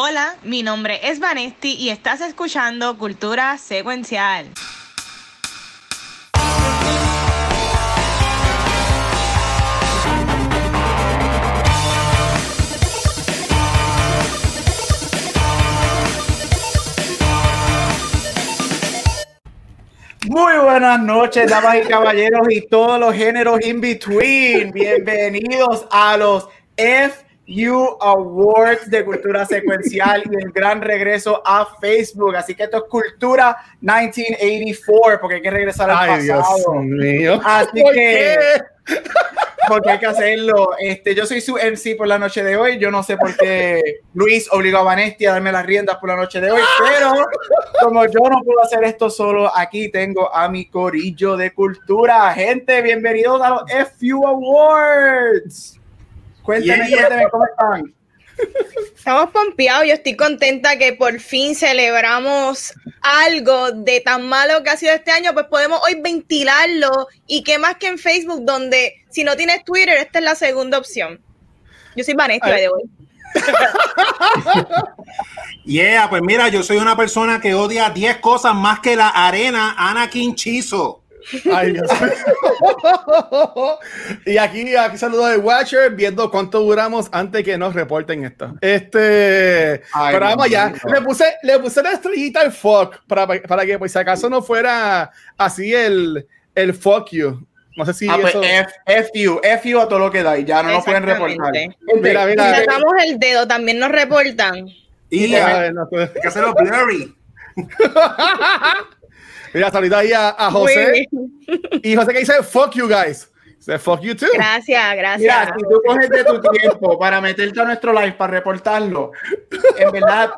Hola, mi nombre es Vanesti y estás escuchando Cultura Secuencial. Muy buenas noches, damas y caballeros y todos los géneros in between. Bienvenidos a los FU Awards de Cultura Secuencial y el gran regreso a Facebook. Así que esto es Cultura 1984, porque hay que regresar al Ay, pasado. Dios mío. Así ¿Por que, qué? porque hay que hacerlo. Este, yo soy su MC por la noche de hoy. Yo no sé por qué Luis obligó a Vanesti a darme las riendas por la noche de hoy, pero como yo no puedo hacer esto solo, aquí tengo a mi corillo de cultura. Gente, bienvenidos a los FU Awards. Cuéntame, Yeah. cuéntame cómo están. Estamos pompeados, yo estoy contenta que por fin celebramos algo de tan malo que ha sido este año, pues podemos hoy ventilarlo y qué más que en Facebook, donde si no tienes Twitter, esta es la segunda opción. Yo soy Vanessa de hoy. Yeah, pues mira, yo soy una persona que odia 10 cosas más que la arena Anakin Chizo. Ay, Dios y aquí, aquí saludo de Watcher, viendo cuánto duramos antes que nos reporten esto. Este, Ay, pero vamos allá. Le puse, le puse la estrellita al fuck para, para que, por si acaso, no fuera así el, el fuck you. No sé si Ah, pues, eso. F, FU, FU a todo lo que da y ya no nos pueden reportar. Mira, mira. Si tratamos el dedo, también nos reportan. Y A hay ver, no sé. que hacerlo blurry. Mira, saludo ahí a, a José. Y José que dice fuck you guys. Dice fuck you too. Gracias, gracias. Mira, si tú coges de tu tiempo para meterte a nuestro live para reportarlo, en verdad,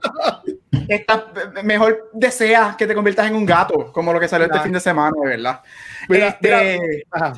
estás, mejor deseas que te conviertas en un gato, como lo que salió este Nah. fin de semana, de verdad. Mira, Este, mira.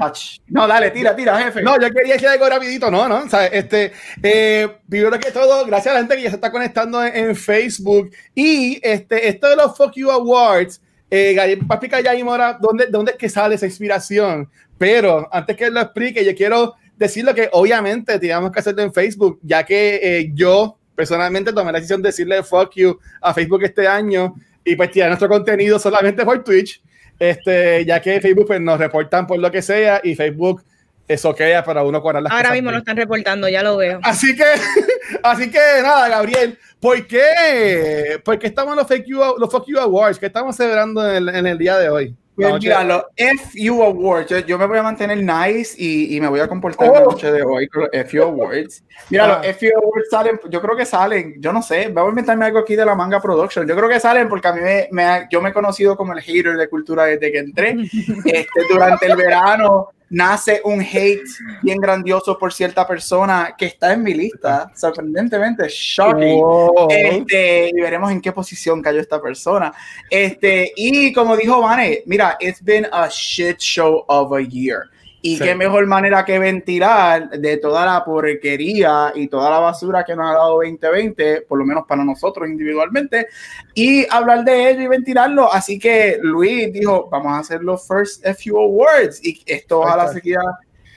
No, dale, tira, tira, jefe. No, yo quería decir algo rapidito, no, no, o sea, este, eh, primero que todo, gracias a la gente que ya se está conectando en, en Facebook y este, esto de los Fuck You Awards, eh, Gabriel va a explicar ya mismo ahora dónde, dónde es que sale esa inspiración, pero antes que lo explique, yo quiero decirlo que obviamente teníamos que hacerlo en Facebook, ya que eh, yo personalmente tomé la decisión de decirle Fuck You a Facebook este año y pues tirar nuestro contenido solamente por Twitch, este, ya que Facebook pues, nos reportan por lo que sea y Facebook eso queda para uno cuadrar las Ahora cosas mismo bien. nos están reportando, ya lo veo. Así que, así que nada, Gabriel, ¿por qué, por qué estamos en los, fake you, los Fuck You Awards? ¿Qué estamos celebrando en el, en el día de hoy? Pues mira, los FU Awards, yo, yo me voy a mantener nice y, y me voy a comportar Oh. la noche de hoy con los FU Awards. Mira, Ah. los FU Awards salen, yo creo que salen, yo no sé, voy a inventarme algo aquí de la manga production. Yo creo que salen porque a mí me, yo me he conocido como el hater de cultura desde que entré. Este, durante el verano nace un hate bien grandioso por cierta persona que está en mi lista, sorprendentemente, shocking. Oh. Este, y veremos en qué posición cayó esta persona. Este, y como dijo Vane, mira, it's been a shit show of a year. Y Sí. qué mejor manera que ventilar de toda la porquería y toda la basura que nos ha dado 2020, por lo menos para nosotros individualmente, y hablar de ello y ventilarlo. Así que Luis dijo, vamos a hacer los First FU Awards. Y esto ojalá se quede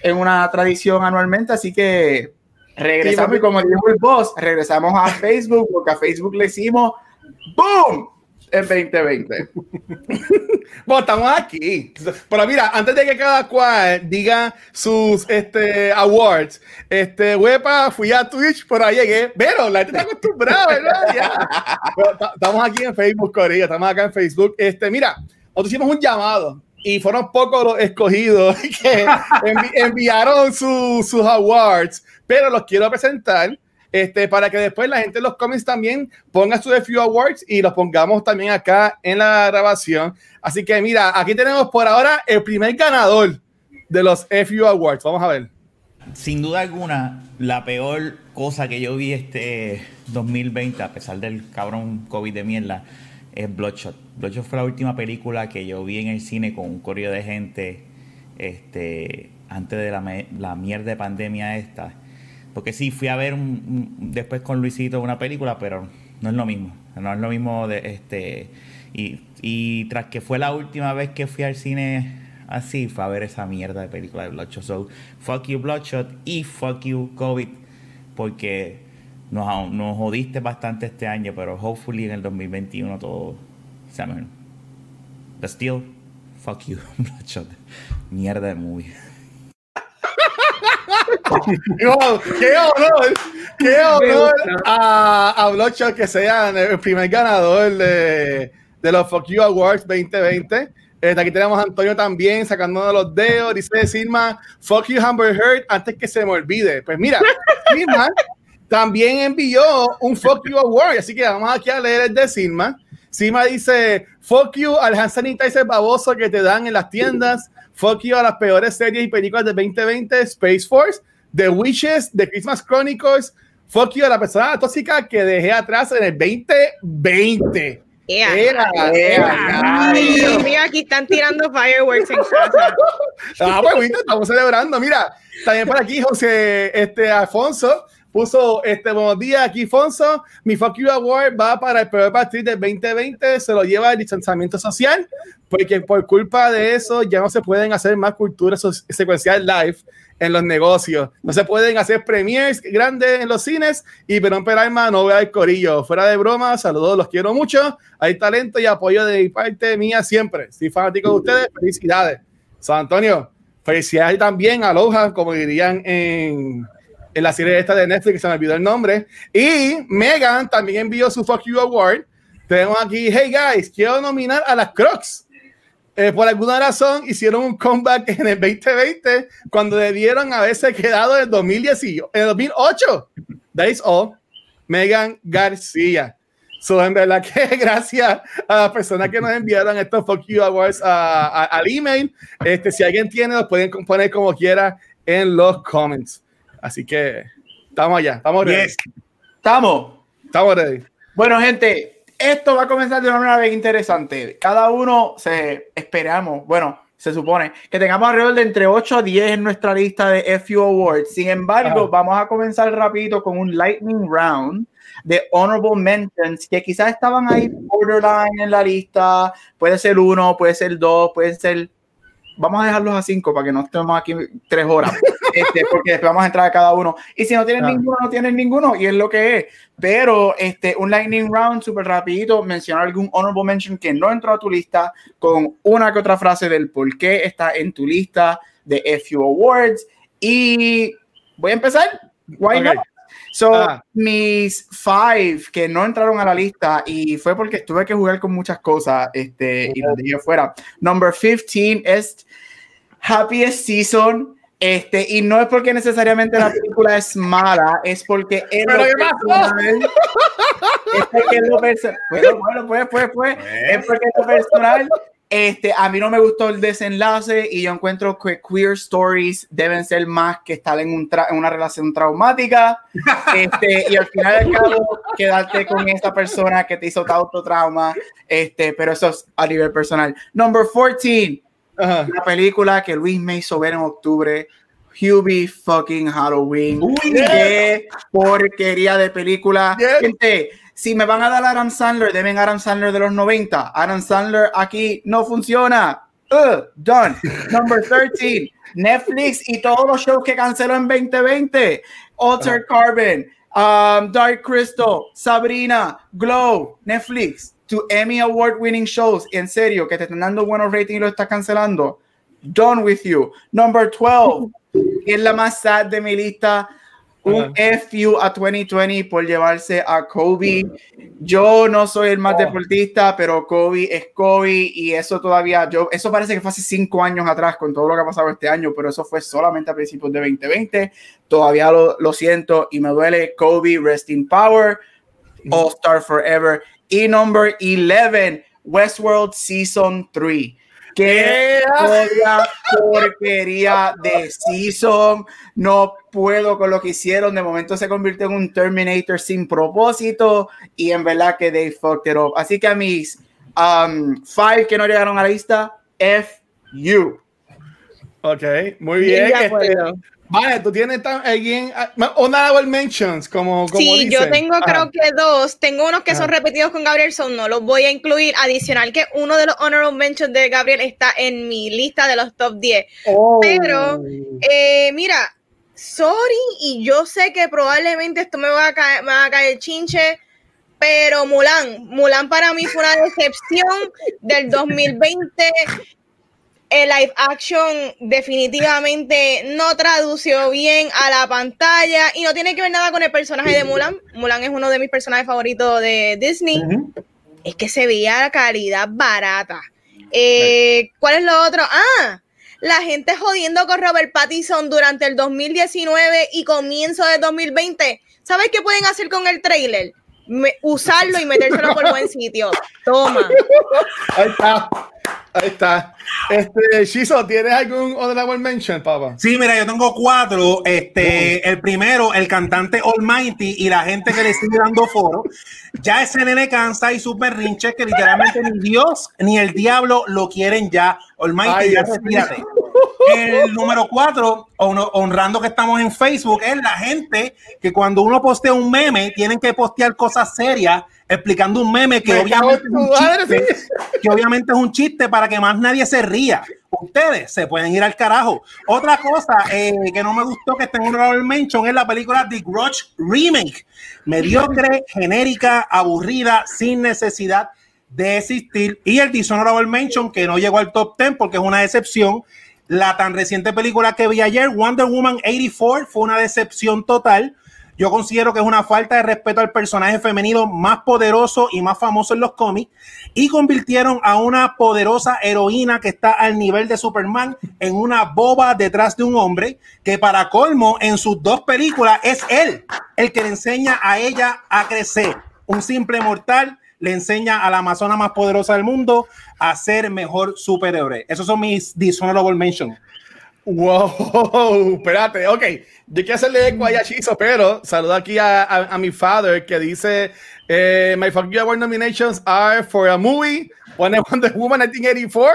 en una tradición anualmente. Así que regresamos y como dijo el boss, regresamos a Facebook porque a Facebook le hicimos ¡boom! En 2020. Bueno, estamos aquí. Pero mira, antes de que cada cual diga sus este, awards, este, huepa, fui a Twitch, por ahí llegué. Pero la gente está acostumbrada, ¿verdad? Ya. Estamos aquí en Facebook, Corea, estamos acá en Facebook. Este, mira, nosotros hicimos un llamado y fueron pocos los escogidos que envi- enviaron su- sus awards, pero los quiero presentar. Este, para que después la gente en los comments también ponga sus FU Awards y los pongamos también acá en la grabación. Así que mira, aquí tenemos por ahora el primer ganador de los FU Awards. Vamos a ver. Sin duda alguna, la peor cosa que yo vi este 2020, a pesar del cabrón COVID de mierda, es Bloodshot. Bloodshot fue la última película que yo vi en el cine con un correo de gente este, antes de la, la mierda de pandemia esta. Porque sí, fui a ver después con Luisito una película, pero no es lo mismo. No es lo mismo de este. Y, tras que fue la última vez que fui al cine así, fue a ver esa mierda de película de Bloodshot. So, fuck you Bloodshot y fuck you COVID. Porque nos, jodiste bastante este año, pero hopefully en el 2021 todo sea mejor. The Steel, fuck you, Bloodshot. Mierda de movie. ¡Qué honor! ¡Qué honor a, a Bloodshot que sea el primer ganador de, de los Fuck You Awards 2020! Este, aquí tenemos a Antonio también sacándonos los dedos. Dice Silma, fuck you, Amber Heard, antes que se me olvide. Pues mira, Silma también envió un fuck you award, así que vamos aquí a leer el de Silma. Silma dice, fuck you al hand sanitizer baboso que te dan en las tiendas. Fuck you a las peores series y películas de 2020, Space Force, The Witches, The Christmas Chronicles. Fuck you la persona tóxica que dejé atrás en el 2020. Yeah. Era, era, Ay, mío, aquí están tirando fireworks en casa. Ah, pues mira, estamos celebrando. Mira, también por aquí José este, Alfonso puso este buenos días aquí, Alfonso. Mi Fuck You Award va para el peor partido del 2020. Se lo lleva el distanciamiento social, porque por culpa de eso ya no se pueden hacer más cultura so- secuencial live en los negocios. No se pueden hacer premiers grandes en los cines y Perón Peralma no vea el corillo. Fuera de broma, saludos, los quiero mucho. Hay talento y apoyo de mi parte mía siempre. Soy fanático de ustedes. Felicidades. San Antonio, felicidades también a Aloha, como dirían en, la serie esta de Netflix, se me olvidó el nombre. Y Megan también envió su Fuck You Award. Tenemos aquí, hey guys, quiero nominar a las Crocs. Eh, por alguna razón hicieron un comeback en el 2020 cuando debieron haberse quedado en el 2018, en el 2008. That is all. Megan García. So, en verdad que gracias a las personas que nos enviaron estos Fuck You Awards a- a- al email. Este, si alguien tiene, los pueden poner como quiera en los comments. Así que estamos allá, estamos ready. Yes. Estamos. Estamos ready. Bueno, gente, esto va a comenzar de una manera bien interesante. Cada uno se esperamos, bueno, se supone que tengamos alrededor de entre 8 a 10 en nuestra lista de FU Awards. Sin embargo, vamos a comenzar rapidito con un lightning round de honorable mentions que quizás estaban ahí borderline en la lista. Puede ser uno, puede ser dos, puede ser vamos a dejarlos a cinco para que no estemos aquí tres horas, este, porque después vamos a entrar a cada uno. Y si no tienen ninguno, no tienen ninguno, y es lo que es. Pero este, un lightning round súper rapidito, mencionar algún honorable mention que no entró a tu lista con una que otra frase del por qué está en tu lista de FU Awards. Y voy a empezar. Why not? So, Ah. mis five que no entraron a la lista y fue porque tuve que jugar con muchas cosas este, y las dejé fuera. Number 15 es Happiest Season. Este, y no es porque necesariamente la película es mala, es porque en ¿Pero lo personal, es porque en lo personal, bueno, bueno, pues, pues, pues, es porque en lo personal, este, a mí no me gustó el desenlace y yo encuentro que queer stories deben ser más que estar en, un en una relación traumática este, y al final del cabo quedarte con esa persona que te hizo tanto trauma, este, pero eso es a nivel personal. Number 14, Ajá. la película que Luis me hizo ver en octubre, Hubie fucking Halloween. Qué porquería de película. Yeah. Gente, si me van a dar Adam Sandler, deben Adam Sandler de los 90. Adam Sandler aquí no funciona. Uh, done. Number 13, Netflix y todos los shows que canceló en 2020. Altered Carbon, um, Dark Crystal, Sabrina, Glow, Netflix, to Emmy Award winning shows. En serio, que te están dando buenos ratings y lo estás cancelando. Done with you. Number 12, que es la más sad de mi lista. Un FU a 2020 por llevarse a Kobe. Yo no soy el más Oh. deportista, pero Kobe es Kobe y eso todavía, yo, eso parece que fue hace cinco años atrás con todo lo que ha pasado este año, pero eso fue solamente a principios de 2020. Todavía lo, lo siento y me duele. Kobe, rest in power, All Star Forever. Y number 11, Westworld Season 3. Qué odia porquería de season. No puedo con lo que hicieron. De momento se convirtió en un Terminator sin propósito. Y en verdad que they fucked it up. Así que a mis um, five que no llegaron a la lista, F you. Ok, muy Bien este. Vale, tú tienes alguien, ah, honorable mentions, como, como Sí, yo tengo Ajá. creo que dos. Tengo unos que Ajá. son repetidos con Gabriel, son no los voy a incluir. Adicional que uno de los honorable mentions de Gabriel está en mi lista de los top 10. Oh. Pero, eh, mira, sorry, y yo sé que probablemente esto me va a caer, me va a caer chinche, pero Mulan, Mulan para mí fue una decepción del 2020. El live action definitivamente no tradució bien a la pantalla y no tiene que ver nada con el personaje de Mulan. Mulan es uno de mis personajes favoritos de Disney. Es que se veía calidad barata. Eh, ¿Cuál es lo otro? Ah, la gente jodiendo con Robert Pattinson durante el 2019 y comienzo de 2020. ¿Sabes qué pueden hacer con el trailer? Me- usarlo y metérselo por buen sitio. Toma. Ahí está. Ahí está. Este, Shizo, ¿tienes algún honorable mention, papá? Sí, mira, yo tengo cuatro. Este, el primero, el cantante Almighty y la gente que le sigue dando foro. Ya ese nene cansa y sus berrinches que literalmente ni Dios ni el diablo lo quieren ya. Almighty, Ay, ya retírate. El número cuatro, hon- honrando que estamos en Facebook, es la gente que cuando uno postea un meme, tienen que postear cosas serias explicando un meme que Me obviamente es un chiste, que obviamente es un chiste para que más nadie se ría. Ustedes se pueden ir al carajo. Otra cosa eh, que no me gustó que esté en honorable mention es la película The Grudge Remake. Mediocre, genérica, aburrida, sin necesidad de existir. Y el Dishonorable Mention que no llegó al top 10 porque es una decepción. La tan reciente película que vi ayer, Wonder Woman 84, fue una decepción total. Yo considero que es una falta de respeto al personaje femenino más poderoso y más famoso en los cómics y convirtieron a una poderosa heroína que está al nivel de Superman en una boba detrás de un hombre que para colmo en sus dos películas es él el que le enseña a ella a crecer. Un simple mortal le enseña a la amazona más poderosa del mundo a ser mejor superhéroe. Esos son mis dishonorable mentions. Wow, espérate, ok. Yo quiero hacerle eco a Yashizo, pero saludo aquí a, a, a mi father que dice: eh, My fuck you award nominations are for a movie, Wonder Wonder Woman 1984.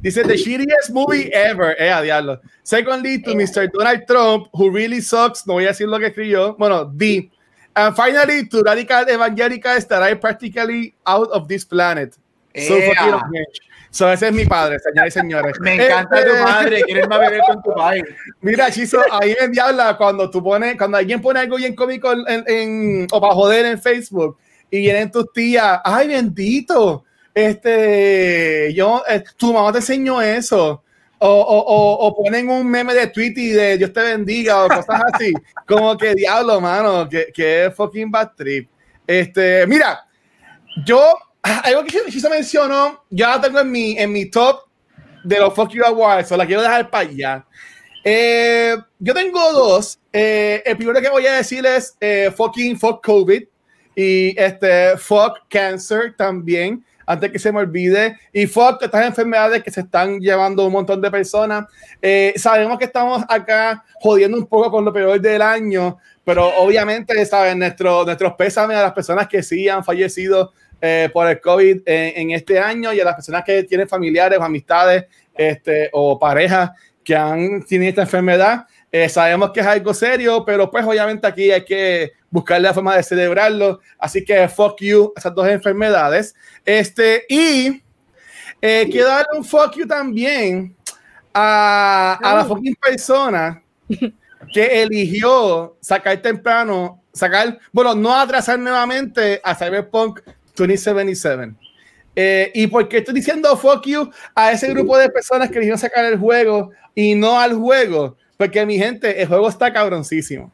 Dice: The shittiest movie ever. Eh, a diablo. Secondly, to Mr. Donald Trump, who really sucks. No voy a decir lo que escribió. Bueno, D. And finally, to Radical Evangelicals that are practically out of this planet. So, revenge. so ese es mi padre, señores y señores. Me encanta tu Este- madre, quieres más beber con tu padre. Mira, Chizo, ahí en Diabla, cuando tú pones, cuando alguien pone algo bien cómico en, en- o para joder en Facebook y vienen tus tías, ay, bendito, este, yo, eh, tu mamá te enseñó eso. O, o, o, o ponen un meme de Twitter y de Dios te bendiga o cosas así. Como que diablo, mano, que, que fucking bad trip. Este, mira, yo, algo que Chizo mencionó, ya la tengo en mi, en mi top de los Fuck You Awards, o la quiero dejar para allá. Eh, yo tengo dos. Eh, el primero que voy a decir es eh, fucking fuck COVID y este fuck cancer también, antes que se me olvide. Y fuck estas enfermedades que se están llevando un montón de personas. Eh, sabemos que estamos acá jodiendo un poco con lo peor del año, pero obviamente, ¿saben? Nuestro, nuestros pésames a las personas que sí han fallecido eh, por el COVID en, en este año y a las personas que tienen familiares o amistades este, o parejas que han tenido esta enfermedad. Eh, sabemos que es algo serio, pero pues obviamente aquí hay que buscar la forma de celebrarlo. Así que fuck you a esas dos enfermedades. Este, y eh, quiero darle un fuck you también a, a la fucking persona que eligió sacar temprano, sacar, bueno, no atrasar nuevamente a Cyberpunk 2077. Eh, ¿Y por qué estoy diciendo fuck you a ese grupo de personas que eligieron sacar el juego y no al juego? Porque mi gente, el juego está cabroncísimo.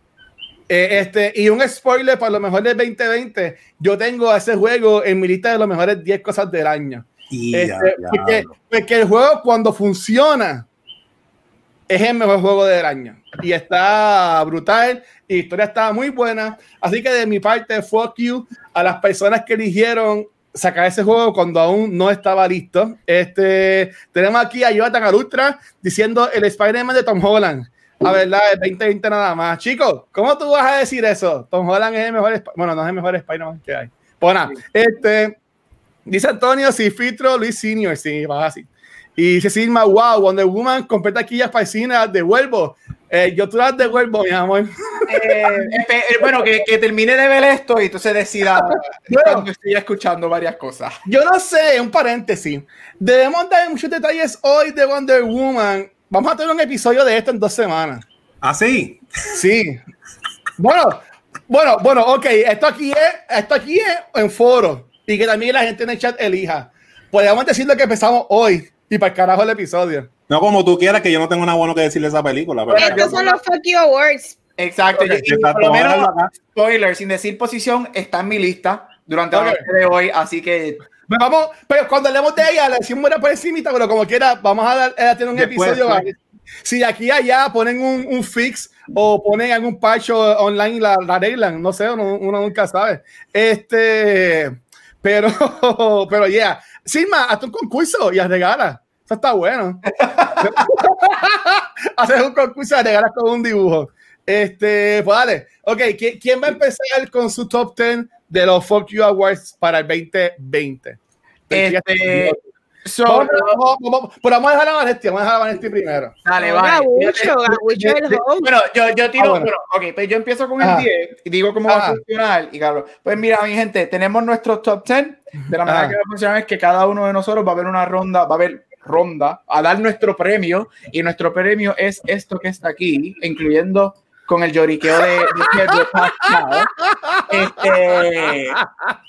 Eh, este, y un spoiler para lo mejor del 2020, yo tengo ese juego en mi lista de los mejores 10 cosas del año. Y Este, porque el juego cuando funciona es el mejor juego del año. Y está brutal y la historia está muy buena. Así que de mi parte fuck you a las personas que eligieron sacar ese juego cuando aún no estaba listo. Este tenemos aquí a Jonathan Alustra diciendo el Spider-Man de Tom Holland a verdad, el 2020 nada más. Chicos, ¿cómo tú vas a decir eso? Tom Holland es el mejor, bueno, no es el mejor Spider-Man que hay. Pues nada, este, Dice Antonio, si filtro Luis Senior, sí, va así. Y dice Sigma, wow, Wonder Woman, compré taquillas para el cine, las devuelvo. Eh, yo tú las devuelvo, mi amor. Eh, eh, bueno, que, que termine de ver esto y entonces decida Bueno. cuando estoy escuchando varias cosas. Yo no sé, un paréntesis. Debemos dar muchos detalles hoy de Wonder Woman. Vamos a tener un episodio de esto en dos semanas. Así. Sí. Bueno, bueno, bueno, ok. Esto aquí es, esto aquí es en foro. Y que también la gente en el chat elija. Podríamos decirle que empezamos hoy y para el carajo el episodio. No como tú quieras, que yo no tengo nada bueno que decirle de esa película. pero- Estos son los Fuck You Awards. Exacto. Ok, y- y exacto, por lo menos, bájalo acá. spoiler, sin decir posición, está en mi lista durante la noche de hoy, así que vamos, pero cuando hablemos de ella, le decimos una por encimita, pero como quiera, vamos a, dar, a tener un Después, episodio. después. Si aquí allá ponen un, un fix o ponen algún patch o- online y la, la arreglan, no sé, uno, uno nunca sabe. Este, pero, pero yeah. Silma, hazte un concurso y regala. Eso está bueno. Haces un concurso y regalas con un dibujo. Este, pues dale. Ok, ¿quién, quién va a empezar con su top 10 de los Fuck You Awards para el 2020? este, so, Vamos, vamos, vamos, pero vamos a dejar a Vanetti, vamos a dejar a Vanetti primero. dale, vale. Bueno, yo, yo tiro, Ah, bueno. bueno, ok, pues yo empiezo con el Ajá. 10 y digo cómo va a Ajá. funcionar. Y claro, pues mira, mi gente, tenemos nuestros top 10. De la manera Ajá. que va a funcionar es que cada uno de nosotros va a ver una ronda, va a haber ronda a dar nuestro premio. Y nuestro premio es esto que está aquí, incluyendo con el lloriqueo de, de Pedro Pascal. Este,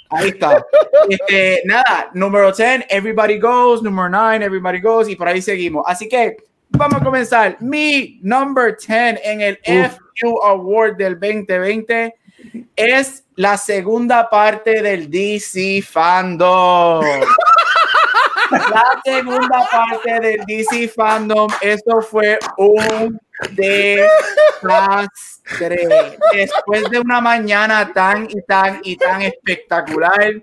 ahí está. Este, nada, número 10, Everybody Goes. Número 9, Everybody Goes. Y por ahí seguimos. Así que vamos a comenzar. Mi number 10 en el Uf. FU Award del 2020 es la segunda parte del DC Fandom. La segunda parte del DC Fandom, esto fue un desastre. Después de una mañana tan y tan y tan espectacular,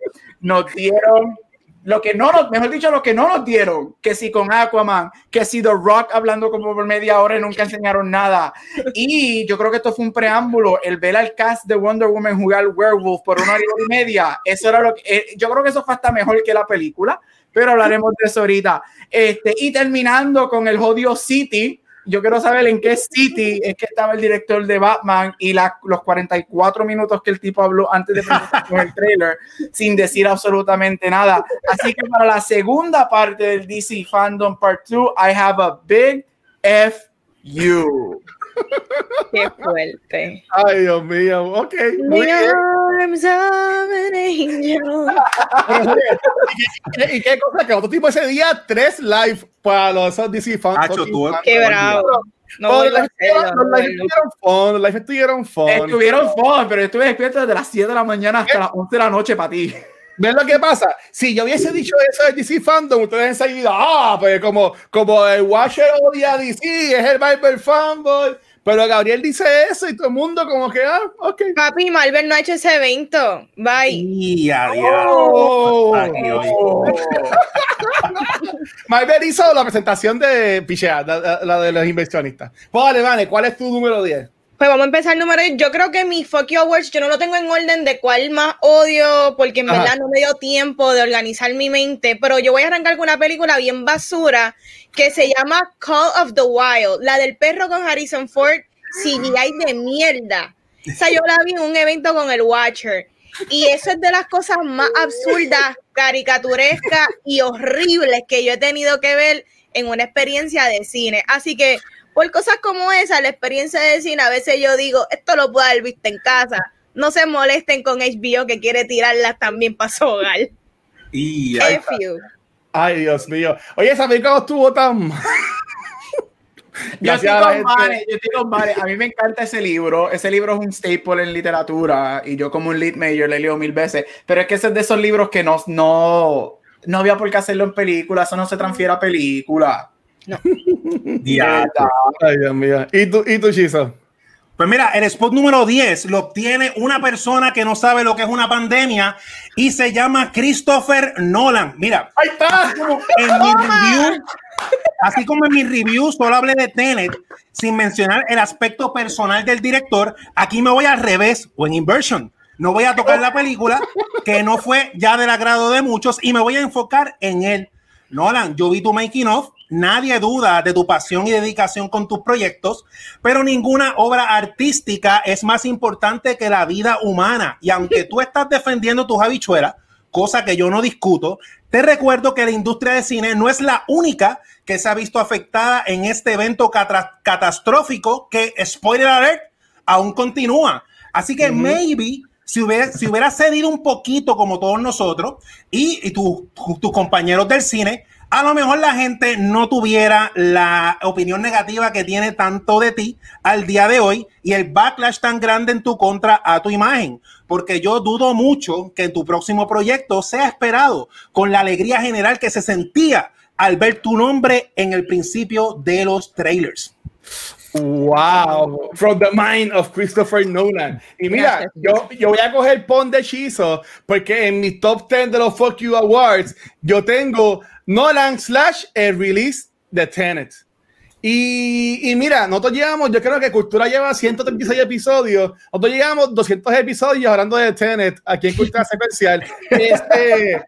nos dieron lo que no nos, mejor dicho, lo que no nos dieron, que si con Aquaman, que si The Rock hablando como por media hora y nunca enseñaron nada. Y yo creo que esto fue un preámbulo, el ver al cast de Wonder Woman jugar Werewolf por una hora y media, eso era lo que, eh, yo creo que eso fue hasta mejor que la película, pero hablaremos de eso ahorita. Este, y terminando con el Jodio City, yo quiero saber en qué City es que estaba el director de Batman y la- los 44 minutos que el tipo habló antes de presentar el trailer sin decir absolutamente nada. Así que para la segunda parte del DC Fandom Part 2, I have a big F you. Qué fuerte. Ay, Dios mío. Ok. Muy bien. ¿Y qué, y qué cosa? Que otro tipo ese día, tres live para los DC fans. Hacho, tú- Qué bravo. No Oh, los live estuvieron fun, los live estuvieron fun. Estuvieron fun, pero yo estuve despierto desde las 7 de la mañana hasta las 11 de la noche para ti. ¿Ves lo que pasa? Si yo hubiese dicho eso de DC Fandom, ustedes enseguida, ah, pues como, como el Watcher odia a DC, es el Marvel fanboy. Pero Gabriel dice eso y todo el mundo como que, ah, ok. Papi, Marvel no ha hecho ese evento. Bye. Y adiós. Oh. Marvel hizo la presentación de Pichea, la, la- la de los inversionistas. Pues vale, vale, ¿cuál es tu número 10? Pues vamos a empezar el número 10. Yo creo que mi Fuck You Awards, yo no lo tengo en orden de cuál más odio, porque en Ajá. verdad no me dio tiempo de organizar mi mente, pero yo voy a arrancar con una película bien basura que se llama Call of the Wild, la del perro con Harrison Ford, CGI de mierda. O sea, yo la vi en un evento con el Watcher. Y eso es de las cosas más absurdas, caricaturescas y horribles que yo he tenido que ver en una experiencia de cine. Así que por cosas como esa, la experiencia de cine, a veces yo digo, esto lo puedo haber visto en casa. No se molesten con HBO que quiere tirarlas también para su hogar. Y ahí. Ay, Dios mío. Oye, esa película no estuvo tan... Yo estoy con. Vane, yo estoy con Vane. A mí me encanta ese libro. Ese libro es un staple en literatura y yo como un lead major le leo mil veces. Pero es que ese es de esos libros que no, no, no había por qué hacerlo en película. Eso no se transfiere a película. Ya. Ay, Dios mío. ¿Y tú, y tú Chizo? Pues mira, el spot número 10 lo obtiene una persona que no sabe lo que es una pandemia y se llama Christopher Nolan. Mira, ¡Ahí está! en mi review, así como en mi review solo hablé de Tenet sin mencionar el aspecto personal del director, aquí me voy al revés o en inversion. No voy a tocar la película que no fue ya del agrado de muchos y me voy a enfocar en él. Nolan, yo vi tu making of, nadie duda de tu pasión y dedicación con tus proyectos, pero ninguna obra artística es más importante que la vida humana. Y aunque tú estás defendiendo tus habichuelas, cosa que yo no discuto. Te recuerdo que la industria de cine no es la única que se ha visto afectada en este evento catastrófico que, spoiler alert, aún continúa. Así que maybe si hubiera, si hubiera cedido un poquito como todos nosotros y, tu- tus compañeros del cine, a lo mejor la gente no tuviera la opinión negativa que tiene tanto de ti al día de hoy y el backlash tan grande en tu contra a tu imagen. Porque yo dudo mucho que tu próximo proyecto sea esperado con la alegría general que se sentía al ver tu nombre en el principio de los trailers. Wow, from the mind of Christopher Nolan. Y mira, yo, yo voy a coger pon de hechizo porque en mi top 10 de los Fuck You Awards yo tengo Nolan slash el release de Tenet. Y, y mira, nosotros llevamos, yo creo que Cultura lleva 136 episodios, nosotros llevamos 200 episodios hablando de Tenet aquí en Cultura Secuencial. Este,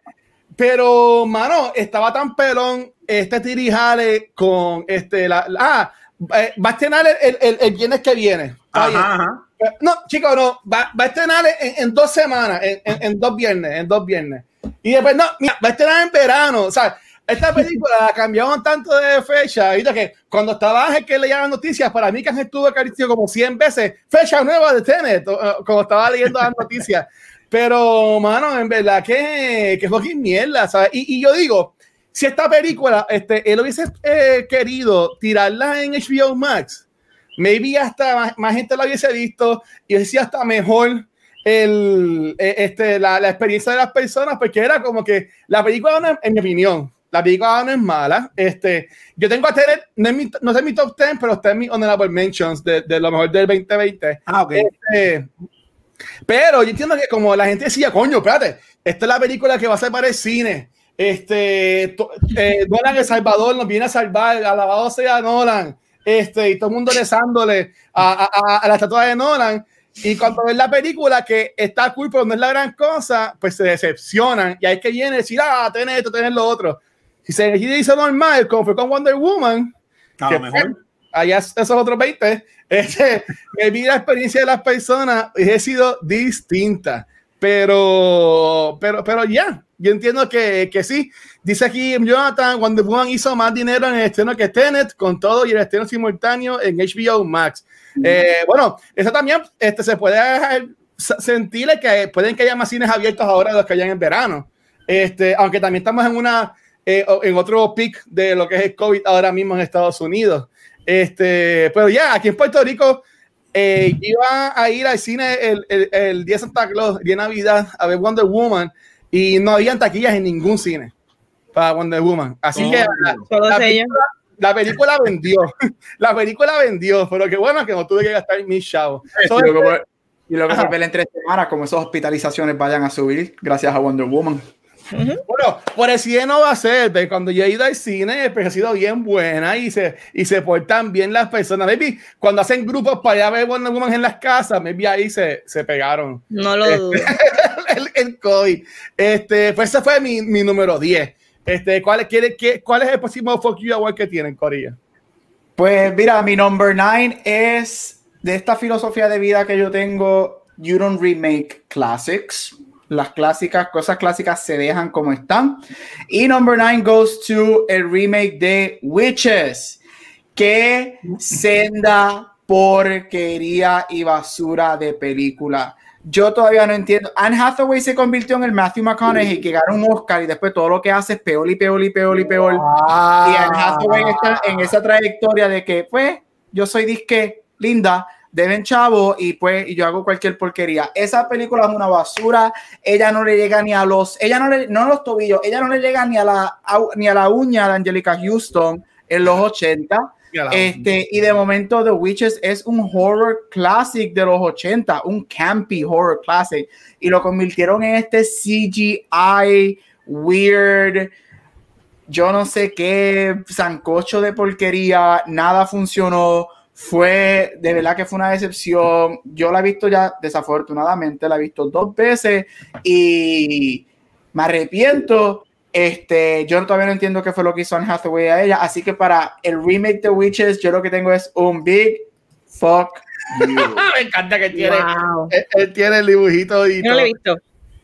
pero, mano, estaba tan pelón este tirijale con este, la, la- ah, eh, va a estrenar el, el, el- viernes que viene. Ajá, ajá. Eh, No, chicos, no, va, va a estrenar en, en dos semanas, en, en- en dos viernes, en dos viernes. Y después, no, mira, va a estrenar en verano. O sea, esta película la cambiaron tanto de fecha. Ahorita que cuando estaba Ángel que leía las noticias, para mí que Ángel tuvo que haber dicho como 100 veces, fecha nueva de Tenet, como estaba leyendo las noticias. Pero, mano, en verdad que, que mierda, ¿sabes? Y, y yo digo, si esta película, este, él hubiese eh, querido tirarla en HBO Max, maybe hasta más, más gente la hubiese visto y decía hasta mejor el, eh, este, la, la experiencia de las personas, porque era como que la película, no es- en mi opinión, la película no es mala. Este, yo tengo a Tenet, no, es mi, no en mi top 10, pero está en mi honorable mentions de, de lo mejor del 2020. Ah, ok. Este, pero yo entiendo que como la gente decía, coño, espérate, esta es la película que va a ser para el cine. Este, to- eh, Nolan El Salvador nos viene a salvar, alabado sea Nolan. Este, y todo el mundo rezándole a, a- a- a la estatua de Nolan. Y cuando ven la película que está cool, pero no es la gran cosa, pues se decepcionan. Y hay que viene decir, ah, tenés esto, tenés lo otro. Si se hizo normal, como fue con Wonder Woman, A lo mejor. allá es- esos otros 20, este, me vi la experiencia de las personas y he sido distinta. Pero, pero, pero ya, yo entiendo que, que sí. Dice aquí Jonathan, Wonder Woman hizo más dinero en el estreno que Tenet, con todo y el estreno simultáneo en HBO Max. Eh, bueno, eso también este, se puede sentir que pueden que haya más cines abiertos ahora de los que hayan en verano. Este, aunque también estamos en una eh, en otro pic de lo que es el COVID ahora mismo en Estados Unidos. Este, pero ya, aquí en Puerto Rico eh, iba a ir al cine el, el, el día de Santa Claus, el día de Navidad, a ver Wonder Woman y no habían taquillas en ningún cine para Wonder Woman. Así Oh, que la, la película, la película vendió. la película vendió, pero qué bueno que no tuve que gastar mis chavos. Y So, luego, y luego Ajá. por ver en tres semanas, como esas hospitalizaciones vayan a subir, gracias a Wonder Woman. Bueno, por el cine no va a ser, pero cuando yo he ido al cine, pues ha sido bien buena y se, y se portan bien las personas. Maybe cuando hacen grupos para ir a ver Wonder Woman en las casas, maybe ahí se, se pegaron No lo dudo. el, COVID. Este, pues ese fue mi, mi número 10. Este, ¿cuál, quiere, qué, ¿Cuál es el próximo Fuck You Award que tienen, Corilla? Pues mira, mi number nine es de esta filosofía de vida que yo tengo, you don't remake classics. Las clásicas, cosas clásicas se dejan como están. Y number nine goes to el remake de Witches. Qué senda porquería y basura de película. Yo todavía no entiendo. Anne Hathaway se convirtió en el Matthew McConaughey que ganó un Oscar y después todo lo que hace es peor y peor y peor y peor. Y Anne Hathaway está en esa trayectoria de que, pues, yo soy disque linda, deben chavo y pues y yo hago cualquier porquería. Esa película es una basura. Ella no le llega ni a los, ella no le, no a los tobillos, ella no le llega ni a la, ni a la uña de Angelica Houston en los 80. Este, y de momento The Witches es un horror classic de los 80, un campy horror classic. Y lo convirtieron en este CGI weird, yo no sé qué, sancocho de porquería, nada funcionó. Fue, de verdad que fue una decepción. Yo la he visto ya, desafortunadamente, la he visto dos veces y me arrepiento. Este, yo todavía no entiendo qué fue lo que hizo Anne Hathaway a ella. Así que para el remake de Witches, yo lo que tengo es un big fuck you. Me encanta que tiene, Wow. él, él tiene el dibujito y no lo he visto.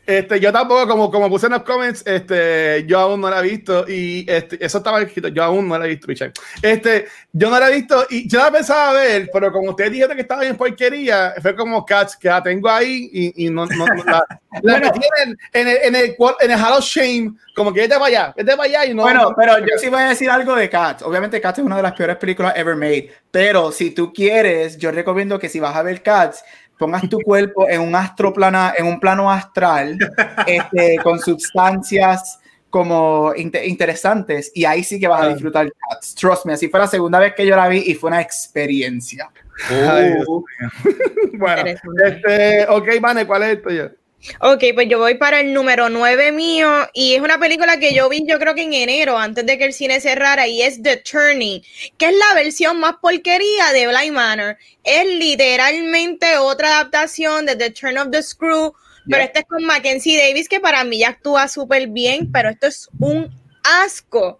Este, yo tampoco, como, como puse en los comments, este, yo aún no la he visto y este, eso estaba escrito, yo aún no la he visto, Richard. Este, yo no la he visto y yo la pensaba ver, pero como ustedes dijeron que estaba bien porquería, fue como Cats, que la tengo ahí y, y no, no, no, la, la metí en el, en el, en el, en el Hall of Shame, como que vete para allá, vete para allá y no. Bueno, no- pero yo sí voy a decir algo de Cats. Obviamente Cats es una de las peores películas ever made, pero si tú quieres, yo recomiendo que si vas a ver Cats, pongas tu cuerpo en un astroplana, en un plano astral, este, con sustancias como inte- interesantes y ahí sí que vas a disfrutar Cats. Trust me, así fue la segunda vez que yo la vi y fue una experiencia. Ay, mío. bueno, este, ok, Vane, ¿cuál es esto ya? Ok, pues yo voy para el número 9 mío y es una película que yo vi yo creo que en enero, antes de que el cine cerrara, y es The Turning, que es la versión más porquería de Blind Manor. Es literalmente otra adaptación de The Turn of the Screw, pero Yeah. este es con Mackenzie Davis, que para mí ya actúa súper bien, pero esto es un asco.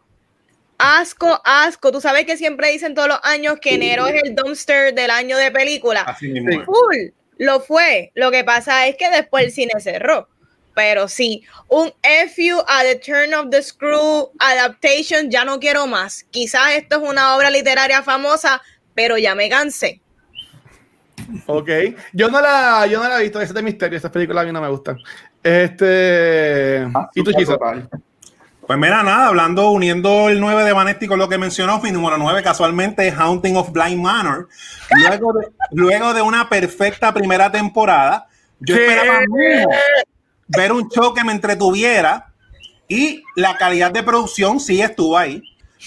Asco, asco. Tú sabes que siempre dicen todos los años que enero es el dumpster del año de película Así mismo. full, lo fue. Lo que pasa es que después el cine cerró. Pero sí, un FU a The Turn of the Screw adaptation, ya no quiero más. Quizás esto es una obra literaria famosa, pero ya me cansé. Ok, yo no la, yo no la he visto, ese es de misterio, estas películas a mí no me gustan. Este, ¿y tú? Pues mira, nada, hablando, uniendo el 9 de Vanetti con lo que mencionó, mi número 9 casualmente es Haunting of Blind Manor. Luego de, luego de una perfecta primera temporada, yo ¿Qué? esperaba ver un show que me entretuviera y la calidad de producción sí estuvo ahí.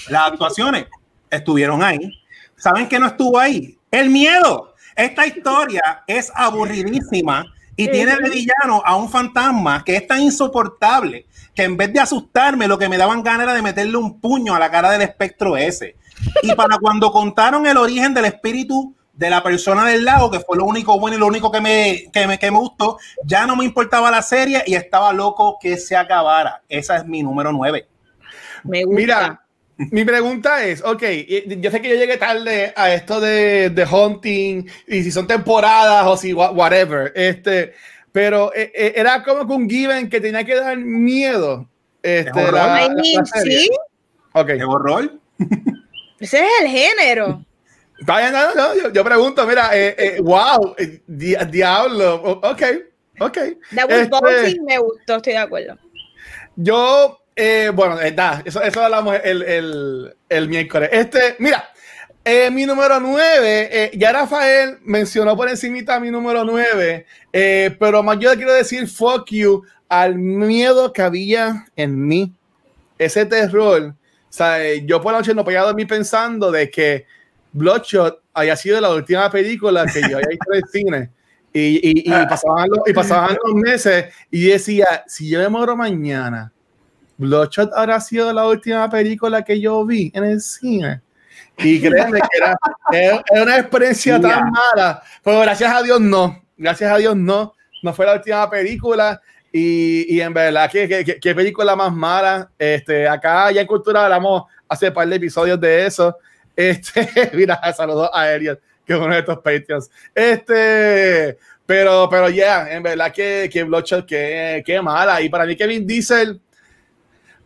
Las actuaciones estuvieron ahí. ¿Saben qué no estuvo ahí? El miedo. Esta historia es aburridísima y tiene de villano a un fantasma que es tan insoportable que en vez de asustarme, lo que me daban ganas era de meterle un puño a la cara del espectro ese. Y para cuando contaron el origen del espíritu de la persona del lago, que fue lo único bueno y lo único que me, que me, que me gustó, ya no me importaba la serie y estaba loco que se acabara. Esa es mi número 9. Me gusta. Mira, mi pregunta es, ok, yo sé que yo llegué tarde a esto de, de hunting y si son temporadas o si wha- whatever, este, pero eh, eh, era como que un given que tenía que dar miedo. Este, Es la- horror. I mean, la sí, Ok. ¿Es horror? ese es el género. Vaya, no, no, yo, yo pregunto, mira, eh, eh, wow, eh, di- diablo, ok, ok. That was Este, me gustó, estoy de acuerdo. Yo, eh, bueno, eh, da, eso, eso hablamos el, el, el miércoles. Este, mira, eh, mi número 9, ya Rafael mencionó por encimita mi número 9, eh, pero más yo quiero decir fuck you al miedo que había en mí, ese terror. O sea, eh, yo por la noche no podía dormir pensando de que Bloodshot haya sido la última película que yo había visto en el cine. Y, y, y, pasaban los, y pasaban los meses y decía, si yo me muero mañana, Bloodshot habrá sido la última película que yo vi en el cine. Y créanme que era, era- una experiencia Yeah. tan mala, pero gracias a Dios no, gracias a Dios no, no fue la última película. Y, y en verdad, ¿qué, qué, qué- película más mala? Este, acá ya en Cultura hablamos hace un par de episodios de eso. Este, mira, saludos a Ariel, que es uno de estos Patreons. Este, pero, pero ya, en verdad que, que Bloodshot, que, que mala. Y para mí que Vin Diesel,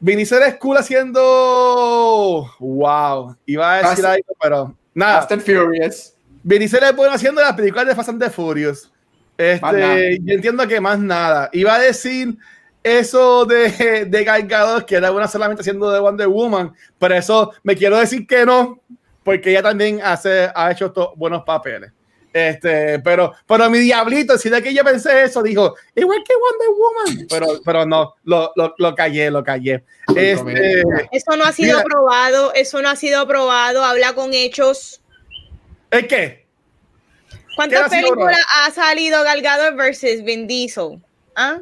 Vin Diesel es cool haciendo, wow, iba a decir algo, pero nada. Fast and Furious. Vin Diesel es bueno haciendo las películas de Fast and the Furious. Este, yo entiendo que más nada. Iba a decir eso de, de Gal Gadot, que era buena solamente haciendo de Wonder Woman, pero eso me quiero decir que no, porque ella también hace, ha hecho estos buenos papeles. Este, pero, pero mi diablito, si de que yo pensé eso, dijo, igual que Wonder Woman, pero, pero no, lo, lo, lo callé, lo callé. Este, Eso no ha sido Mira. probado, eso no ha sido probado, habla con hechos. ¿Es qué? ¿Cuántas ¿Qué ha sido películas ha salido Gal Gadot versus Vin Diesel? ¿Ah?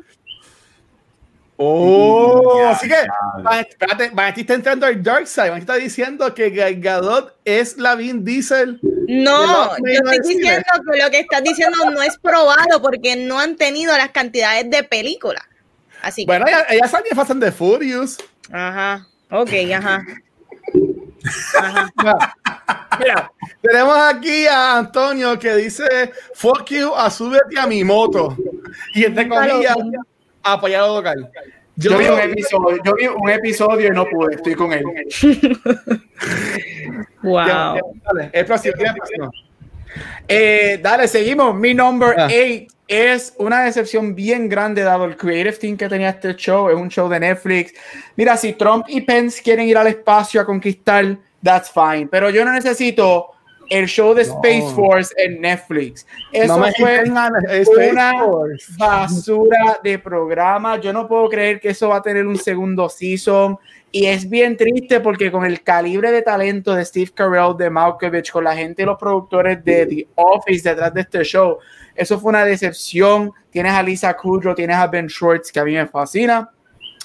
Oh, así que, Van- espérate, Vanity está entrando al Dark Side. Vanity está diciendo que Gal Gadot es la Vin Diesel. No, yo estoy diciendo que lo que estás diciendo no es probado porque no han tenido las cantidades de películas. Así que, Bueno, ella, ella salió Fast and the Furious. ajá, ok, ajá. Ajá. Mira, tenemos aquí a Antonio que dice: Fuck you, a súbete a mi moto. Y entre comillas, vi. apoyar a lo local. Yo, vi un episodio, yo vi un episodio y no pude, estoy con él. wow. Ya, ya, dale, el próximo, el próximo. Eh, dale, seguimos. Mi number Ah. 8 es una decepción bien grande dado el creative team que tenía este show. Es un show de Netflix. Mira, si Trump y Pence quieren ir al espacio a conquistar, that's fine. Pero yo no necesito el show de Space No. Force en Netflix. Eso No fue una Force. basura de programa. Yo no puedo creer que eso va a tener un segundo season. Y es bien triste porque con el calibre de talento de Steve Carell, de Malkovich, con la gente y los productores de The Office detrás de este show, eso fue una decepción. Tienes a Lisa Kudrow, tienes a Ben Schwartz, que a mí me fascina.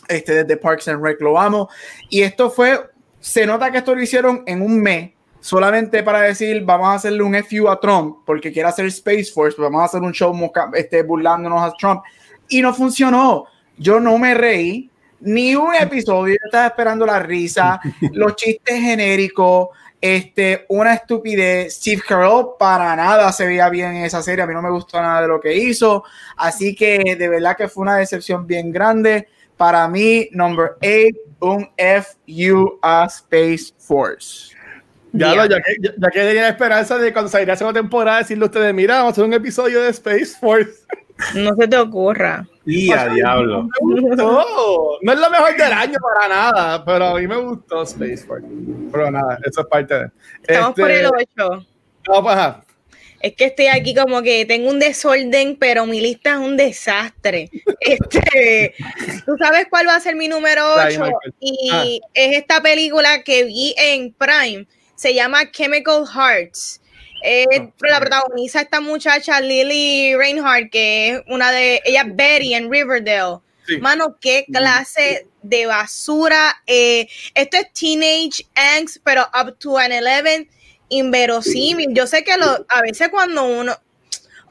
Este desde Parks and Rec lo amo. Y esto fue, se nota que esto lo hicieron en un mes, solamente para decir, vamos a hacerle un FU a Trump, porque quiere hacer Space Force, pues vamos a hacer un show este, burlándonos a Trump. Y no funcionó. Yo no me reí ni un episodio. Yo estaba esperando la risa, los chistes genéricos, este, una estupidez. Steve Carell para nada se veía bien en esa serie. A mí no me gustó nada de lo que hizo. Así que de verdad que fue una decepción bien grande. Para mí, number 8, un FU a Space Force. Ya, lo- ya, que, ya, ya que tenía la esperanza de cuando saliera la segunda temporada decirle a ustedes, mira, vamos a hacer un episodio de Space Force. No se te ocurra. Y a diablo. Me gustó. No es lo mejor del año para nada, pero a mí me gustó Space Force. Pero nada, eso es parte de. Estamos Este, por el 8. no, pues, ajá. Es que estoy aquí como que tengo un desorden, pero mi lista es un desastre. Este, ¿Tú sabes cuál va a ser mi número Dale, 8? Michael. Y Ah. es esta película que vi en Prime. Se llama Chemical Hearts. Eh, la protagoniza esta muchacha Lily Reinhardt, que es una de ella es Betty en Riverdale. Sí. Mano, qué clase de basura. Eh, esto es Teenage Angst, pero up to an 11, inverosímil. Yo sé que lo- a veces cuando uno,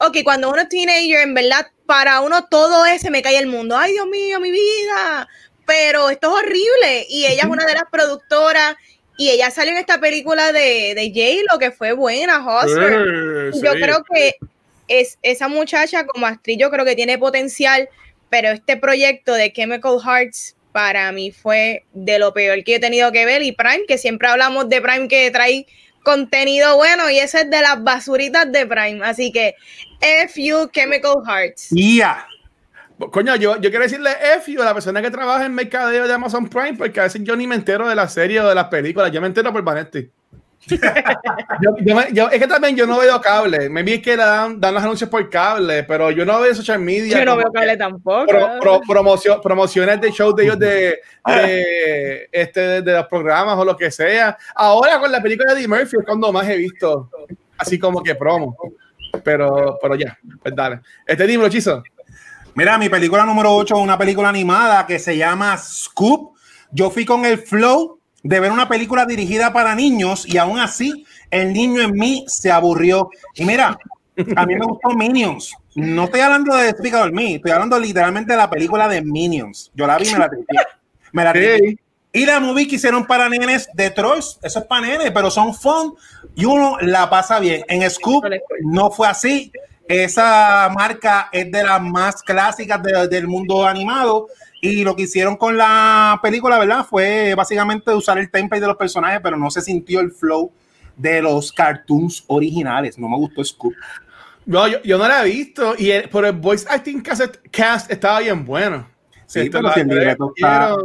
ok, cuando uno es teenager, en verdad, para uno todo ese me cae el mundo. Ay, Dios mío, mi vida. Pero esto es horrible. Y ella es una de las productoras. Y ella salió en esta película de, de J-Lo, que fue buena, Hustler. Eh, Yo sí. creo que es, esa muchacha como actriz, yo creo que tiene potencial, pero este proyecto de Chemical Hearts para mí fue de lo peor que he tenido que ver. Y Prime, que siempre hablamos de Prime que trae contenido bueno, y ese es de las basuritas de Prime. Así que FU Chemical Hearts. Y a. Coño, yo, yo quiero decirle F a la persona que trabaja en mercadeo de Amazon Prime, porque a veces yo ni me entero de la serie o de las películas, yo me entero por Vanetti. yo, yo yo- es que también yo no veo cable, me vi que dan, dan los anuncios por cable, pero yo no veo social media. Yo no veo cable tampoco. pro- pro- promocio- promociones de shows de ellos de, de, este, de, de los programas o lo que sea. Ahora con la película de Eddie Murphy es cuando más he visto así como que promo. Pero, pero ya, pues dale. Este libro, hechizo. Mira, mi película número 8 es una película animada que se llama Scoop. Yo fui con el flow de ver una película dirigida para niños y aún así el niño en mí se aburrió. Y mira, a mí me gustó Minions. No estoy hablando de Despicable Me, estoy hablando literalmente de la película de Minions. Yo la vi, me la tripié. Me la tripié. Hey. Y la movie que hicieron para nenes de Trolls, eso es para nenes, pero son fun y uno la pasa bien. En Scoop no fue así. Esa marca es de las más clásicas de- del mundo animado y lo que hicieron con la película, ¿verdad? Fue básicamente usar el template de los personajes, pero no se sintió el flow de los cartoons originales. No me gustó Scoop. No, yo, yo no la he visto, y el, pero el voice acting cast, cast estaba bien bueno. Sí, Esto pero si el libreto está-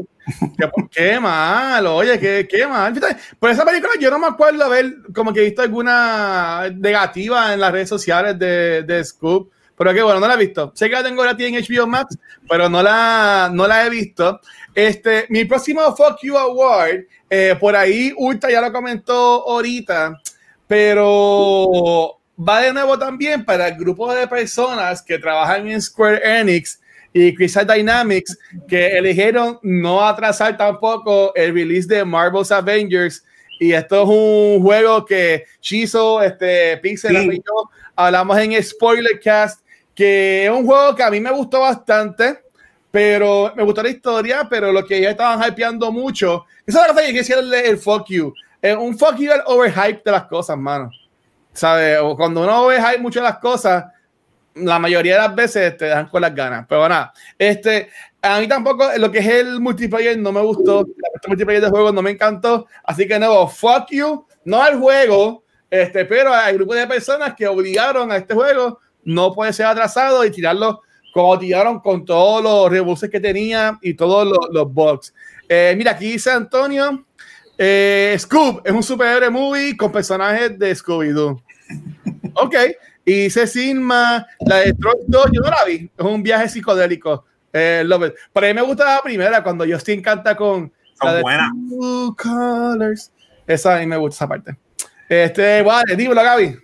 Qué, qué mal, oye, qué, qué mal. Por esa película yo no me acuerdo haber como que visto alguna negativa en las redes sociales de, de Scoop, pero que bueno, no la he visto. Sé que la tengo gratis en HBO Max, pero no la, no la he visto. Este, mi próximo Fuck You Award, eh, por ahí Ulta ya lo comentó ahorita, pero va de nuevo también para el grupo de personas que trabajan en Square Enix y Crystal Dynamics que eligieron no atrasar tampoco el release de Marvel's Avengers y esto es un juego que Chizo, este Pixel Sí. y yo hablamos en Spoilercast que es un juego que a mí me gustó bastante pero me gustó la historia, pero lo que ellos estaban hypeando mucho, esa es la cosa que quisiera el, el fuck you, es un fuck you al overhype de las cosas, mano. ¿Sabes? O cuando uno overhype mucho de las cosas, la mayoría de las veces te dejan con las ganas. Pero nada, este, a mí tampoco lo que es el multiplayer no me gustó. El multiplayer de juego no me encantó. Así que nuevo, fuck you, no al juego, este, pero hay grupos de personas que obligaron a este juego no puede ser atrasado y tirarlo como tiraron con todos los rebuses que tenía y todos los, los bugs. Eh, mira, aquí dice Antonio, eh, Scoob es un superhéroe movie con personajes de Scooby-Doo. Ok. Y dice Sigma, la de Troy 2, yo no la vi, es un viaje psicodélico. Eh, love it. Pero a mí me gusta la primera, cuando Justin canta con Son la de buenas. Two Colors. Esa a mí me gusta esa parte. Este, vale, dímelo, Gaby.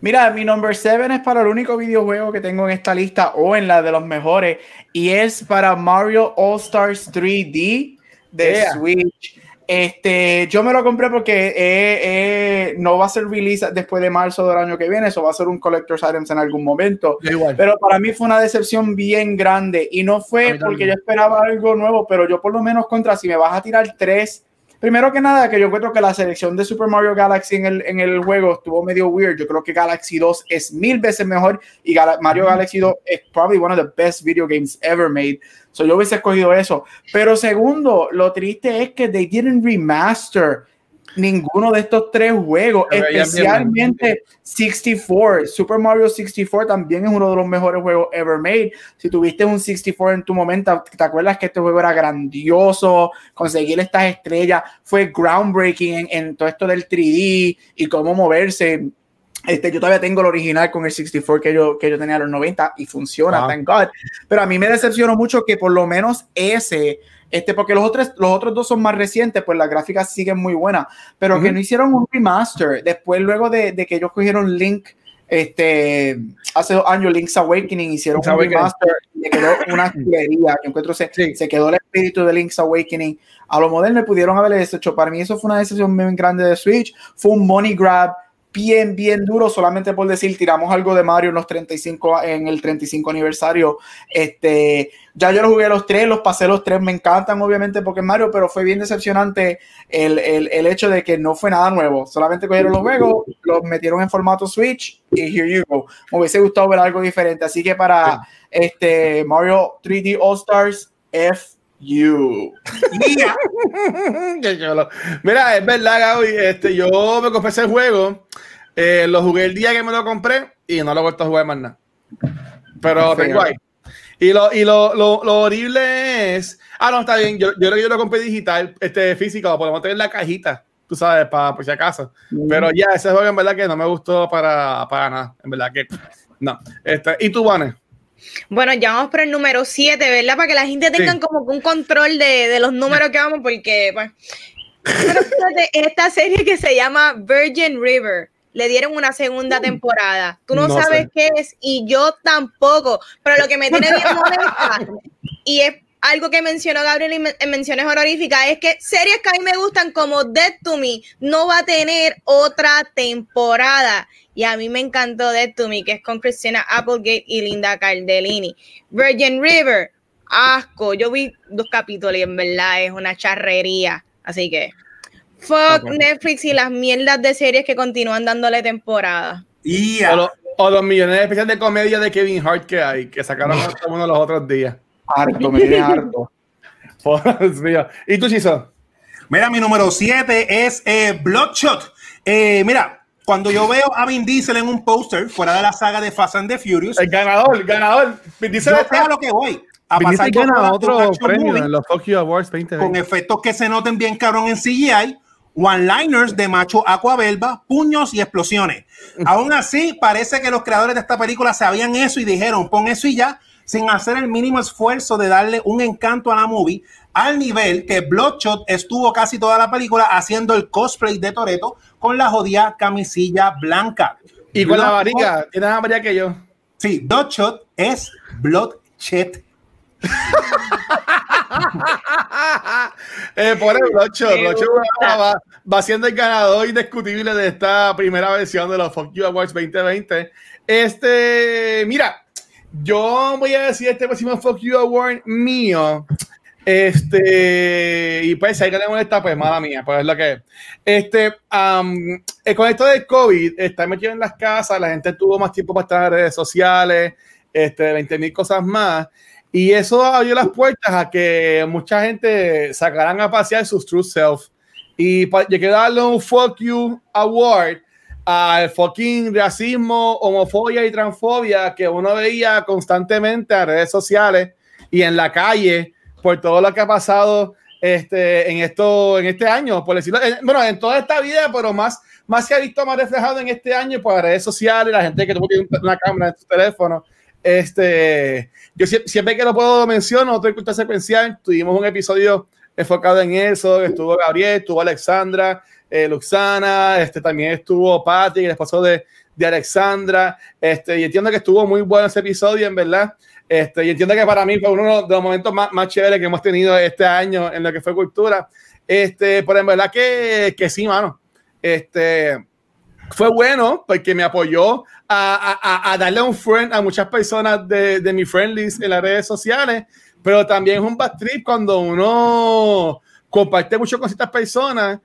Mira, mi number 7 es para el único videojuego que tengo en esta lista o en la de los mejores y es para Mario All Stars 3D de Yeah. Switch. Este, yo me lo compré porque eh, eh, no va a ser release después de marzo del año que viene, eso va a ser un collector's items en algún momento. Igual. Pero para mí fue una decepción bien grande y no A fue porque yo esperaba algo nuevo, pero yo por lo menos contra, si me vas a tirar tres, primero que nada, que yo encuentro que la selección de Super Mario Galaxy en el, en el juego estuvo medio weird. Yo creo que Galaxy 2 es mil veces mejor y Gala- Mario Galaxy 2 es probably one of the best video games ever made. So yo hubiese escogido eso. Pero segundo, lo triste es que they didn't remaster ninguno de estos tres juegos, especialmente 64. Super Mario 64 también es uno de los mejores juegos ever made. Si tuviste un 64 en tu momento, ¿te acuerdas que este juego era grandioso? Conseguir estas estrellas fue groundbreaking en, en todo esto del 3D y cómo moverse. Este, yo todavía tengo el original con el 64 que yo, que yo tenía en los 90 y funciona, thank God. Pero a mí me decepcionó mucho que por lo menos ese, este, porque los otros, los otros dos son más recientes, pues las gráficas siguen muy buenas, pero que Ujú. no hicieron un remaster. Después, luego de, de que ellos cogieron Link, este, hace dos años, Link's Awakening, hicieron Link's un Awakening. remaster y le quedó una chulería. Yo encuentro se, Sí. se quedó el espíritu de Link's Awakening. A lo moderno pudieron haberle deshecho. Para mí, eso fue una decisión bien grande de Switch. Fue un money grab bien, bien duro, solamente por decir, tiramos algo de Mario en los 35, en el 35 aniversario. Este, ya yo lo jugué los tres, los pasé los tres, me encantan obviamente porque es Mario, pero fue bien decepcionante el, el, el hecho de que no fue nada nuevo, solamente cogieron los juegos, los metieron en formato Switch y here you go. Me hubiese gustado ver algo diferente, así que para este Mario 3D All Stars, F you. Yeah. Mira, es verdad, Gaby. Este, yo me compré ese juego. eh, lo jugué el día que me lo compré y no lo he vuelto a jugar más nada. Pero Qué tengo ahí. Y lo, y lo, lo, lo horrible es. Ah, no, está bien. Yo, yo creo que yo lo compré digital, este físico, lo podemos tener en la cajita, tú sabes, para por si acaso. Pero ya, ese juego en verdad que no me gustó para, para nada. En verdad que no. Este, ¿Y tú, Vane? Bueno, ya vamos por el número 7, ¿verdad? Para que la gente tenga Sí. como un control de, de los números que vamos, porque, esta serie que se llama Virgin River. Le dieron una segunda temporada. Tú no, No sabes sé. qué es y yo tampoco. Pero lo que me tiene bien molesta y es algo que mencionó Gabriel men- en menciones honoríficas es que series que a mí me gustan como Dead to Me no va a tener otra temporada. Y a mí me encantó Dead to Me, que es con Christina Applegate y Linda Cardellini. Virgin River, asco. Yo vi dos capítulos y en verdad es una charrería. Así que, fuck. Netflix y las mierdas de series que continúan dándole temporada. Yeah. O, lo- o los millones especiales de comedia de Kevin Hart que hay, que sacaron hasta uno los otros días. Harto, me tiene harto. Por Dios mío. ¿Y tú, Chizo? Mira, mi número 7 es eh, Bloodshot. Eh, mira, cuando yo veo a Vin Diesel en un póster fuera de la saga de Fast and the Furious, El ganador, el ganador. Dice yo sé a lo que voy. A Vinicius pasar por gana otro premio movie en los Tokyo Awards 2020. con efectos que se noten bien cabrón en CGI, one-liners de macho aquabelba, puños y explosiones. Aún así, parece que los creadores de esta película sabían eso y dijeron, pon eso y ya, sin hacer el mínimo esfuerzo de darle un encanto a la movie, al nivel que Bloodshot estuvo casi toda la película haciendo el cosplay de Toreto con la jodida camisilla blanca. y con la Bloodshot- variga, tienes más variga que yo. Sí, Bloodshot es Bloodshot. eh, por el Bloodshot. Bloodshot gusta. va, va siendo el ganador indiscutible de esta primera versión de los Fuck You Awards 2020. Este, mira, yo voy a decir este próximo Fuck You Award mío. Este, y pues, si que le molesta, pues mala mía, pues es lo que es. Este, um, con esto del COVID, está metido en las casas, la gente tuvo más tiempo para estar en redes sociales, este, 20 mil cosas más. Y eso abrió las puertas a que mucha gente sacaran a pasear sus true self. Y yo quiero darle un fuck you award al fucking racismo, homofobia y transfobia que uno veía constantemente en redes sociales y en la calle por todo lo que ha pasado este, en, esto, en este año, por decirlo, bueno, en toda esta vida, pero más, más se ha visto más reflejado en este año por las redes sociales, la gente que tuvo una cámara en su teléfono. Este, yo siempre, que lo puedo mencionar, otro cultura secuencial, tuvimos un episodio enfocado en eso, estuvo Gabriel, estuvo Alexandra, eh, Luxana, este, también estuvo Patrick, el esposo de, de Alexandra, este, y entiendo que estuvo muy bueno ese episodio, en verdad. Este, y entiendo que para mí fue uno de los momentos más, más chéveres que hemos tenido este año en lo que fue cultura. Este, pero en verdad que, que sí, mano. Este, fue bueno porque me apoyó a, a, a, darle un friend a muchas personas de, de mi friend list en las redes sociales, pero también es un bad trip cuando uno comparte mucho con ciertas personas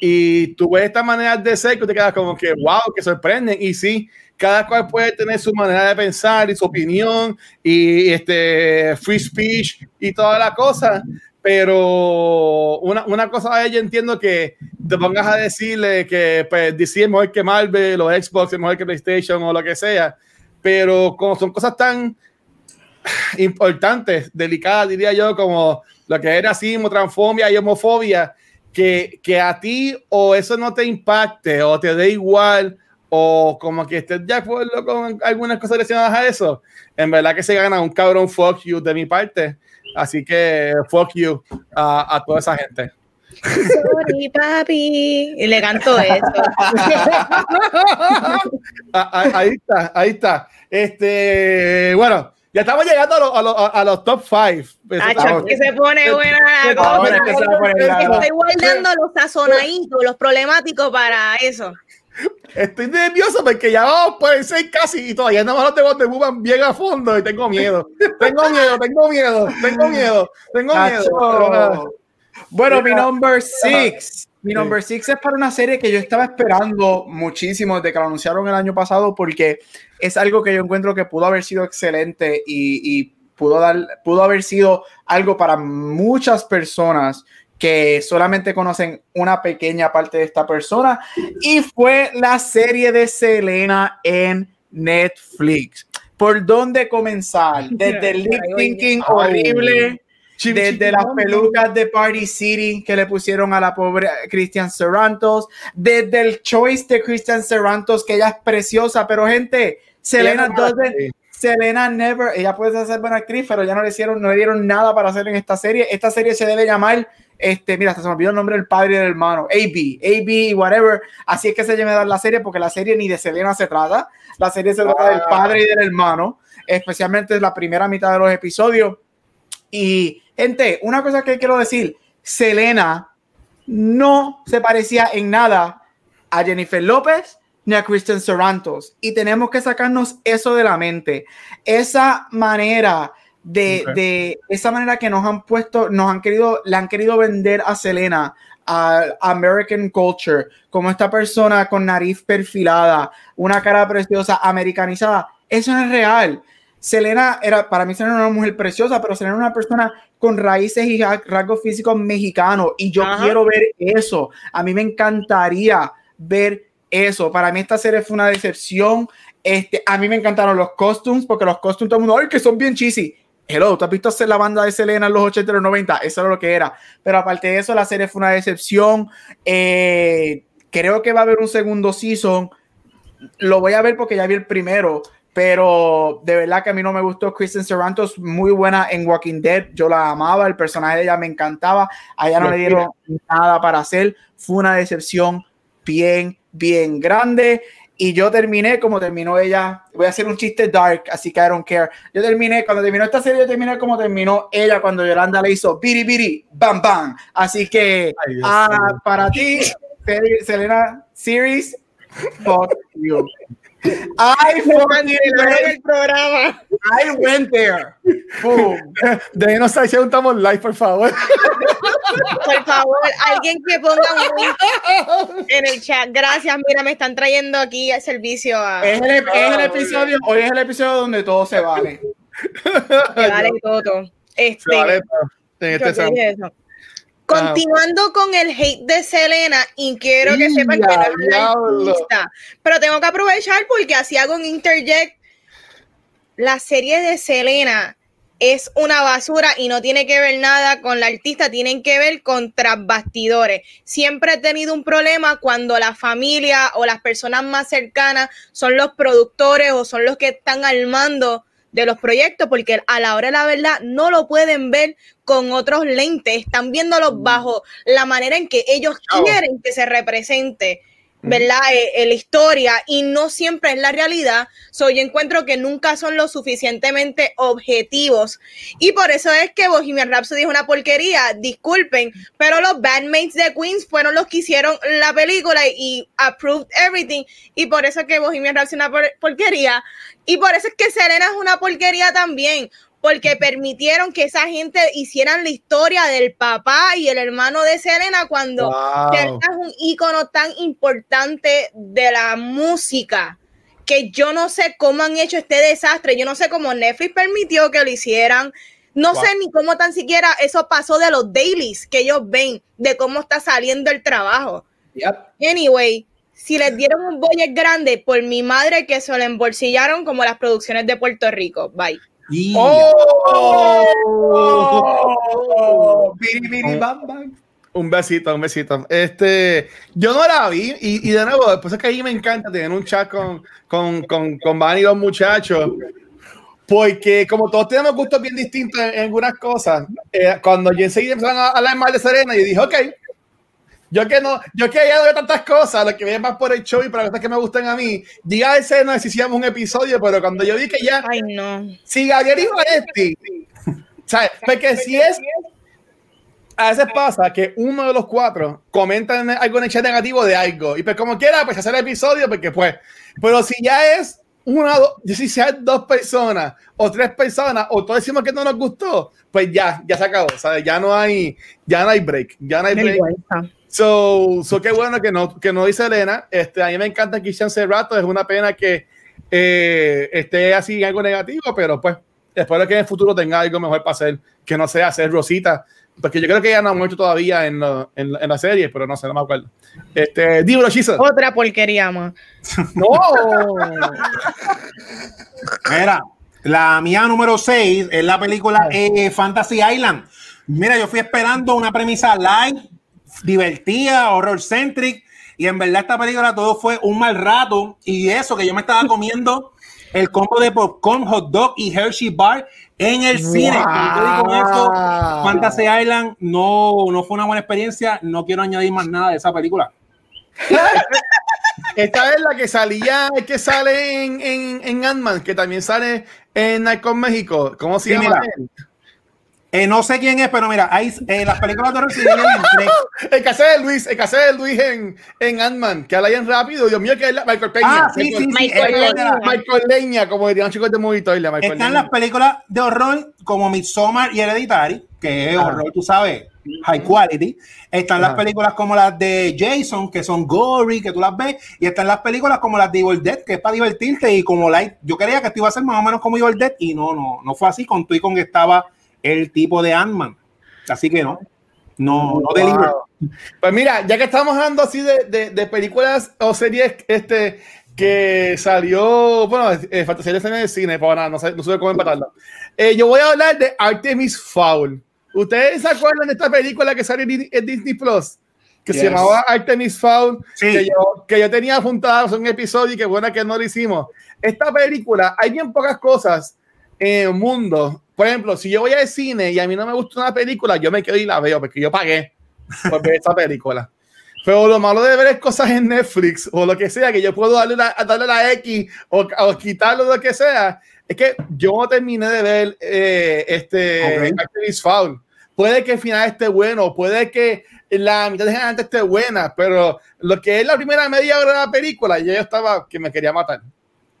y tú ves esta manera de ser que te quedas como que wow, que sorprenden. Y sí, cada cual puede tener su manera de pensar y su opinión y este free speech y toda la cosa. Pero una, una cosa ella entiendo que te pongas a decirle que pues, DC es mejor que Marvel o Xbox es mejor que PlayStation o lo que sea. Pero como son cosas tan importantes, delicadas, diría yo, como lo que era racismo, transfobia y homofobia, que, que a ti o eso no te impacte o te dé igual o como que estés de acuerdo con algunas cosas relacionadas a eso, en verdad que se gana un cabrón fuck you de mi parte. Así que fuck you a, a toda esa gente. Sorry, papi. Y le canto eso. Ah, ah, ahí está, ahí está. Este, bueno, ya estamos llegando a, lo, a, lo, a los top 5. Acho, que se pone buena la cosa. Estoy guardando los sazonaditos, los problemáticos para eso. Estoy nervioso porque ya vamos por ser casi y todavía no los de Buban bien a fondo y tengo miedo. Tengo miedo, tengo miedo, tengo miedo, tengo miedo. Bueno, mi number six. Mi number six es para una serie que yo estaba esperando muchísimo desde que lo anunciaron el año pasado porque es algo que yo encuentro que pudo haber sido excelente y, y pudo, dar, pudo haber sido algo para muchas personas que solamente conocen una pequeña parte de esta persona y fue la serie de Selena en Netflix. ¿Por dónde comenzar? Desde el lip thinking horrible, desde las pelucas de Party City que le pusieron a la pobre Christian Serrantos, desde el choice de Christian Serrantos, que ella es preciosa, pero gente, Selena Selena Never, ella puede ser buena actriz, pero ya no le hicieron, no le dieron nada para hacer en esta serie. Esta serie se debe llamar este, mira, hasta se me olvidó el nombre del padre y del hermano, AB, AB, whatever. Así es que se llama dar la serie, porque la serie ni de Selena se trata, la serie se trata del padre y del hermano, especialmente la primera mitad de los episodios. Y, gente, una cosa que quiero decir, Selena no se parecía en nada a Jennifer López ni a Kristen Serrantos. Y tenemos que sacarnos eso de la mente. Esa manera de, de, esa manera que nos han puesto, nos han querido, le han querido vender a Selena a American culture, como esta persona con nariz perfilada, una cara preciosa, americanizada. Eso no es real. Selena era, para mí Selena era una mujer preciosa, pero Selena era una persona con raíces y rasgos físicos mexicanos y yo quiero ver eso. A mí me encantaría ver eso. Para mí esta serie fue una decepción. Este, a mí me encantaron los costumes porque los costumes todo el mundo, ay, que son bien cheesy hello, ¿tú has visto hacer la banda de Selena en los 80 y los 90? Eso era lo que era. Pero aparte de eso, la serie fue una decepción. Eh, creo que va a haber un segundo season. Lo voy a ver porque ya vi el primero. Pero de verdad que a mí no me gustó. Kristen Serrantos, muy buena en Walking Dead. Yo la amaba. El personaje de ella me encantaba. A ella no le dieron nada para hacer. Fue una decepción bien, bien grande y yo terminé como terminó ella. Voy a hacer un chiste dark, así que I don't care. Yo terminé, cuando terminó esta serie, yo terminé como terminó ella cuando Yolanda le hizo biri biri, bam bam. Así que ah, para ti, Selena Series, fuck you. I fucking Cancelaron went, el programa. I went there. Boom. De no estar estamos live, por favor. Por favor, alguien que ponga un link en el chat. Gracias, mira, me están trayendo aquí el servicio a Es el, es el episodio, hoy es el episodio donde todo se vale. que vale todo. Este, Vale, en este Continuando con el hate de Selena, y quiero que sepan que no es una artista, pero tengo que aprovechar porque así hago un interject. La serie de Selena es una basura y no tiene que ver nada con la artista, tienen que ver con tras bastidores. Siempre he tenido un problema cuando la familia o las personas más cercanas son los productores o son los que están al mando de los proyectos, porque a la hora de la verdad no lo pueden ver con otros lentes, están viéndolo bajo la manera en que ellos quieren que se represente. ¿Verdad? Eh, eh, la historia y no siempre es la realidad. So, yo encuentro que nunca son lo suficientemente objetivos. Y por eso es que Bohemian Rhapsody es una porquería. Disculpen, pero los bandmates de Queens fueron los que hicieron la película y approved everything. Y por eso es que Bohemian Rhapsody es una por- porquería. Y por eso es que Selena es una porquería también. Porque permitieron que esa gente hicieran la historia del papá y el hermano de Selena cuando Wow. Selena es un ícono tan importante de la música que yo no sé cómo han hecho este desastre. Yo no sé cómo Netflix permitió que lo hicieran. No Wow. sé ni cómo tan siquiera eso pasó de los dailies que ellos ven, de cómo está saliendo el trabajo. Yep. Anyway, si les dieron un budget grande, por mi madre que se lo embolsillaron como las producciones de Puerto Rico. Bye. Y- Oh, bam, bam. Un besito, un besito. Este, yo no la vi y, y de nuevo, después es que ahí me encanta tener un chat con, con, con, con Van y los muchachos, porque como todos tenemos gustos bien distintos en, en algunas cosas, eh, cuando yo enseguida empezaron a hablar mal de Serena, yo dije, ok, yo que no, yo que ya no veo tantas cosas, lo que veo más por el show y para las cosas que me gustan a mí, diga de Serena si hicimos un episodio, pero cuando yo vi que ya Ay, no. si Gabriel y Vanetti, ¿sabes? Porque si es, a veces pasa que uno de los cuatro comenta en- algo en el chat negativo de algo, y pues como quiera, pues hacer el episodio, porque pues, pero si ya es una, do- si sean dos personas o tres personas, o todos decimos que no nos gustó, pues ya, ya se acabó, ¿sabes? Ya no hay, ya no hay break, ya no hay break. So, so qué bueno que no, que no dice Elena. Este, a mí me encanta Christian Cerrato. Es una pena que eh, esté así en algo negativo, pero pues espero que en el futuro tenga algo mejor para hacer, que no sea hacer Rosita. Porque yo creo que ella no ha muerto todavía en, lo- en, en la serie, pero no sé, no me acuerdo. Este, Chisa. Otra porquería más. No. Mira, la mía número 6 es la película eh, Fantasy Island. Mira, yo fui esperando una premisa light, divertida, horror centric, y en verdad esta película todo fue un mal rato. Y eso que yo me estaba comiendo el combo de popcorn, hot dog y Hershey Bar en el cine. Y yo digo con eso, Fantasy Island no, no fue una buena experiencia. No quiero añadir más nada de esa película. Esta es la que salía, que sale en, en, en Ant-Man, que también sale en Icon México. ¿Cómo se Sí, llama? Eh, no sé quién es, pero mira, hay eh, las películas de tres. El que hace de Luis, el que hace de Luis en, en Ant-Man, que habla bien rápido. Dios mío, que es la- Michael Peña. Ah, sí, sí, sí. Michael Leña. Michael Leña, como dirían chicos de Movie Toilet, Michael Están Leña. las películas de horror como Midsommar y Hereditary, que es horror, tú sabes, high quality. Están las películas como las de Jason, que son gory, que tú las ves. Y están las películas como las de Evil Dead, que es para divertirte. Y como light, yo creía que esto iba a ser más o menos como Evil Dead. Y no, no, no fue así con tú y con que estaba el tipo de Ant-Man. Así que no, no, no. Wow. Pues mira, ya que estamos hablando así de, de, de películas o series este, que salió, bueno, eh, fantasía de escena de cine, para nada, no sé, no sé cómo empatarla. Eh, yo voy a hablar de Artemis Fowl. ¿Ustedes se acuerdan de esta película que salió en, en Disney Plus? Que se Yes. llamaba Artemis Fowl, Sí. que, yo, que yo tenía apuntado en un episodio y que bueno que no lo hicimos. Esta película, hay bien pocas cosas en el mundo. Por ejemplo, si yo voy al cine y a mí no me gusta una película, yo me quedo y la veo porque yo pagué por ver esa película. Pero lo malo de ver cosas en Netflix o lo que sea, que yo puedo darle la, darle la X o, o quitarlo lo que sea, es que yo no terminé de ver eh, este Ok. Artemis Fowl. Puede que el final esté bueno, puede que la mitad de gente esté buena, pero lo que es la primera media hora de la película, ya yo estaba que me quería matar.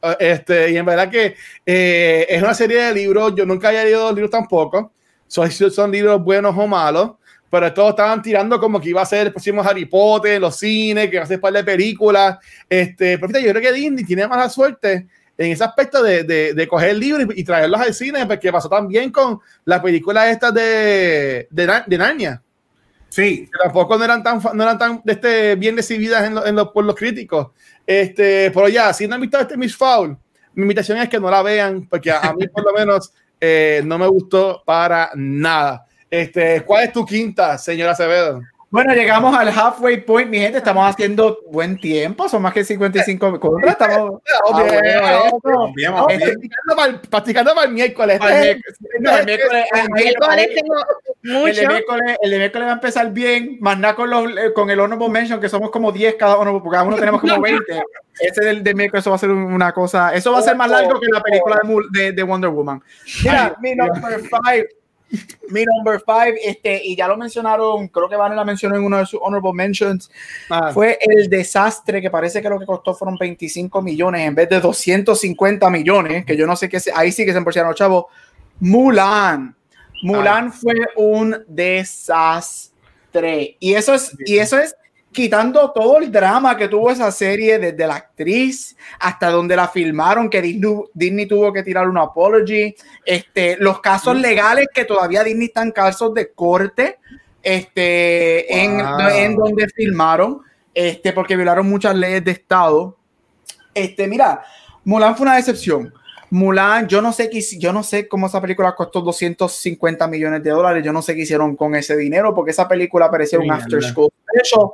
Uh, Este, y en verdad que eh, es una serie de libros. Yo nunca había leído los libros tampoco. Son, son libros buenos o malos. Pero todos estaban tirando como que iba a ser el próximo Harry Potter en los cines, que va a ser par de películas. Este, pero fíjate, yo creo que Disney tiene mala suerte en ese aspecto de, de, de coger libros y, y traerlos al cine, porque pasó también con las películas estas de, de, de Narnia Sí, que tampoco no eran tan, no eran tan este, bien recibidas en lo- en lo- por los críticos. Este, pero ya, si no han visto este Miss Foul, mi invitación es que no la vean, porque a, a mí por lo menos eh, no me gustó para nada. Este, ¿Cuál es tu quinta, señora Acevedo? Bueno, llegamos al halfway point, mi gente. Estamos haciendo buen tiempo. Son más que 55 contra. Estamos. Practicando para el, miércoles. Este- el miércoles- el Miércoles tengo El de, mucho. miércoles, el de miércoles va a empezar bien, más nada con, los, eh, con el Honorable Mention, que somos como 10 cada uno, porque cada uno tenemos como 20. Ese del de miércoles, eso va a ser una cosa, eso va a ser más largo que la película de, de Wonder Woman. Mira, mi number 5, mi number 5, este, y ya lo mencionaron, creo que Van la mencionó en uno de sus Honorable Mentions, Ah, fue el desastre que parece que lo que costó fueron 25 millones en vez de 250 millones, que yo no sé qué, se- ahí sí que se embolsaron los chavos. Mulan. Mulan fue un desastre. Y eso es, y eso es quitando todo el drama que tuvo esa serie, desde la actriz hasta donde la filmaron, que Disney, Disney tuvo que tirar una apology, este, los casos legales que todavía Disney están casos de corte, este, en, en donde filmaron, este, porque violaron muchas leyes de Estado. Este, mira, Mulan fue una decepción. Mulan, yo no sé qué, yo no sé cómo esa película costó 250 millones de dólares. Yo no sé qué hicieron con ese dinero, porque esa película parecía un after school special.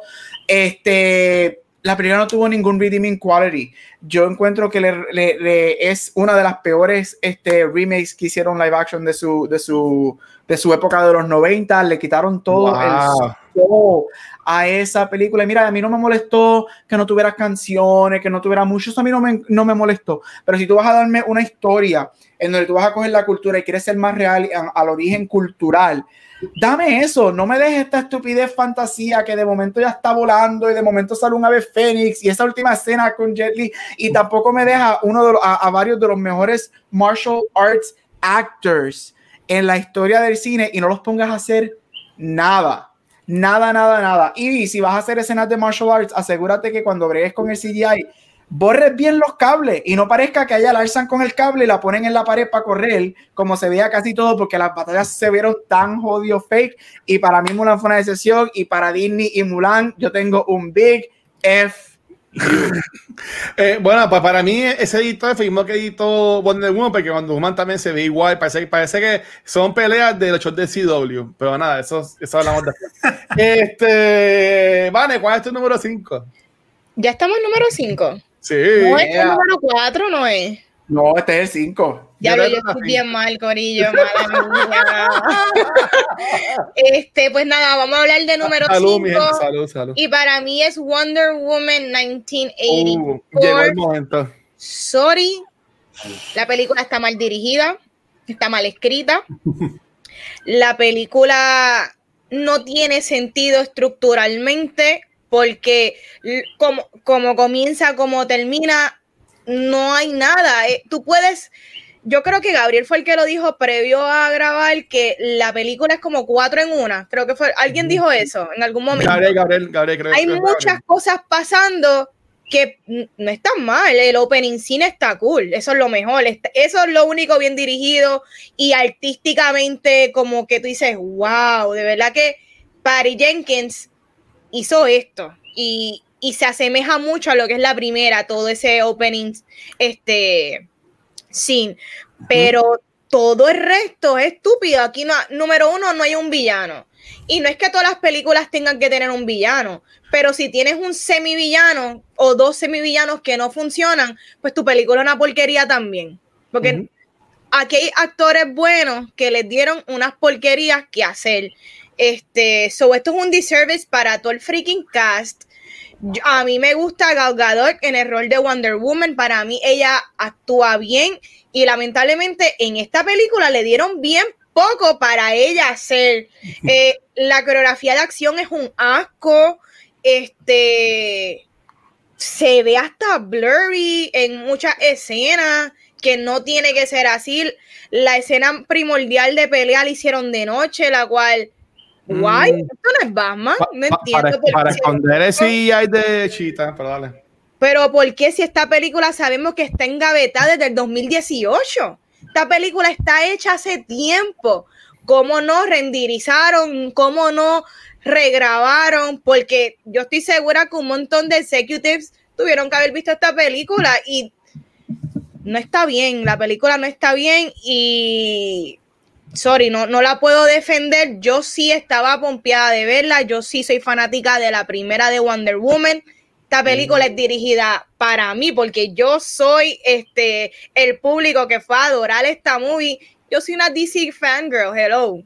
Este, la película no tuvo ningún redeeming quality. Yo encuentro que le, le- le- es una de las peores este, remakes que hicieron live action de su, de su, de su época de los 90. Le quitaron todo Wow. el show a esa película. Y mira, a mí no me molestó que no tuviera canciones, que no tuviera mucho, eso a mí no me, no me molestó. Pero si tú vas a darme una historia en donde tú vas a coger la cultura y quieres ser más real al origen cultural, dame eso, no me dejes esta estupidez fantasía que de momento ya está volando y de momento sale un ave fénix y esa última escena con Jet Li y tampoco me deja uno de los- a, a varios de los mejores martial arts actors en la historia del cine y no los pongas a hacer nada. Nada, nada, nada. Y si vas a hacer escenas de martial arts, asegúrate que cuando bregues con el CGI, borres bien los cables y no parezca que haya la alzan con el cable y la ponen en la pared para correr, como se veía casi todo, porque las batallas se vieron tan jodido fake. Y para mí Mulan fue una decepción. Y para Disney y Mulan, yo tengo un big F. Eh, bueno, pues para mí ese editor fue el mismo que editó Wonder Woman, porque Wonder Woman también se ve igual, parece, parece que son peleas de los shows de CW, pero nada, eso, eso hablamos después. este, vale, ¿cuál es tu número 5? Ya estamos en número 5. Sí. No es el yeah. número 4, no es. No, este es el 5. Ya lo yo estoy bien mal, Corillo, mala. Este, pues nada, vamos a hablar de número mi gente, 5. salud, salud. Y para mí es Wonder Woman 1980. Uh, llegó el momento. Sorry, la película está mal dirigida, está mal escrita. La película no tiene sentido estructuralmente porque como, como comienza, como termina, no hay nada. Eh, Tú puedes, yo creo que Gabriel fue el que lo dijo previo a grabar que la película es como cuatro en una. Creo que fue, alguien dijo eso en algún momento Gabriel, Gabriel, Gabriel, creo hay creo muchas Gabriel. cosas pasando que no están mal. El opening scene está cool. Eso es lo mejor. Eso es lo único bien dirigido y artísticamente como que tú dices, wow, de verdad que Patty Jenkins hizo esto y, y se asemeja mucho a lo que es la primera, todo ese opening este scene. Pero todo el resto es estúpido. Aquí no, número uno, no hay un villano. Y no es que todas las películas tengan que tener un villano, pero si tienes un semivillano o dos semivillanos que no funcionan, pues tu película es una porquería también. Porque Ujú. aquí hay actores buenos que les dieron unas porquerías que hacer. Este, so esto es un disservice para todo el freaking cast. A mí me gusta Gal Gadot en el rol de Wonder Woman. Para mí ella actúa bien y lamentablemente en esta película le dieron bien poco para ella hacer. Eh, la coreografía de acción es un asco. Este, se ve hasta blurry en muchas escenas, que no tiene que ser así. La escena primordial de pelea la hicieron de noche, la cual, guay, Mm. esto no es Batman, Pa- no entiendo para, por para qué. esconder el CGI de Cheetah, pero dale. Pero ¿por qué si esta película sabemos que está engavetada desde el 2018? Esta película está hecha hace tiempo. ¿Cómo no renderizaron? ¿Cómo no regrabaron? Porque yo estoy segura que un montón de executives tuvieron que haber visto esta película y no está bien. La película no está bien y sorry, no, no la puedo defender. Yo sí estaba pompeada de verla. Yo sí soy fanática de la primera de Wonder Woman. Esta película es dirigida para mí porque yo soy este el público que fue a adorar esta movie. Yo soy una DC fangirl, hello.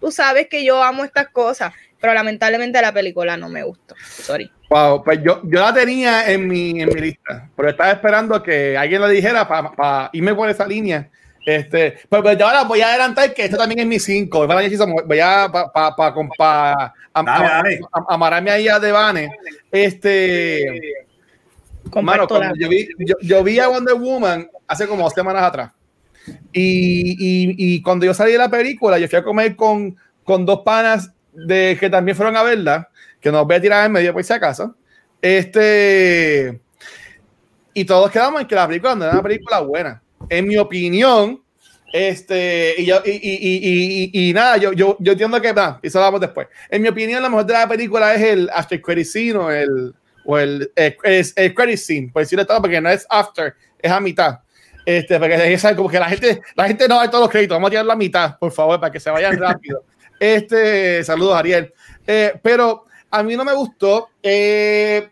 Tú sabes que yo amo estas cosas, pero lamentablemente la película no me gustó. Sorry. Wow, pues yo, yo la tenía en mi, en mi lista, pero estaba esperando que alguien lo dijera para irme por esa línea. Este, pues, pues, ahora voy a adelantar que esto también es mi 5. Voy a pa, pa, pa, pa, amarrarme ahí a Devane. Este, mano, yo, vi, yo, yo vi a Wonder Woman hace como dos semanas atrás. Y, y, y cuando yo salí de la película, yo fui a comer con, con dos panas de que también fueron a verla, que nos voy a tirar en medio por si acaso. Este, y todos quedamos en que la película no era una película buena. En mi opinión, este, y, yo, y, y, y, y, nada, yo, yo, yo entiendo que, nada, eso lo hablamos después. En mi opinión, la mejor de la película es el after credit scene o el, o el, el, el, el credit scene, por decirlo todo, porque no es after, es a mitad. Este, porque es como que la gente, la gente no da todos los créditos, vamos a tirar la mitad, por favor, para que se vayan rápido. Este, saludos, Ariel. Eh, pero a mí no me gustó. Eh,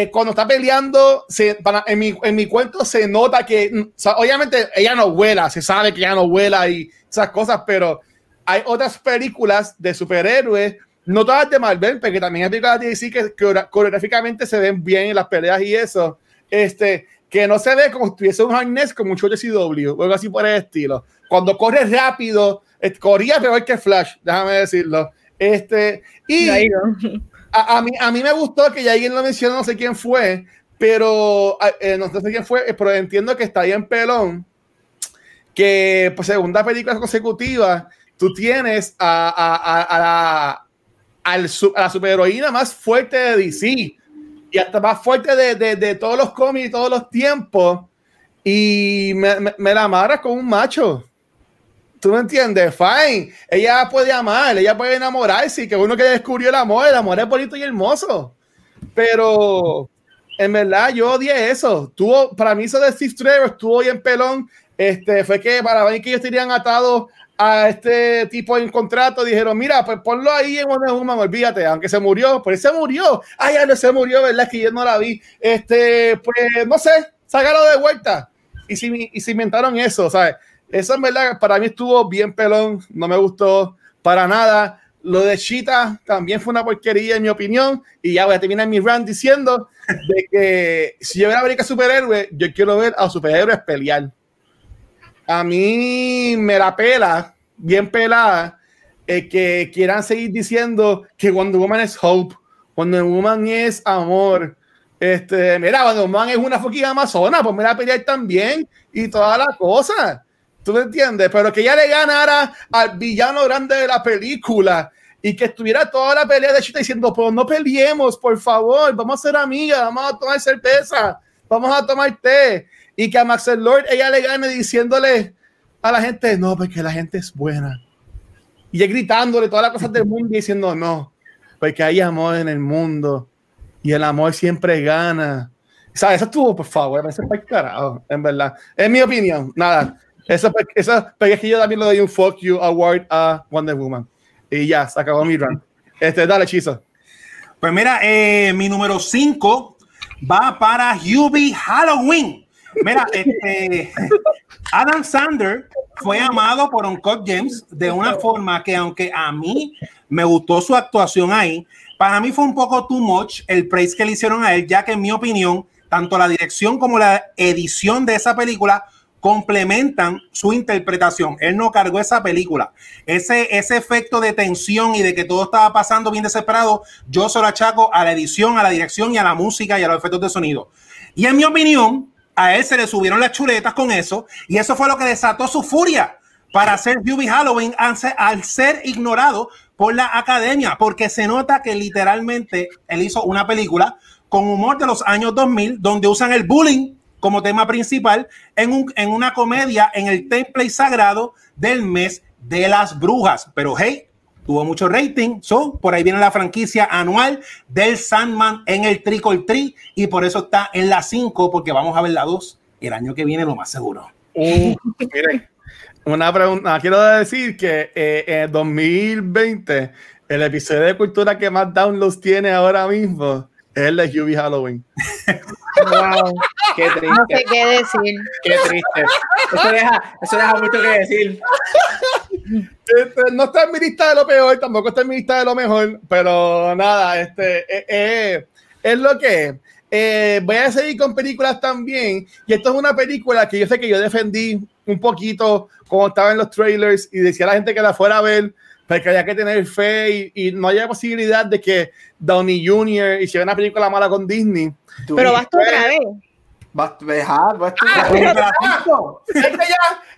eh, cuando está peleando, se, para, en, mi, en mi cuento se nota que, mm, o sea, obviamente ella no vuela, se sabe que ella no vuela y esas cosas, pero hay otras películas de superhéroes, no todas de Marvel, porque también hay películas de DC que, que coreográficamente se ven bien en las peleas y eso, este, que no se ve como si tuviese un harness como un show CW o algo así por el estilo. Cuando corre rápido, eh, corría peor que Flash, déjame decirlo. Este, y no. A, mí, a mí me gustó que ya alguien lo mencionó, no sé quién fue, pero eh, no sé quién fue, pero entiendo que está ahí en pelón. Que por segunda película consecutiva, tú tienes a, la, al, a superheroína más fuerte de DC y hasta más fuerte de, todos los cómics y todos los tiempos. Y me, me, me la amarras con un macho. ¿Tú me entiendes? Fine. Ella puede amar, ella puede enamorarse y que uno que descubrió el amor, el amor es bonito y hermoso. Pero en verdad yo odié eso. Tuvo, para mí eso de Steve Trevor estuvo bien pelón. Este, fue que para mí que ellos tenían atado a este tipo en contrato, dijeron, mira, pues ponlo ahí en Wonder Woman, olvídate, aunque se murió, pues se murió. Ay, ya no se murió, ¿verdad? Es que yo no la vi. Este, pues no sé, sácalo de vuelta. Y si, y si inventaron eso, ¿sabes? Eso en verdad para mí estuvo bien pelón, no me gustó para nada. Lo de Cheetah también fue una porquería en mi opinión y ya voy a terminar mi rant diciendo de que si yo voy a a superhéroe, yo quiero ver a superhéroes pelear. A mí me la pela, bien pelada, eh, que quieran seguir diciendo que Wonder Woman es hope, Wonder Woman es amor. Este, mira, Wonder Woman es una fucking amazona, pues mira a pelear también y toda la cosa. ¿Tú me entiendes? Pero que ella le ganara al villano grande de la película y que estuviera toda la pelea de Chita diciendo, pero no peleemos, por favor, vamos a ser amigas, vamos a tomar cerveza, vamos a tomar té. Y que a Maxwell Lord ella le gane diciéndole a la gente, no, porque la gente es buena. Y ella gritándole todas las cosas del mundo y diciendo, no, porque hay amor en el mundo y el amor siempre gana. ¿Sabes? Eso estuvo, por favor, me hace para carajo, en verdad. Es mi opinión, nada. Eso, pero es que yo también le doy un fuck you award a Wonder Woman. Y ya, se acabó mi run. Este, dale, hechizo. Pues mira, eh, mi número 5 va para Hubie Halloween. Mira, este, Adam Sander fue amado por Uncut James de una forma que, aunque a mí me gustó su actuación ahí, para mí fue un poco too much el praise que le hicieron a él, ya que en mi opinión, tanto la dirección como la edición de esa película complementan su interpretación. Él no cargó esa película. Ese, ese efecto de tensión y de que todo estaba pasando bien desesperado, yo se lo achaco a la edición, a la dirección y a la música y a los efectos de sonido. Y en mi opinión, a él se le subieron las chuletas con eso y eso fue lo que desató su furia para hacer Hubie Halloween al ser ignorado por la academia, porque se nota que literalmente él hizo una película con humor de los años 2000 donde usan el bullying como tema principal en, un, en una comedia en el template sagrado del mes de las brujas. Pero hey, tuvo mucho rating. So, por ahí viene la franquicia anual del Sandman en el Trickle Tree y por eso está en la 5 porque vamos a ver la 2 el año que viene lo más seguro. Uh, miren, una pregunta, quiero decir que eh, en 2020 el episodio de cultura que más downloads tiene ahora mismo es el de Hubie Halloween. Wow, qué triste. No sé qué decir. Qué triste. Eso deja, eso deja mucho que decir. Este, no está en mi lista de lo peor, tampoco está en mi lista de lo mejor, pero nada, este eh, eh, es lo que eh, voy a seguir con películas también. Y esto es una película que yo sé que yo defendí un poquito como estaba en los trailers y decía a la gente que la fuera a ver, porque había que tener fe y, no había posibilidad de que Downey Jr. hiciera una película mala con Disney. Pero vas tú otra vez. Vas a dejar, vas a es que ya,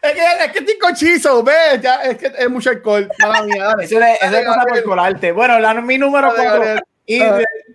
es que, es que estoy cochizo, ¿ves? Ya, es que es mucho alcohol. Mala mía, Eso es, cosa por colarte. Bueno, la, mi número cuatro. Y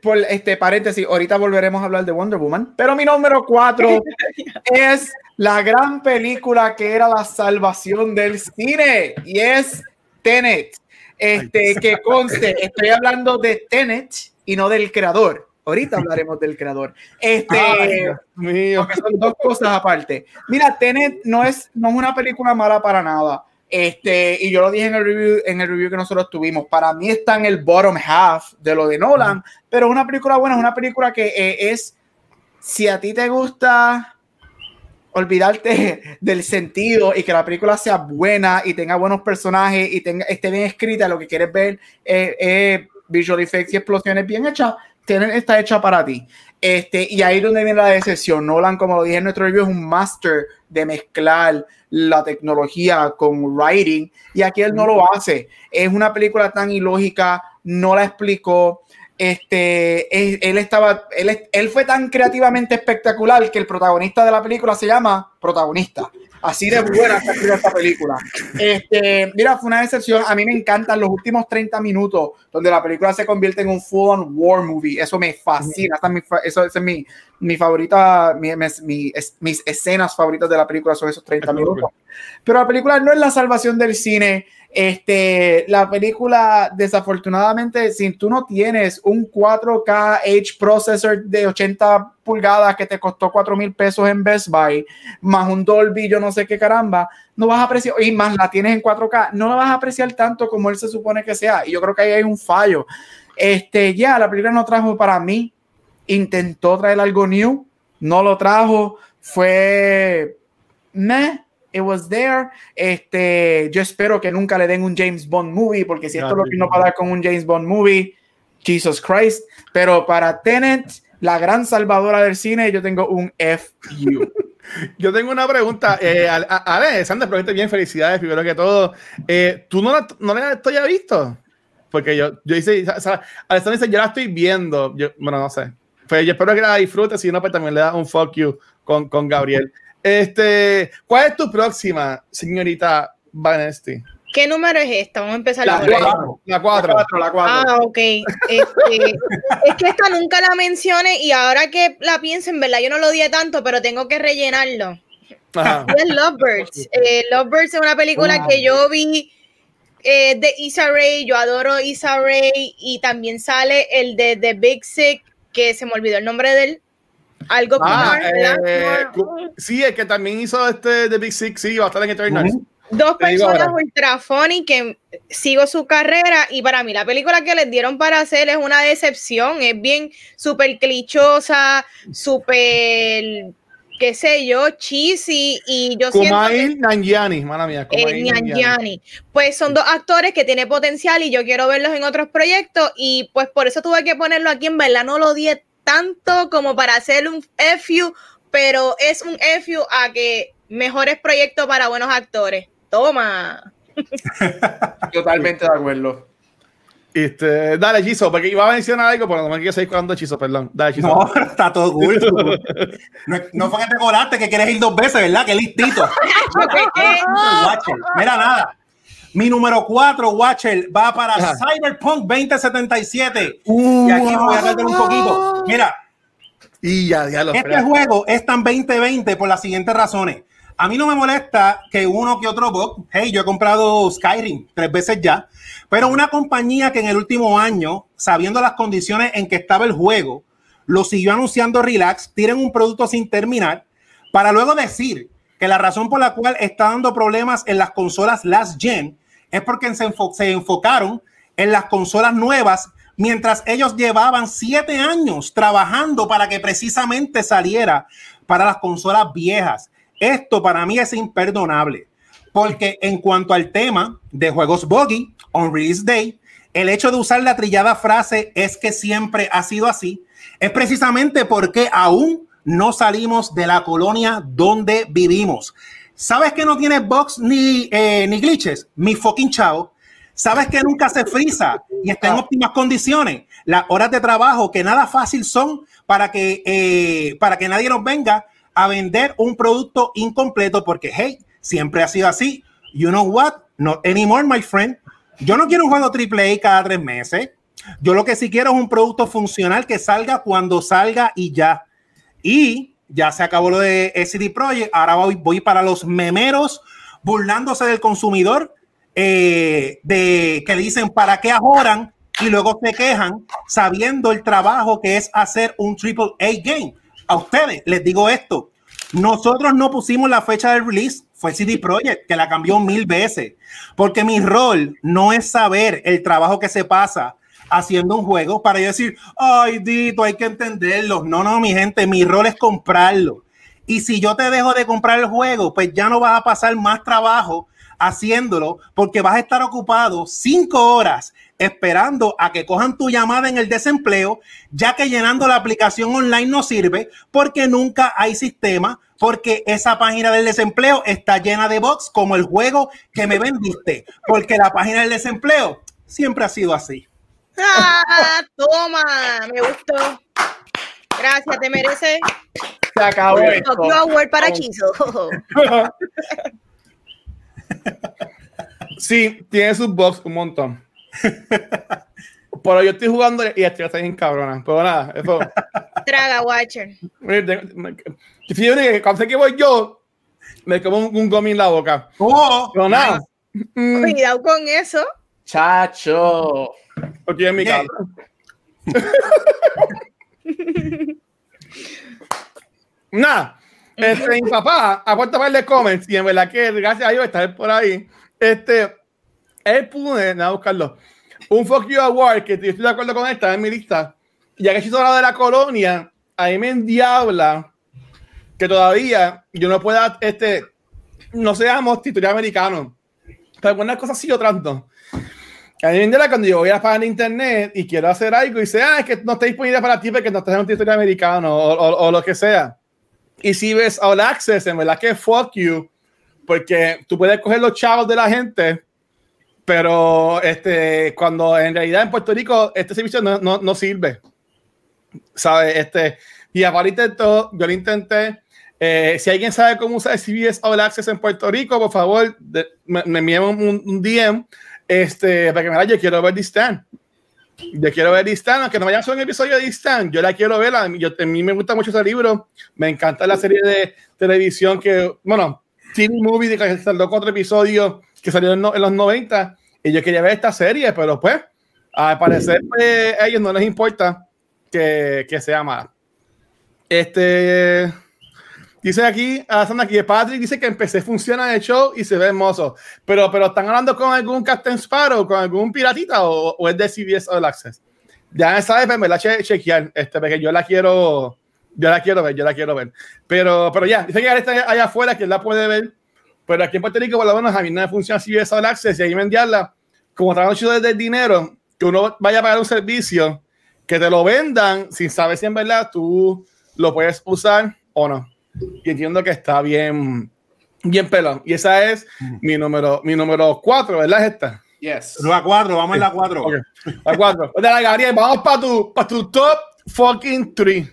por este paréntesis, ahorita volveremos a hablar de Wonder Woman, pero mi número cuatro es la gran película que era la salvación del cine y es Tenet. Este, que conste, estoy hablando de Tenet y no del creador. Ahorita hablaremos del creador. Este, mío. son dos cosas aparte. Mira, Tenet no es, no es una película mala para nada. Este, y yo lo dije en el review, en el review que nosotros tuvimos. Para mí está en el bottom half de lo de Nolan, pero es una película buena, es una película que eh, es, si a ti te gusta olvidarte del sentido y que la película sea buena y tenga buenos personajes y tenga, esté bien escrita, lo que quieres ver eh, visual effects y explosiones bien hechas, tienen, está hecha para ti. Este, y ahí es donde viene la decepción. Nolan, como lo dije en nuestro review, es un master de mezclar la tecnología con writing y aquí él no lo hace. Es una película tan ilógica, no la explicó. Este, él, estaba, él, él fue tan creativamente espectacular que el protagonista de la película se llama protagonista. Así de buena está esta película. Este, mira, fue una decepción. A mí me encantan los últimos 30 minutos donde la película se convierte en un full-on war movie. Eso me fascina. eso, es mi, mi favorita, mis escenas favoritas de la película son esos 30 minutos. Pero la película no es la salvación del cine. Este, la película, desafortunadamente, si tú no tienes un 4K H processor de 80 pulgadas que te costó 4 mil pesos en Best Buy, más un Dolby, yo no sé qué caramba, no vas a apreciar, y más la tienes en 4K, no la vas a apreciar tanto como él se supone que sea. Y yo creo que ahí hay un fallo. Este, ya, la película no trajo para mí, intentó traer algo new, no lo trajo, fue meh it was there. Este, yo espero que nunca le den un James Bond movie, porque si esto es lo que no va a dar con un James Bond movie, Jesus Christ. Pero para Tenet, la gran salvadora del cine, yo tengo un FU. Yo tengo una pregunta. Eh, Ale, Sandra, pero bien, felicidades, primero que todo. Eh, ¿Tú no la, no la estoy visto? Porque yo, yo dice, o sea, Alessandra dice, yo la estoy viendo. Yo, bueno, no sé. Pues yo espero que la disfrutes, si no, pues también le da un fuck you con, con Gabriel. Este, ¿cuál es tu próxima, señorita Vanesti? ¿Qué número es esta? Vamos a empezar la 4. La 4. La 4. Ah, ok. Este, es que esta nunca la mencioné y ahora que la pienso, en verdad, yo no lo odié tanto, pero tengo que rellenarlo. Es Lovebirds. Eh, Lovebirds es una película que yo vi eh, de Issa Rae. Yo adoro Issa Rae y también sale el de The Big Sick, que se me olvidó el nombre de él. Algo ah, eh, Sí, es que también hizo este The Big Six, sí, va a estar en Eternals. Dos personas ultra funny que sigo su carrera y para mí la película que les dieron para hacer es una decepción, es bien súper clichosa, súper qué sé yo, cheesy y yo Kumail siento Nanjiani, mala mía, Nanjiani. Pues son dos actores que tienen potencial y yo quiero verlos en otros proyectos y pues por eso tuve que ponerlo aquí, en verdad no lo di tanto como para hacer un FU, pero es un FU a que mejores proyectos para buenos actores. Toma. Totalmente de acuerdo. Este, dale, Chizo, porque iba a mencionar algo, pero no me quiero seguir jugando Chizo, perdón. Dale, Chizo. No, está todo cool. No, no fue que te colaste que quieres ir dos veces, ¿verdad? Qué listito. Mira, nada. Mi número 4, Watcher, va para Ajá. Cyberpunk 2077. Uh, y aquí me voy a meter un poquito. Mira, Y ya, ya lo este juego es tan 2020 por las siguientes razones. A mí no me molesta que uno que otro bug, hey, yo he comprado Skyrim tres veces ya, pero una compañía que en el último año, sabiendo las condiciones en que estaba el juego, lo siguió anunciando relax, tienen un producto sin terminar, para luego decir que la razón por la cual está dando problemas en las consolas last gen es porque se, enfo- se enfocaron en las consolas nuevas mientras ellos llevaban siete años trabajando para que precisamente saliera para las consolas viejas. Esto para mí es imperdonable, porque en cuanto al tema de juegos buggy on release day, el hecho de usar la trillada frase es que siempre ha sido así, es precisamente porque aún no salimos de la colonia donde vivimos. ¿Sabes que no tiene bugs ni, eh, ni glitches? Mi fucking chavo. ¿Sabes que nunca se frisa y está en óptimas condiciones? Las horas de trabajo que nada fácil son para que, eh, para que nadie nos venga a vender un producto incompleto porque, hey, siempre ha sido así. You know what? Not anymore, my friend. Yo no quiero un juego AAA cada tres meses. Yo lo que sí quiero es un producto funcional que salga cuando salga y ya. Y ya se acabó lo de CD Projekt. Ahora voy, para los memeros burlándose del consumidor eh, de que dicen para qué ajoran y luego se quejan sabiendo el trabajo que es hacer un triple A game. A ustedes les digo esto. Nosotros no pusimos la fecha del release, fue CD Projekt que la cambió mil veces, porque mi rol no es saber el trabajo que se pasa haciendo un juego para decir, ay, Dito, hay que entenderlo. No, no, mi gente, mi rol es comprarlo. Y si yo te dejo de comprar el juego, pues ya no vas a pasar más trabajo haciéndolo porque vas a estar ocupado cinco horas esperando a que cojan tu llamada en el desempleo, ya que llenando la aplicación online no sirve porque nunca hay sistema, porque esa página del desempleo está llena de bots como el juego que me vendiste, porque la página del desempleo siempre ha sido así. Ah, toma, me gustó. Gracias, te mereces Se acabó esto. Award para Chizo. Sí, tiene sus bugs un montón. Pero yo estoy jugando y estoy está bien cabrona. Pero nada, eso. Traga, Watcher. Fíjate que cuando sé que voy yo, me como un, un gummy en la boca. Oh, Pero nada, Cuidado con eso. Chacho. Porque en mi casa. Nada. Este, mi papá ha puesto par de comments y en verdad que gracias a Dios está él por ahí. Este, él pudo, nada, buscarlo. Un Fuck You Award que yo estoy de acuerdo con él, está en mi lista. Ya que hizo hablado de la colonia, a mí me endiabla que todavía yo no pueda, este, no seamos titular americano. Pero algunas cosas sí, otras no. A mí me cuando yo voy a pagar internet y quiero hacer algo y dice, ah, es que no está disponible para ti porque no estás en un título americano o, o- o lo que sea. Y si ves All Access, en verdad que fuck you, porque tú puedes coger los chavos de la gente, pero este, cuando en realidad en Puerto Rico este servicio no, no, no sirve. ¿Sabes? Este, y aparte intentó, yo lo intenté. Eh, si alguien sabe cómo usar CBS All Access en Puerto Rico, por favor, de- me, me envíen un, un DM este, para que me vaya. Yo quiero ver The Stand. Yo quiero ver The Stand, aunque no a ser un episodio de The Stand, yo la quiero ver. A mí, yo, a mí me gusta mucho ese libro. Me encanta la serie de televisión que, bueno, TV Movie de que salió cuatro episodios que no- en los 90. Y yo quería ver esta serie, pero pues, al parecer, pues, a ellos no les importa que, que sea mala. Este. Dice aquí, Sandra, aquí Patrick dice que en PC funciona el show y se ve hermoso. Pero, pero ¿están hablando con algún Captain Sparrow, con algún piratita o, o es de CBS All Access? Ya me sabe, pero me la che chequear, este, porque yo la quiero, yo la quiero ver, yo la quiero ver. Pero, pero ya, dice que ahora está allá afuera, que la puede ver. Pero aquí en Puerto Rico, por lo menos, a mí no me funciona CBS All Access y ahí venderla, como trabajo mucho desde el dinero, que uno vaya a pagar un servicio, que te lo vendan sin saber si en verdad tú lo puedes usar o no. Y entiendo que está bien, Bien pelón. Y esa es mi número, mi número 4, ¿verdad? Es esta. Yes. La 4, vamos en la 4. Ok, La 4. Dale, Gabriel, vamos para tu, pa tu top fucking 3.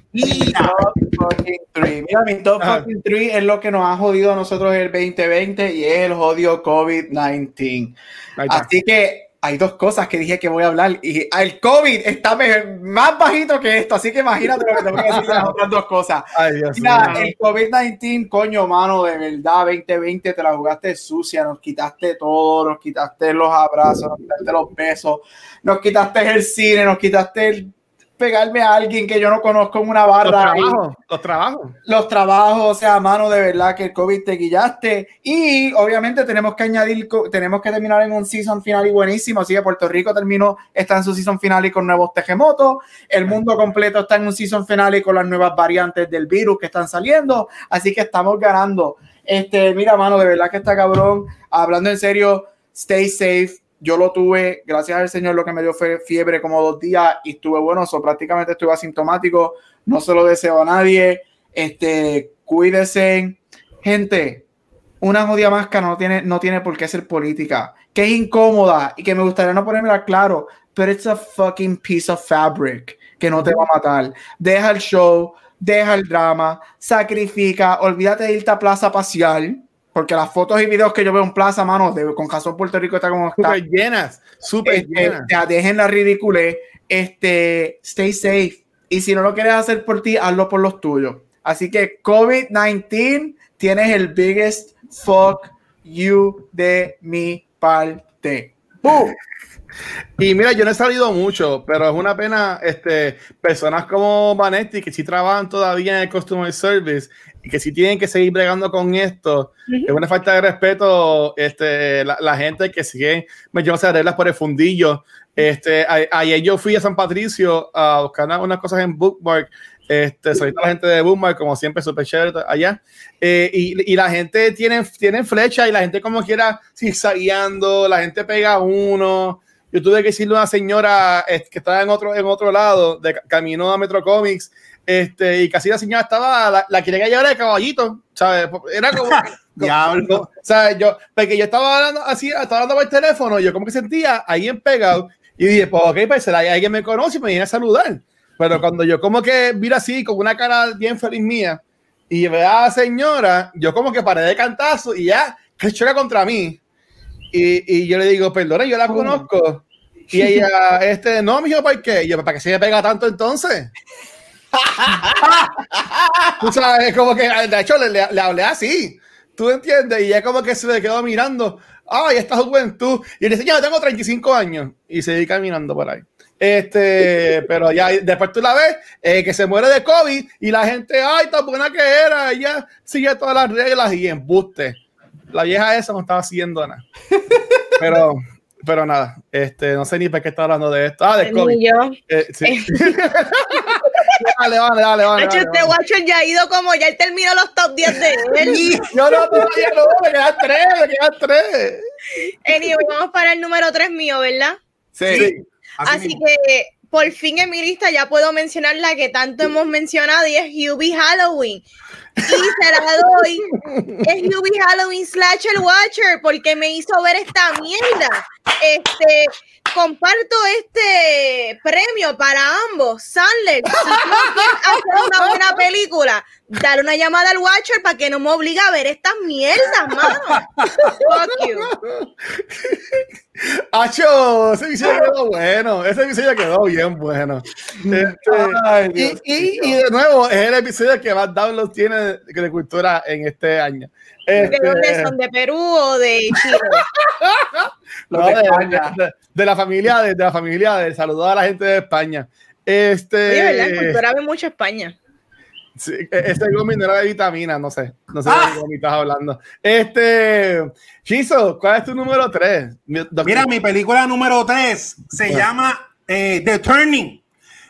Top fucking three. Mira, mi top Ajá. fucking three es lo que nos ha jodido a nosotros el 2020 y es el jodido COVID-19. Ahí está. Así que hay dos cosas que dije que voy a hablar y el COVID está más bajito que esto, así que imagínate lo que te voy a decir de las otras dos cosas. Ay, Dios Mira, el COVID-19, coño, mano, de verdad, 2020 te la jugaste sucia, nos quitaste todo, nos quitaste los abrazos, nos quitaste los besos, nos quitaste el cine, nos quitaste el pegarme a alguien que yo no conozco en una Los barra. y- trabajos, los trabajos. los trabajos, o sea, mano, de verdad que el COVID te guillaste. Y obviamente tenemos que añadir, tenemos que terminar en un season final y buenísimo. Así que Puerto Rico terminó, está en su season final y con nuevos terremotos. El mundo completo está en un season final y con las nuevas variantes del virus que están saliendo. Así que estamos ganando. Este, mira, mano, de verdad que está cabrón. Hablando en serio, stay safe. Yo lo tuve, gracias al Señor, lo que me dio fue fiebre como dos días y estuve bueno, so, prácticamente estuve asintomático. No se lo deseo a nadie. Este, cuídese. Gente, una jodida máscara no tiene, no tiene por qué ser política. Que es incómoda y que me gustaría no ponérmela claro, pero it's a fucking piece of fabric que no te va a matar. Deja el show, deja el drama, sacrifica, olvídate de irte a Plaza Pasear, porque las fotos y videos que yo veo en Plaza, mano, de, con Jason Puerto Rico está como está. Súper llenas, súper Este, llenas. ya, dejen la ridícula. Este, stay safe. Y si no lo quieres hacer por ti, hazlo por los tuyos. Así que COVID-19 tienes el biggest fuck you de mi parte. ¡Boom! Y mira, yo no he salido mucho, pero es una pena, este, personas como Vanetti que sí trabajan todavía en el Customer Service y que sí tienen que seguir bregando con esto. Es una falta de respeto, este, la, la gente que sigue metiéndose reglas por el fundillo. Este, a- ayer yo fui a San Patricio a buscar una- unas cosas en Bookmark. Este, soy la gente de Bookmark, como siempre, súper chévere allá. Eh, y, y la gente tiene, tiene flecha y la gente como quiera zigzagueando, la gente pega uno. Yo tuve que decirle a una señora eh, que estaba en otro, en otro lado, de ca- camino a Metro Comics, este, y casi la señora estaba, la, la quería llevar de caballito, ¿sabes? Era como, Diablo. o sea, yo, porque yo estaba hablando así, estaba hablando por el teléfono, yo como que sentía ahí en pegado, y dije, pues ok, pues será alguien me conoce y me viene a saludar. Pero cuando yo como que mira así, con una cara bien feliz mía, y ve a la señora, yo como que paré de cantazo y ya, que choca contra mí. Y, y yo le digo, perdona, yo la conozco. Y ella, este, no, mijo, ¿por qué? Y yo, ¿para qué se me pega tanto entonces? Tú sabes, como que, de hecho, le, le, le hablé así. ¿Tú entiendes? Y ella como que se me quedó mirando. Ay, esta juventud. Y le dice, yo tengo 35 años. Y seguí caminando por ahí. Este, pero ya después tú la ves eh, que se muere de COVID y la gente, ay, tan buena que era. Ella sigue todas las reglas y embuste. La vieja esa no estaba siguiendo nada. Pero, pero nada, este, no sé ni por qué está hablando de esto. Ah, de COVID. Eh, sí. dale, dale, dale, dale. Hacho, dale, este. Watcher ya ha ido como, ya él terminó los top 10 de él. Yo no, todavía no, me quedan tres, me quedan tres. Anyway, vamos para el número 3 mío, ¿verdad? Sí. Así mismo. que por fin en mi lista ya puedo mencionar la que tanto hemos mencionado y es Hubie Halloween. Y se la doy. Es Hubie Halloween Slasher Watcher porque me hizo ver esta mierda. Este, comparto este premio para ambos. Sandler, si tú quieres hacer una buena película, dale una llamada al Watcher para que no me obligue a ver estas mierdas, mano. Fuck you. Acho, ese episodio quedó bueno. Ese episodio quedó bien bueno. Este, Ay, y, Dios y, mío. y de nuevo, es el episodio que más downloads tiene de, de cultura en este año. ¿De Este, dónde son? ¿De Perú o de Chile? no, de de, España. de- de la familia, de, de la familia, de saludar a la gente de España. Este, Oye, ¿verdad? En cultura ve mucho España. Sí, e- ese gomi no era de vitamina, no sé. No sé Ah. de qué gomi estás hablando. Este, Chizo, ¿cuál es tu número 3? Mira, mi película número 3 se Bueno. llama eh, The Turning.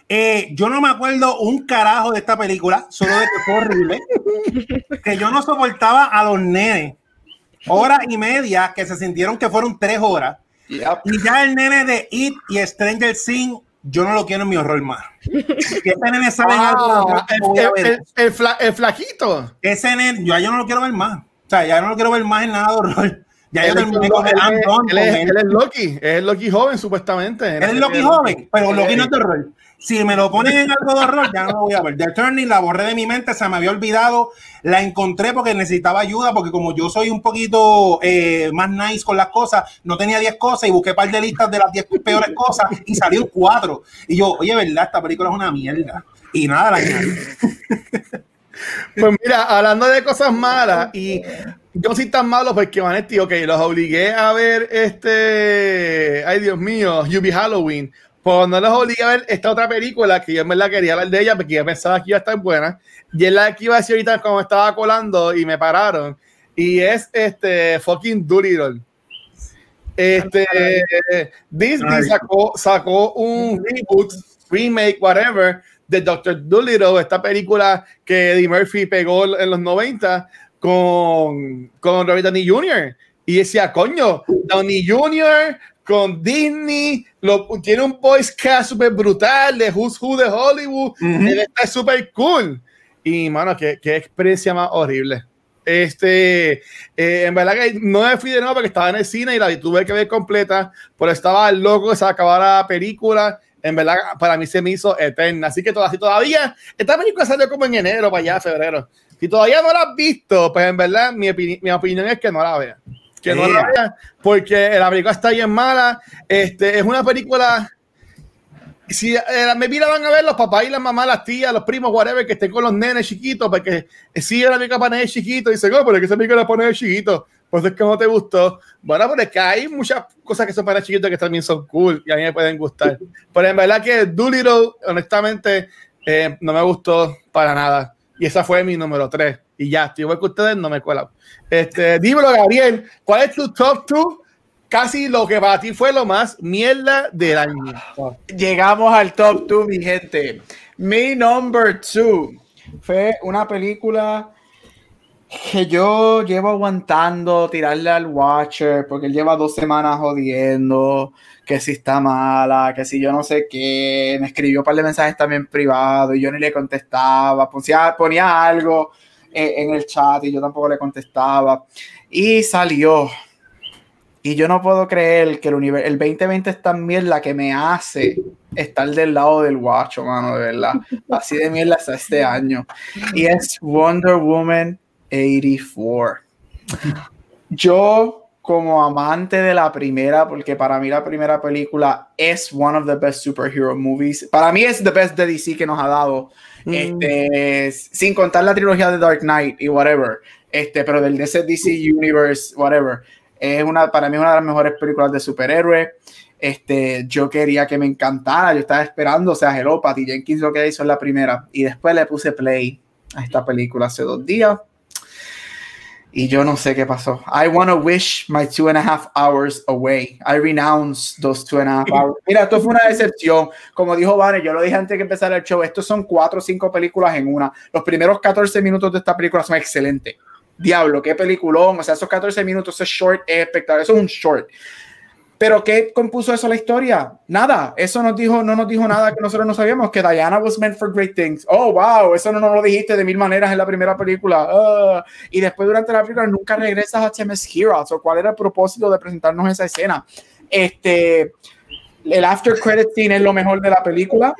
Eh, yo no me acuerdo un carajo de esta película, solo de que fue horrible. que yo no soportaba a los nenes. Hora y media que se sintieron que fueron tres horas. Yep. Y ya el nene de It y Stranger Things, yo no lo quiero en mi horror más. Que ese nene sale en algo, Ah, el, el- el fla- el flaquito. Ese nene, yo, yo no lo quiero ver más. O sea, ya no lo quiero ver más en nada de horror. Ya yo terminé con el él. él es Loki, es el Loki joven supuestamente. Él es Loki joven, pero Loki no es de horror. Si me lo ponen en algo de horror, ya no lo voy a ver. The Turning la borré de mi mente, se me había olvidado. La encontré porque necesitaba ayuda, porque como yo soy un poquito eh, más nice con las cosas, no tenía 10 cosas y busqué un par de listas de las 10 peores cosas y salió 4. Y yo, oye, ¿verdad? Esta película es una mierda. Y nada, la. Pues mira, hablando de cosas malas, y yo soy tan malo porque, Vanetti, ok, los obligué a ver este, ay Dios mío, You Be Halloween, pues no los obligué a ver esta otra película que yo en verdad quería hablar de ella porque yo pensaba que iba a estar buena, y es la que iba a decir ahorita como estaba colando y me pararon, y es este fucking Doolittle. Este, Disney sacó, sacó un reboot, remake, whatever, de Doctor Dolittle, esta película que Eddie Murphy pegó en los 90 con, con Robert Downey Jr. Y decía, coño, Downey Jr. con Disney, lo, tiene un voice cast súper brutal de Who's Who de Hollywood, Ujú. él está súper cool. Y, mano, qué, qué experiencia más horrible. Este, eh, en verdad que no me fui de nuevo porque estaba en el cine y la tuve que ver completa, pero estaba loco que se acabara la película. En verdad, para mí se me hizo eterna. Así que todavía, todavía esta película salió como en enero, para allá, febrero. Si todavía no la has visto, pues en verdad, mi, opini- mi opinión es que no la veas. Que no la veas, porque la película está bien mala. Este, es una película si eh, me la van a ver los papás y las mamás, las tías, los primos, whatever, que estén con los nenes chiquitos, porque si la película para nenes chiquitos, y dicen, oh, pero es que esa película la pone de chiquito, pues es que no te gustó. Bueno, pero es que hay muchas cosas que son para chiquitos que también son cool y a mí me pueden gustar. Pero en verdad que Doolittle, honestamente, eh, no me gustó para nada. Y esa fue mi número 3. Y ya, estoy igual que ustedes, no me cuela. Este, dímelo, Gabriel, ¿cuál es tu top 2? Casi lo que para ti fue lo más mierda del año. Llegamos al top 2, mi gente. Mi number 2 fue una película que yo llevo aguantando tirarle al Watcher porque él lleva dos semanas jodiendo que si está mala, que si yo no sé qué. Me escribió un par de mensajes también privados y yo ni le contestaba. Ponía, ponía algo eh, en el chat y yo tampoco le contestaba. Y salió. Y yo no puedo creer que el, univer- el 2020 es tan mierda que me hace estar del lado del guacho, mano, de verdad. Así de mierda está este año. Y es Wonder Woman 84. Yo, como amante de la primera, porque para mí la primera película es one of the best superhero movies. Para mí es the best de DC que nos ha dado. Este, sin contar la trilogía de Dark Knight y whatever. Este, pero del DC DC Universe, whatever. Es una, para mí, una de las mejores películas de superhéroes. Este, yo quería que me encantara, yo estaba esperando, o sea, Hello, Patty Jenkins lo que hizo en la primera. Y después le puse play a esta película hace dos días. Y yo no sé qué pasó. I want to wish my two and a half hours away. I renounce those two and a half hours. Mira, esto fue una decepción. Como dijo Vane, yo lo dije antes que empezara el show. Estos son cuatro o cinco películas en una. Los primeros 14 minutos de esta película son excelentes. Diablo, qué peliculón. O sea, esos 14 minutos, ese short es espectacular. Eso es un short. Pero ¿qué compuso eso la historia? Nada. Eso nos dijo, no nos dijo nada que nosotros no sabíamos. Que Diana was meant for great things. Oh, wow. Eso no nos lo dijiste de mil maneras en la primera película. Ah. y después durante la película nunca regresas a Temes Heroes. O cuál era el propósito de presentarnos esa escena. Este, el after credit scene es lo mejor de la película.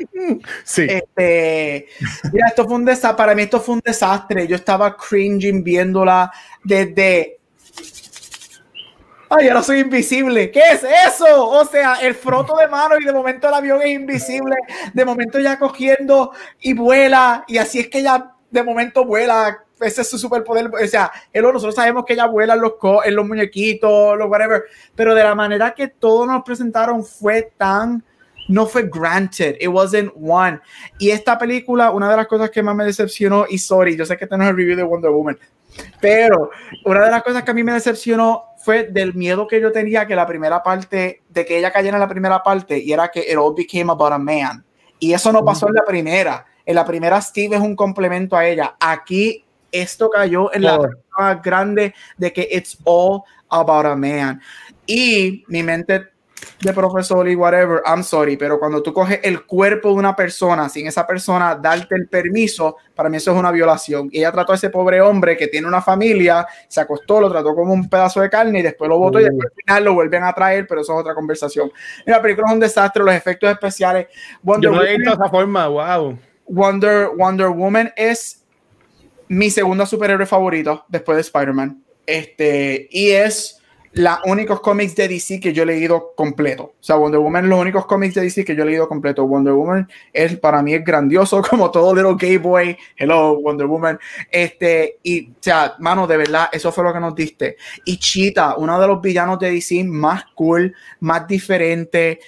Sí. Este, mira, esto fue un desastre. Para mí, esto fue un desastre. Yo estaba cringing viéndola desde. Ay, ahora soy invisible. ¿Qué es eso? O sea, el froto de mano y de momento el avión es invisible. De momento ya cogiendo y vuela. Y así es que ella de momento vuela. Ese es su superpoder. O sea, él, nosotros sabemos que ella vuela en los, co- en los muñequitos, los whatever. Pero de la manera que todos nos presentaron fue tan no fue granted, it wasn't one. Y esta película, una de las cosas que más me decepcionó, y sorry, yo sé que este no es el review de Wonder Woman, pero una de las cosas que a mí me decepcionó fue del miedo que yo tenía que la primera parte, de que ella cayera en la primera parte, y era que it all became about a man. Y eso no pasó en la primera. En la primera Steve es un complemento a ella. Aquí esto cayó en la Oh. parte más grande de que it's all about a man. Y mi mente de profesor y whatever, I'm sorry, pero cuando tú coges el cuerpo de una persona sin esa persona darte el permiso, para mí eso es una violación. Y ella trató a ese pobre hombre que tiene una familia, se acostó, lo trató como un pedazo de carne y después lo botó y después al final lo vuelven a traer, pero eso es otra conversación. La película es un desastre, los efectos especiales. Wonder, Yo no he Woman, visto de esa forma, wow. Wonder, Wonder Woman es mi segunda superhéroe favorito después de Spider-Man. Este, y es la únicos cómics de DC que yo he leído completo. O sea, Wonder Woman los únicos cómics de DC que yo he leído completo. Wonder Woman es para mí es grandioso, como todo little gay boy. Hello, Wonder Woman. Este, y, o sea, mano, de verdad, eso fue lo que nos diste. Y Cheetah, uno de los villanos de DC más cool, más diferente.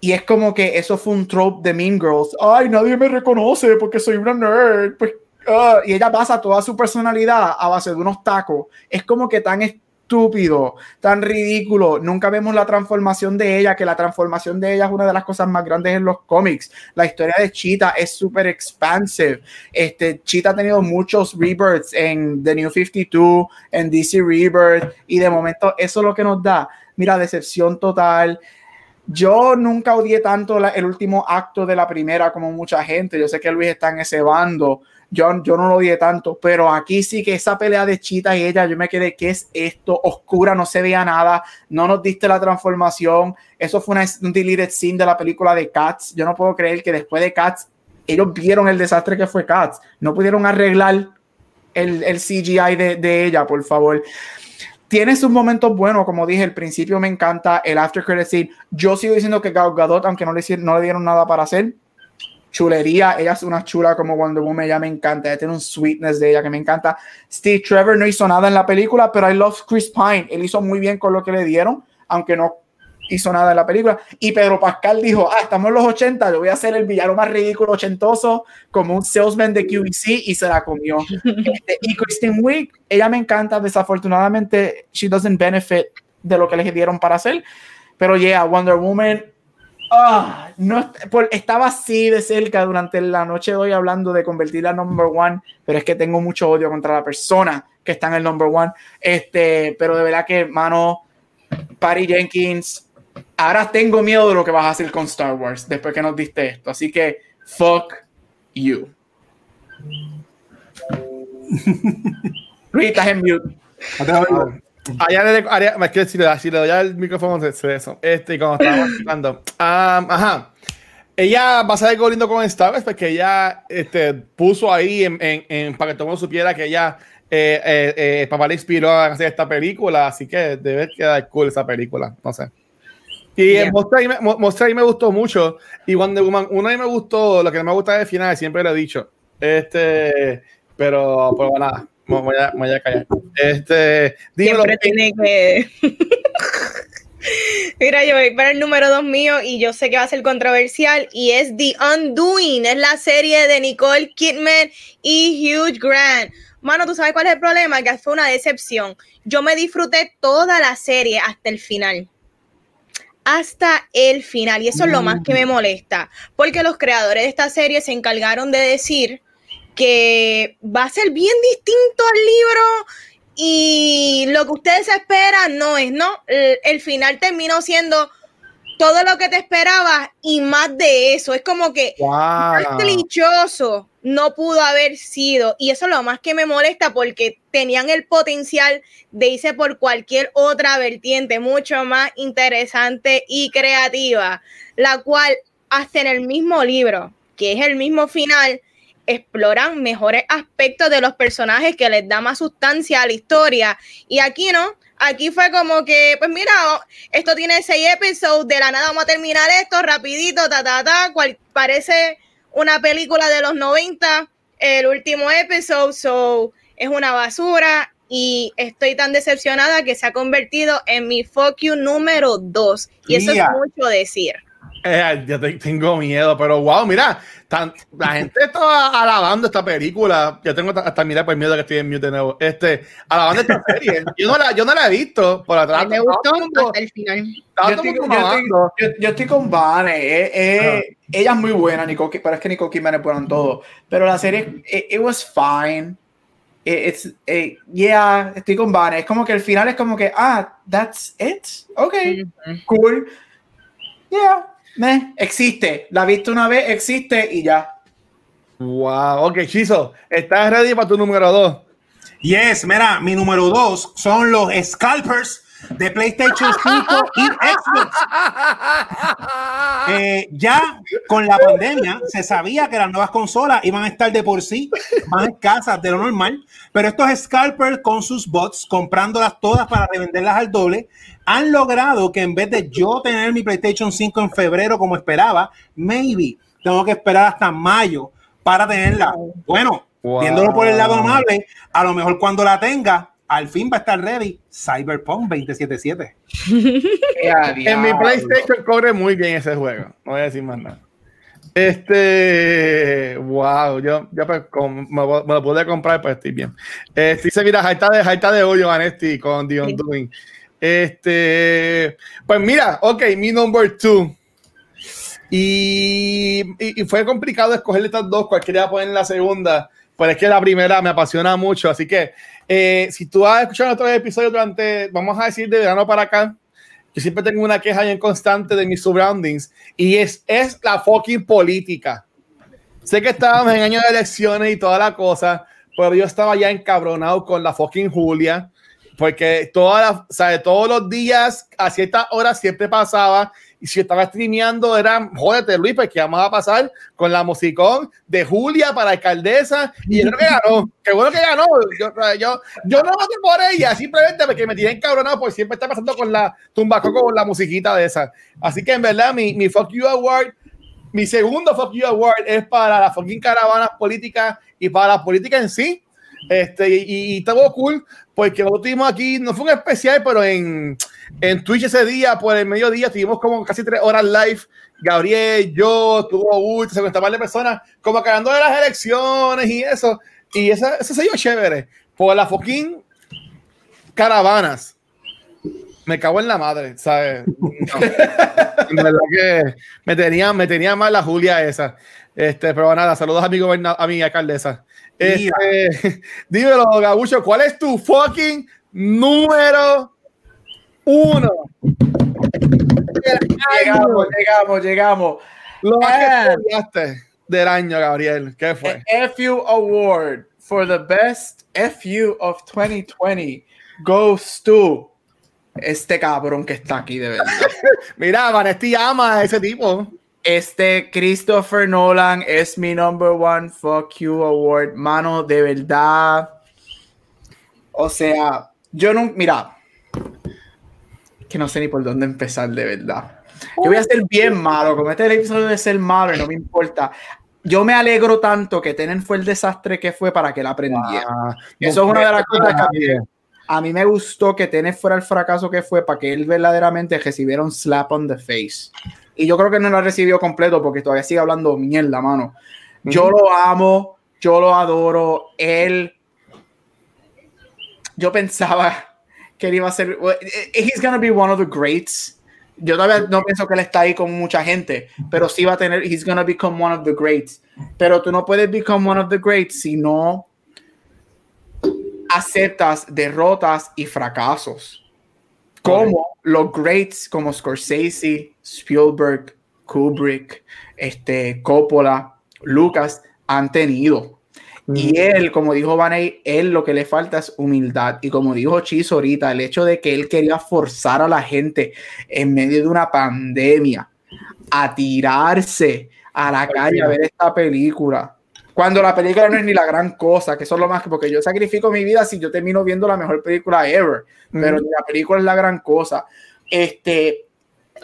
Y es como que eso fue un trope de Mean Girls. Ay, nadie me reconoce porque soy una nerd. Pues, ah, y ella basa toda su personalidad a base de unos tacos. Es como que tan estúpido, tan ridículo. Nunca vemos la transformación de ella, que la transformación de ella es una de las cosas más grandes en los cómics. La historia de Cheetah es súper expansive. Este, Cheetah ha tenido muchos rebirths en The New 52, en DC Rebirth, y de momento eso es lo que nos da. Mira, decepción total. Yo nunca odié tanto el último acto de la primera como mucha gente. Yo sé que Luis está en ese bando. Yo, yo no lo odié tanto, pero aquí sí que esa pelea de Chita y ella, yo me quedé, ¿qué es esto? Oscura, no se veía nada, no nos diste la transformación. Eso fue una, un deleted scene de la película de Cats. Yo no puedo creer que después de Cats, ellos vieron el desastre que fue Cats. No pudieron arreglar el, el CGI de, de ella, por favor tiene sus momentos buenos, como dije, el principio me encanta, el after credit scene. Yo sigo diciendo que Gal Gadot, aunque no le, no le dieron nada para hacer, chulería, ella es una chula como Wonder Woman, ella me encanta, ella tiene un sweetness de ella que me encanta. Steve Trevor no hizo nada en la película, pero I love Chris Pine, él hizo muy bien con lo que le dieron, aunque no hizo nada en la película. Y Pedro Pascal dijo, ah, estamos en los 80, yo voy a hacer el villano más ridículo ochentoso como un salesman de QVC y se la comió. Este, y Kristen Wiig, ella me encanta, desafortunadamente, she doesn't benefit de lo que les dieron para hacer, pero yeah, Wonder Woman, ah, no, por- estaba así de cerca durante la noche de hoy hablando de convertirla en number one, pero es que tengo mucho odio contra la persona que está en el number one, este, pero de verdad que, mano, Patty Jenkins, ahora tengo miedo de lo que vas a hacer con Star Wars después que nos diste esto, así que, fuck you. Luis, estás en mute. Allá le, área, es que si le, da- si le doy al micrófono se, se eso. Este, y cuando estábamos hablando. ah, ajá. Ella va a salir lindo con Star Wars porque ella este, puso ahí en, en, en- para que todo el mundo supiera que ella, eh, eh, eh, papá le inspiró a hacer esta película, así que debe quedar cool esa película, no sé. Y Bien. el Monster ahí me, Monster me gustó mucho. Y Wonder Woman, uno ahí me gustó, lo que no me gusta del final, siempre lo he dicho. Este, pero, pero nada, me voy a, me voy a callar. Este, dímelo. Siempre tiene que. Mira, yo voy para el número dos mío y yo sé que va a ser controversial y es The Undoing, es la serie de Nicole Kidman y Hugh Grant. Mano, ¿tú sabes cuál es el problema? Que fue una decepción. Yo me disfruté toda la serie hasta el final. Hasta el final. Y eso es lo más que me molesta. Porque los creadores de esta serie se encargaron de decir que va a ser bien distinto al libro y lo que ustedes esperan no es, ¿no? El, el final terminó siendo todo lo que te esperabas y más de eso. Es como que más Wow. clichoso no pudo haber sido. Y eso es lo más que me molesta porque tenían el potencial de irse por cualquier otra vertiente mucho más interesante y creativa, la cual hasta en el mismo libro, que es el mismo final, exploran mejores aspectos de los personajes que les da más sustancia a la historia. Y aquí no, aquí fue como que, pues mira, esto tiene seis episodios, de la nada vamos a terminar esto rapidito, ta, ta, ta, cual, parece una película de los 90, el último episodio, so, es una basura y estoy tan decepcionada que se ha convertido en mi fuck you número 2. Y eso es mucho decir. Eh, yo te- tengo miedo, pero wow, mira, tan- la gente está alabando esta película. Yo tengo hasta mira por miedo que estoy en mute de nuevo. Este, alabando esta serie. Yo no la, yo no la he visto por atrás. me gustó hasta el final. Yo estoy, mundo yo estoy- mamando. yo- yo estoy con Vane. eh, eh, Ella es muy buena, Nicole, Ki- pero es que es buena en todo. Pero la serie, it, it was fine. It- it's, eh, yeah, estoy con Vane. Es como que el final es como que, ah, that's it. Ok, cool. Yeah, meh, existe. La viste una vez, existe y ya. Wow, ok, Chizo, ¿estás ready para tu número 2? Yes, mira, mi número dos son los scalpers de PlayStation 5 y Xbox. Eh, ya con la pandemia se sabía que las nuevas consolas iban a estar de por sí más escasas de lo normal, pero estos scalpers con sus bots, comprándolas todas para revenderlas al doble, han logrado que en vez de yo tener mi PlayStation 5 en febrero como esperaba, maybe tengo que esperar hasta mayo para tenerla. Bueno, Wow. viéndolo por el lado amable, a lo mejor cuando la tenga, al fin va a estar ready Cyberpunk 2077. En mi PlayStation corre muy bien ese juego. No voy a decir más nada. Este, wow, yo, yo pues, con- me, lo- me lo pude comprar, pues estoy bien. Este, dice, mira, jaita de, jaita de hoyo, Vanesti, con The Undoing. Este, pues mira, ok, mi number two. Y, y, fue complicado escoger estas dos, cuál quería poner la segunda, pero es que la primera me apasiona mucho. Así que, eh, si tú has escuchado otros episodios durante, vamos a decir, de verano para acá, yo siempre tengo una queja bien constante de mis surroundings y es, es la fucking política. Sé que estábamos en año de elecciones y toda la cosa, pero yo estaba ya encabronado con la fucking Julia, porque toda la, o sea, todos los días a ciertas horas siempre pasaba. Y si estaba streameando era, jódete Luis, pues que vamos a pasar con la musicón de Julia para alcaldesa y yo creo que ganó, qué bueno que ganó, yo, yo, yo no voté por ella, simplemente porque me tiré encabronado porque siempre está pasando con la tumbaco con la musiquita de esa, así que en verdad mi, mi Fuck You Award mi segundo Fuck You Award es para las fucking caravanas políticas y para la política en sí. Este, y, y, y estuvo cool porque lo tuvimos aquí, no fue un especial, pero en, en Twitch ese día, por el mediodía, tuvimos como casi tres horas live. Gabriel, yo, tuvo Uy, se par de personas como cagando de las elecciones y eso. Y esa, eso se dio chévere por las fucking caravanas. Me cago en la madre, ¿sabes? No. en verdad que me tenía, me tenía mal la Julia esa. Este, pero nada, saludos a mi, a mi alcaldesa. Este, dímelo, Gabucho, ¿cuál es tu fucking número uno? Llegamos, llegamos, llegamos. Lo más Ah. que estudiaste del año, Gabriel. ¿Qué fue? FU Award for the best FU of 2020 goes to este cabrón que está aquí de verdad. Mira, Vanesti ama a ese tipo. Este Christopher Nolan es mi number one fuck you award, mano, de verdad. O sea, yo no, mira, que no sé ni por dónde empezar de verdad. Yo voy a ser bien malo, como este episodio de ser malo y no me importa. Yo me alegro tanto que Tenen fue el desastre que fue para que la aprendiera. Ah, Eso es una de las cosas que a mí, a mí me gustó que Tenet fuera el fracaso que fue para que él verdaderamente recibiera un slap on the face. Y yo creo que no lo recibió completo porque todavía sigue hablando mierda, mano. Yo lo amo, yo lo adoro. Él. Yo pensaba que él iba a ser. He's gonna be one of the greats. Yo todavía no pienso que él está ahí con mucha gente, pero sí va a tener. He's gonna become one of the greats. Pero tú no puedes become one of the greats si no aceptas derrotas y fracasos. Como los greats como Scorsese, Spielberg, Kubrick, este, Coppola, Lucas han tenido. Y él, como dijo Vaney, él lo que le falta es humildad. Y como dijo Chizo ahorita, el hecho de que él quería forzar a la gente en medio de una pandemia a tirarse a la calle a ver esta película. Cuando la película no es ni la gran cosa, que eso es lo más que, porque yo sacrifico mi vida si yo termino viendo la mejor película ever, pero ni la película es la gran cosa. Este,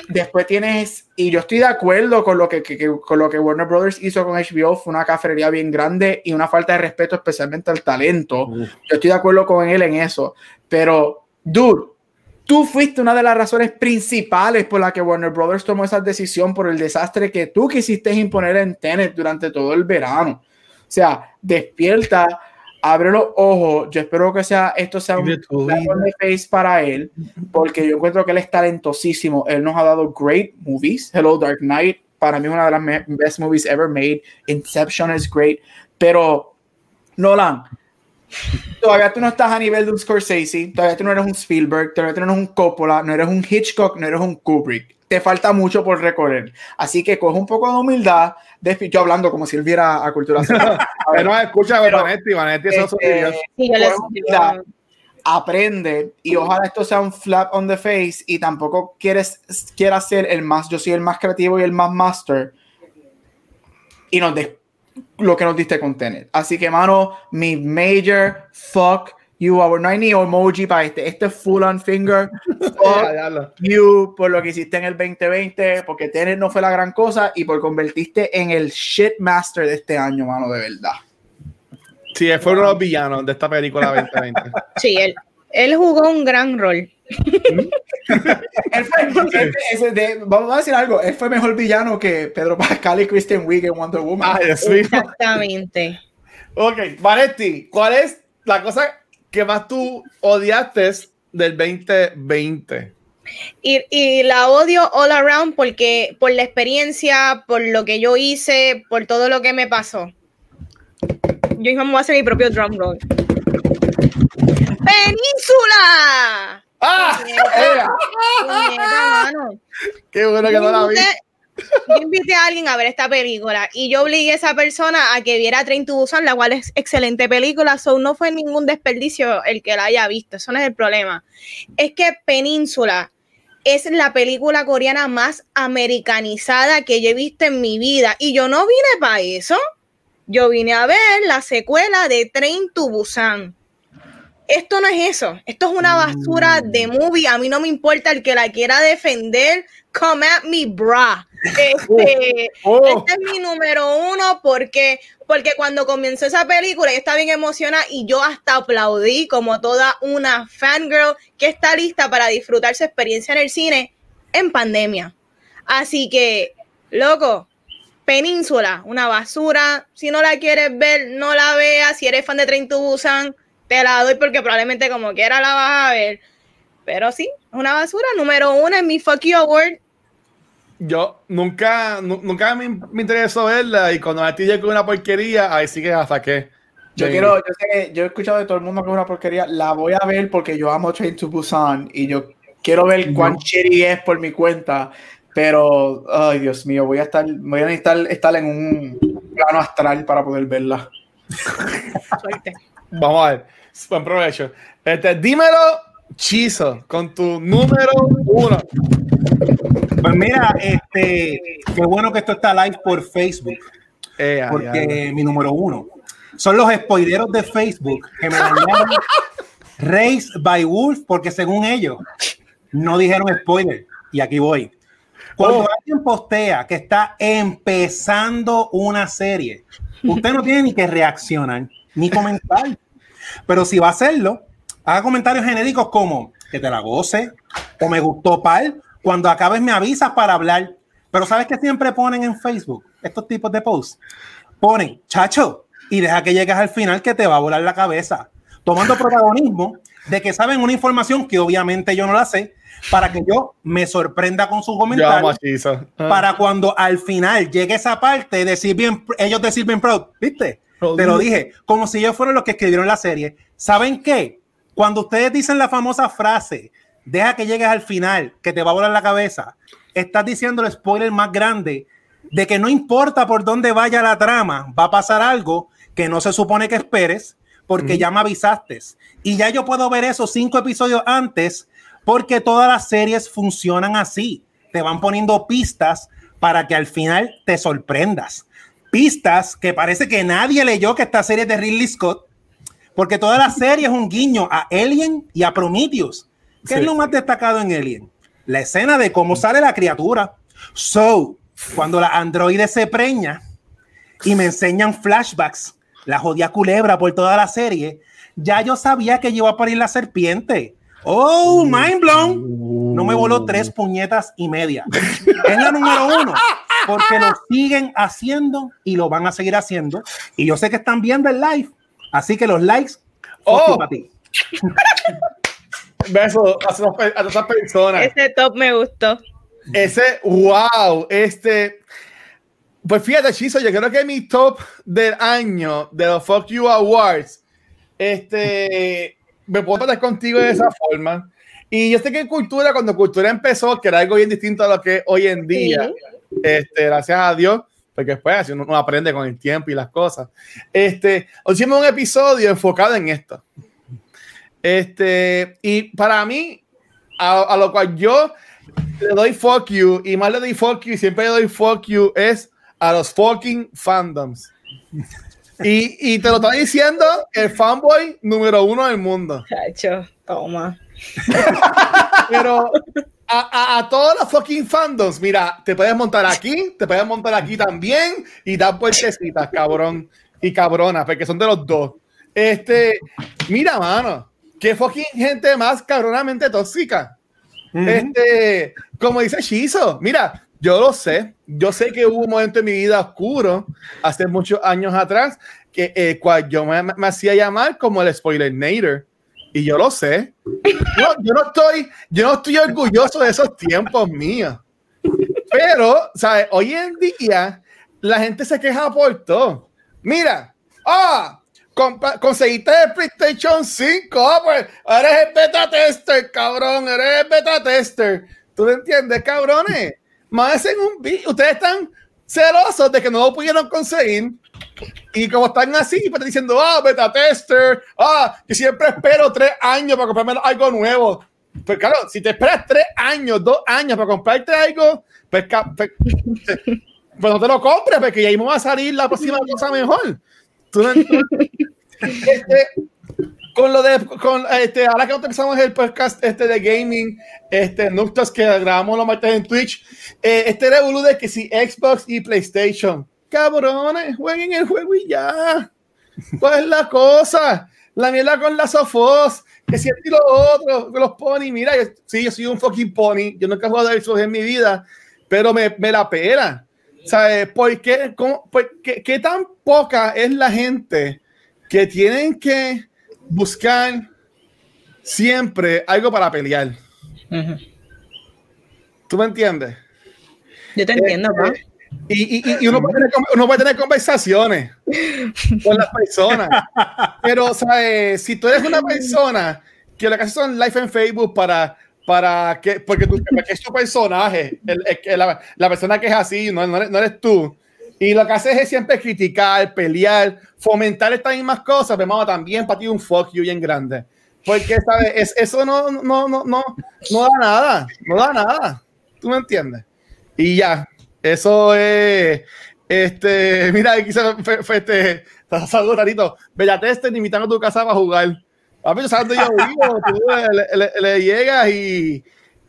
después tienes, y yo estoy de acuerdo con lo que, que- que- con lo que Warner Brothers hizo con HBO, fue una cafrería bien grande y una falta de respeto especialmente al talento. Yo estoy de acuerdo con él en eso, pero, dude, tú fuiste una de las razones principales por la que Warner Brothers tomó esa decisión por el desastre que tú quisiste imponer en Tenet durante todo el verano. O sea, despierta, abre los ojos. Yo espero que sea esto sea un the face para él, porque yo encuentro que él es talentosísimo. Él nos ha dado great movies. Hello Dark Knight, para mí una de las best movies ever made. Inception is great, pero Nolan, todavía tú no estás a nivel de un Scorsese, todavía tú no eres un Spielberg, todavía tú no eres un Coppola, no eres un Hitchcock, no eres un Kubrick. Te falta mucho por recorrer. Así que coge un poco de humildad. De, yo hablando como si él viera a Cultura Pero escucha, Pero, Vanetti, Vanetti, eso este, aprende y ojalá esto sea un flap on the face y tampoco quieres quieras ser el más yo soy el más creativo y el más master y nos des lo que nos diste con Tenet así que mano mi major fuck you our no hay ni emoji para este este es full on finger you por lo que hiciste en el 2020 porque Tenet no fue la gran cosa y por convertiste en el shit master de este año mano de verdad Sí, él fue uno de los villanos de esta película 2020. Sí, él, él jugó un gran rol. Él fue, él- ese de- vamos a decir algo, él fue mejor villano que Pedro Pascal y Kristen Wiig en Wonder Woman. Mío. Exactamente. Ok, Vanetti, ¿cuál es la cosa que más tú odiaste del 2020? Y, y la odio all around porque por la experiencia, por lo que yo hice, por todo lo que me pasó. Yo mismo me voy a hacer mi propio drum roll. ¡Península! ¡Ah! Puñeta, puñeta, mano. ¡Qué bueno que no la vi! Yo invité a alguien a ver esta película y yo obligué a esa persona a que viera Train to Busan, la cual es excelente película, so no fue ningún desperdicio el que la haya visto, eso no es el problema. Es que Península es la película coreana más americanizada que yo he visto en mi vida y yo no vine para eso. Yo vine a ver la secuela de Train to Busan. Esto no es eso. Esto es una basura de movie. A mí no me importa el que la quiera defender. Come at me, bra. Este, Oh. este es mi número uno porque, porque cuando comenzó esa película yo estaba bien emocionada y yo hasta aplaudí como toda una fangirl que está lista para disfrutar su experiencia en el cine en pandemia. Así que, loco, Península, una basura. Si no la quieres ver, no la veas. Si eres fan de Train to Busan, te la doy porque probablemente como quiera la vas a ver. Pero sí, es una basura. Número uno en mi Fuck You Award. Yo nunca, nu- nunca me, me interesó verla y cuando a ti llegó una porquería, ahí sí que la saqué. Yo quiero, yo sé que yo he escuchado de todo el mundo que es una porquería. La voy a ver porque yo amo Train to Busan y yo quiero ver cuán shitty es por mi cuenta. Pero, ay Dios mío, voy a estar, voy a necesitar estar en un plano astral para poder verla. Vamos a ver. Buen provecho. Este, dímelo, Chizo, con tu número uno. Pues mira, este, qué bueno que esto está live por Facebook, Eh, porque ay. mi número uno son los spoileros de Facebook que me dañaron Race by Wolf, porque según ellos no dijeron spoiler. Y aquí voy. Cuando Oh. alguien postea que está empezando una serie, usted no tiene ni que reaccionar ni comentar. Pero si va a hacerlo, haga comentarios genéricos como que te la goce o me gustó pal. Cuando acabes me avisas para hablar. Pero sabes que siempre ponen en Facebook estos tipos de posts. Ponen, chacho, y deja que llegues al final que te va a volar la cabeza. Tomando protagonismo de que saben una información que obviamente yo no la sé, para que yo me sorprenda con sus comentarios a Chizo. Ah. para cuando al final llegue esa parte, decir bien, ellos decir bien proud, ¿viste? Te lo dije, como si ellos fueran los que escribieron la serie. ¿Saben qué? Cuando ustedes dicen la famosa frase, deja que llegues al final, que te va a volar la cabeza, estás diciendo el spoiler más grande de que no importa por dónde vaya la trama, va a pasar algo que no se supone que esperes, porque ya me avisaste. Y ya yo puedo ver esos cinco episodios antes, porque todas las series funcionan así. Te van poniendo pistas para que al final te sorprendas. Pistas que parece que nadie leyó que esta serie es de Ridley Scott, porque toda la serie es un guiño a Alien y a Prometheus. ¿Qué Sí. es lo más destacado en Alien? La escena de cómo sale la criatura. So, cuando la androide se preña y me enseñan flashbacks, la jodida culebra por toda la serie, ya yo sabía que iba a parir la serpiente. Oh, mind blown. No me voló tres puñetas y media. Es la número uno, porque lo siguen haciendo y lo van a seguir haciendo. Y yo sé que están viendo el live, así que los likes, Oh. para ti. Besos a, todas esas personas. Ese top me gustó. Ese, wow, este. Pues fíjate, Chizo, yo creo que mi top del año de los Fuck You Awards, este, me puedo pasar contigo de esa forma. Y yo sé que cultura, cuando cultura empezó, que era algo bien distinto a lo que es hoy en día, este, gracias a Dios, porque después así uno, uno aprende con el tiempo y las cosas. Este, hicimos un episodio enfocado en esto. Este, y para mí, a, a lo cual yo le doy fuck you y más le doy fuck you y siempre le doy fuck you es a los fucking fandoms. Y, y te lo está diciendo el fanboy número uno del mundo. Chacho, toma. Pero a, a, a todos los fucking fandoms, mira, te puedes montar aquí, te puedes montar aquí también y dar vueltecitas, cabrón y cabrona, porque son de los dos. Este, mira, mano, qué fucking gente más cabronamente tóxica. Este, como dice Shizo, mira, yo lo sé, yo sé que hubo un momento en mi vida oscuro hace muchos años atrás que el cual yo me, me hacía llamar como el spoiler nader y yo lo sé. Yo, yo no estoy, yo no estoy orgulloso de esos tiempos míos. Pero, ¿sabes? Hoy en día la gente se queja por todo. Mira, ah, conseguiste el PlayStation 5, ah, pues eres el beta tester, cabrón, eres el beta tester. ¿Tú me entiendes, cabrones? Más en un ustedes están celosos de que no lo pudieron conseguir. Y como están así, pues diciendo, ah, beta tester, ah, que siempre espero tres años para comprarme algo nuevo. Pues claro, si te esperas tres años, dos años para comprarte algo, pues, pues, pues no te lo compres, porque ya mismo va a salir la próxima cosa mejor. Tú no- este, con lo de, con, este, ahora que empezamos el podcast este de gaming, este, Nuctas que grabamos los martes en Twitch, eh, este revolú de que si Xbox y PlayStation, cabrones, jueguen el juego y ya. ¿Cuál es la cosa? La mierda con las sofos, que si y lo otro, con los pony, mira, yo, sí, yo soy un fucking pony, yo nunca he jugado a Xbox en mi vida, pero me, me la pela. ¿Sabes? ¿Por qué, cómo- por qué- qué tan poca es la gente que tienen que buscar siempre algo para pelear? ¿Tú me entiendes? Yo te entiendo. Este, Y, y- y uno, puede tener, uno puede tener conversaciones con las personas. Pero, ¿sabes? Si tú eres una persona que lo que hace son live en Facebook para, para que, porque, tú, porque es tu personaje, el- el la, la persona que es así, no, no eres, no eres tú. Y lo que haces es siempre criticar, pelear, fomentar estas mismas cosas, pero mamá, también para ti un fuck you bien grande. Porque, ¿sabes? Es- eso no, no, no, no, no da nada, no da nada. ¿Tú me entiendes? Y ya, eso es. Este, mira, aquí se fue, fue este. Saludos, Tarito. Bella Tester invitando a tu casa para jugar. Papi, sabes yo vivo. tú le, le- le llegas y,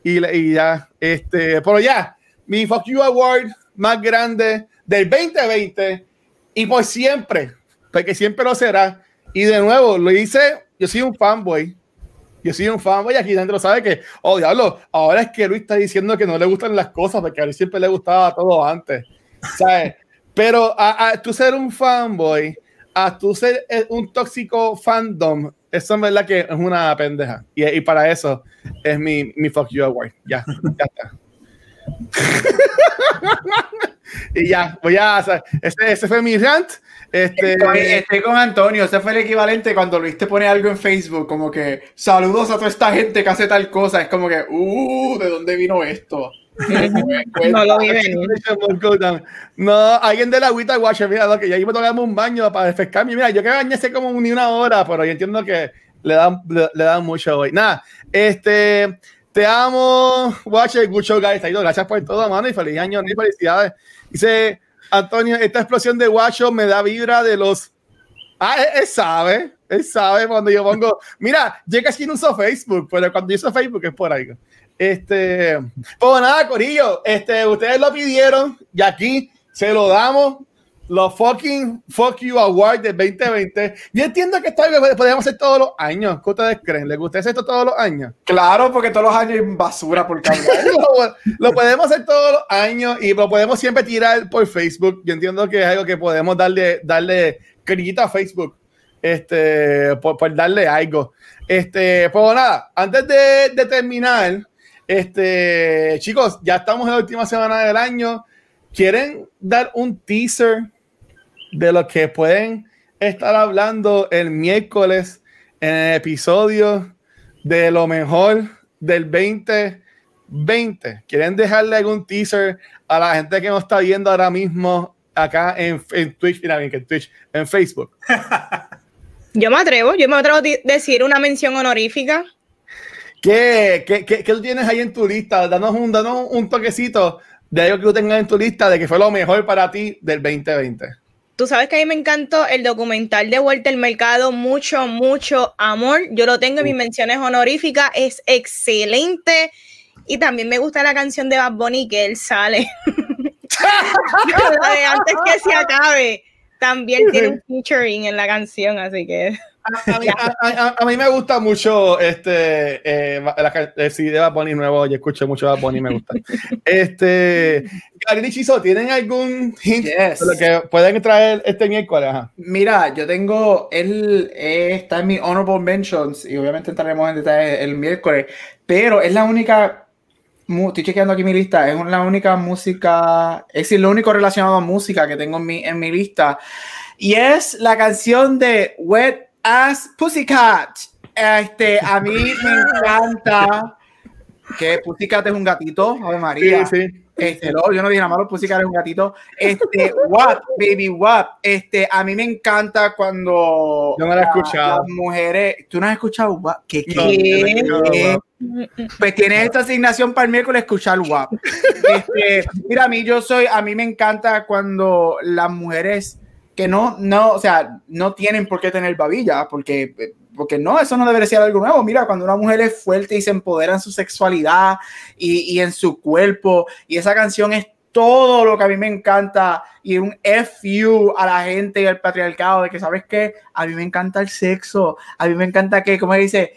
y, y ya. Este, pero ya, mi Fuck You Award más grande del 2020 y por siempre, porque siempre lo será. Y de nuevo, lo hice. Yo soy un fanboy. Yo soy un fanboy aquí dentro, sabe que, oh diablo, ahora es que Luis está diciendo que no le gustan las cosas, porque a Luis siempre le gustaba todo antes, ¿sabes? Pero a, a tú ser un fanboy, a tú ser eh, un tóxico fandom, eso en verdad que es una pendeja. Y, y para eso es mi, mi fuck you award. Ya, ya está. y ya, voy a, o sea, ese, ese fue mi rant. Este, Estoy, estoy con Antonio, ese fue el equivalente cuando Luis te pone algo en Facebook, como que saludos a toda esta gente que hace tal cosa, es como que, uh, ¿de dónde vino esto? No lo vi venir. No, alguien de la agüita guacha, mira, lo que ya iba a tomarme un baño para refrescarme. Mira, yo que bañé hace como ni una hora, pero yo entiendo que le dan, le, le dan mucho hoy. Nada, este, te amo, Watcher, good show, guys. Gracias por todo, mano, y feliz año, y felicidades. Dice Antonio, esta explosión de guacho me da vibra de los. Ah, él, él sabe, él sabe cuando yo pongo. Mira, yo casi no uso Facebook, pero cuando yo uso Facebook es por algo. Este, pues nada, Corillo, este, ustedes lo pidieron y aquí se lo damos. Los fucking Fuck You Award del 2020. Yo entiendo que esto es algo que podemos hacer todos los años. ¿Qué ustedes creen? ¿Les gusta hacer esto todos los años? Claro, porque todos los años hay basura por cada lo, lo podemos hacer todos los años y lo podemos siempre tirar por Facebook. Yo entiendo que es algo que podemos darle, darle cariñito a Facebook. Este, por, por darle algo. Este, pues nada, antes de, de terminar, este, chicos, ya estamos en la última semana del año. ¿Quieren dar un teaser de lo que pueden estar hablando el miércoles en el episodio de lo mejor del 2020. ¿Quieren dejarle algún teaser a la gente que nos está viendo ahora mismo acá en, Twitch, mira bien que en Twitch, en Facebook? Yo me atrevo, yo me atrevo a decir una mención honorífica. ¿Qué, qué, qué, qué tú tienes ahí en tu lista? Danos un, danos un toquecito de algo que tú tengas en tu lista de que fue lo mejor para ti del 2020. Tú sabes que a mí me encantó el documental de Walter Mercado, mucho, mucho amor. Yo lo tengo en mis menciones honoríficas, es excelente. Y también me gusta la canción de Bad Bunny que él sale. Antes que se acabe. También tiene un featuring en la canción, así que. A mí, a- a- a mí me gusta mucho este eh, la, el CD de Bad Bunny nuevo. Yo escucho mucho Bad Bunny, me gusta. Este, y Chizo, ¿tienen algún hint Yes. de lo que pueden traer este miércoles? Ajá. Mira, yo tengo, él eh, está en mi honorable mentions y obviamente entraremos en detalle el miércoles, pero es la única, estoy chequeando aquí mi lista, es la única música, es decir, lo único relacionado a música que tengo en mi, en mi lista y es la canción de Wet Ass Pussycat. Este, a mí me encanta que Pussycat es un gatito, Ave María. Sí, sí. Este, no, yo no dije nada malo, Pussycat es un gatito. Este, what, baby, what. Este, a mí me encanta cuando Yo no la he escuchado. las mujeres, ¿tú no has escuchado what? ¿Qué, qué? Pues tienes esta asignación para el miércoles escuchar WAP. Este, mira, a mí yo soy, a mí me encanta cuando las mujeres que no, no, o sea, no tienen por qué tener babilla, porque, porque no, eso no debería ser algo nuevo. Mira, cuando una mujer es fuerte y se empodera en su sexualidad y, y en su cuerpo, y esa canción es todo lo que a mí me encanta y un FU a la gente y al patriarcado de que, ¿sabes qué? A mí me encanta el sexo, a mí me encanta que, como dice,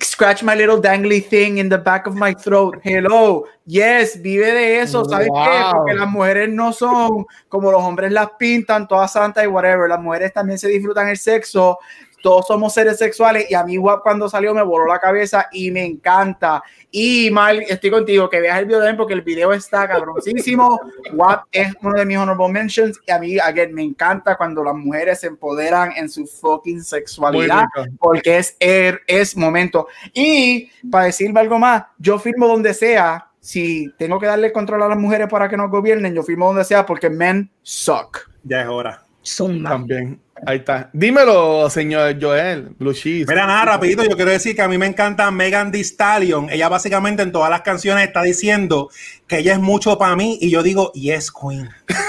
scratch my little dangly thing in the back of my throat. Hello, yes, vive de eso, ¿sabes qué? Wow. Porque las mujeres no son como los hombres las pintan, todas santas y whatever. Las mujeres también se disfrutan el sexo. Todos somos seres sexuales y a mí WAP cuando salió me voló la cabeza y me encanta. Y mal, estoy contigo, que veas el video también porque el video está cabroncísimo. WAP es uno de mis honorable mentions y a mí, again, me encanta cuando las mujeres se empoderan en su fucking sexualidad porque es, er- es momento. Y para decirme algo más, yo firmo donde sea. Si tengo que darle control a las mujeres para que nos gobiernen, yo firmo donde sea porque men suck. Ya es hora. Zumba. También. Ahí está. Dímelo, señor Joel, Blue Cheese. Mira, nada, rapidito, yo quiero decir que a mí me encanta Megan Thee Stallion. Ella básicamente en todas las canciones está diciendo que ella es mucho para mí y yo digo, yes, queen.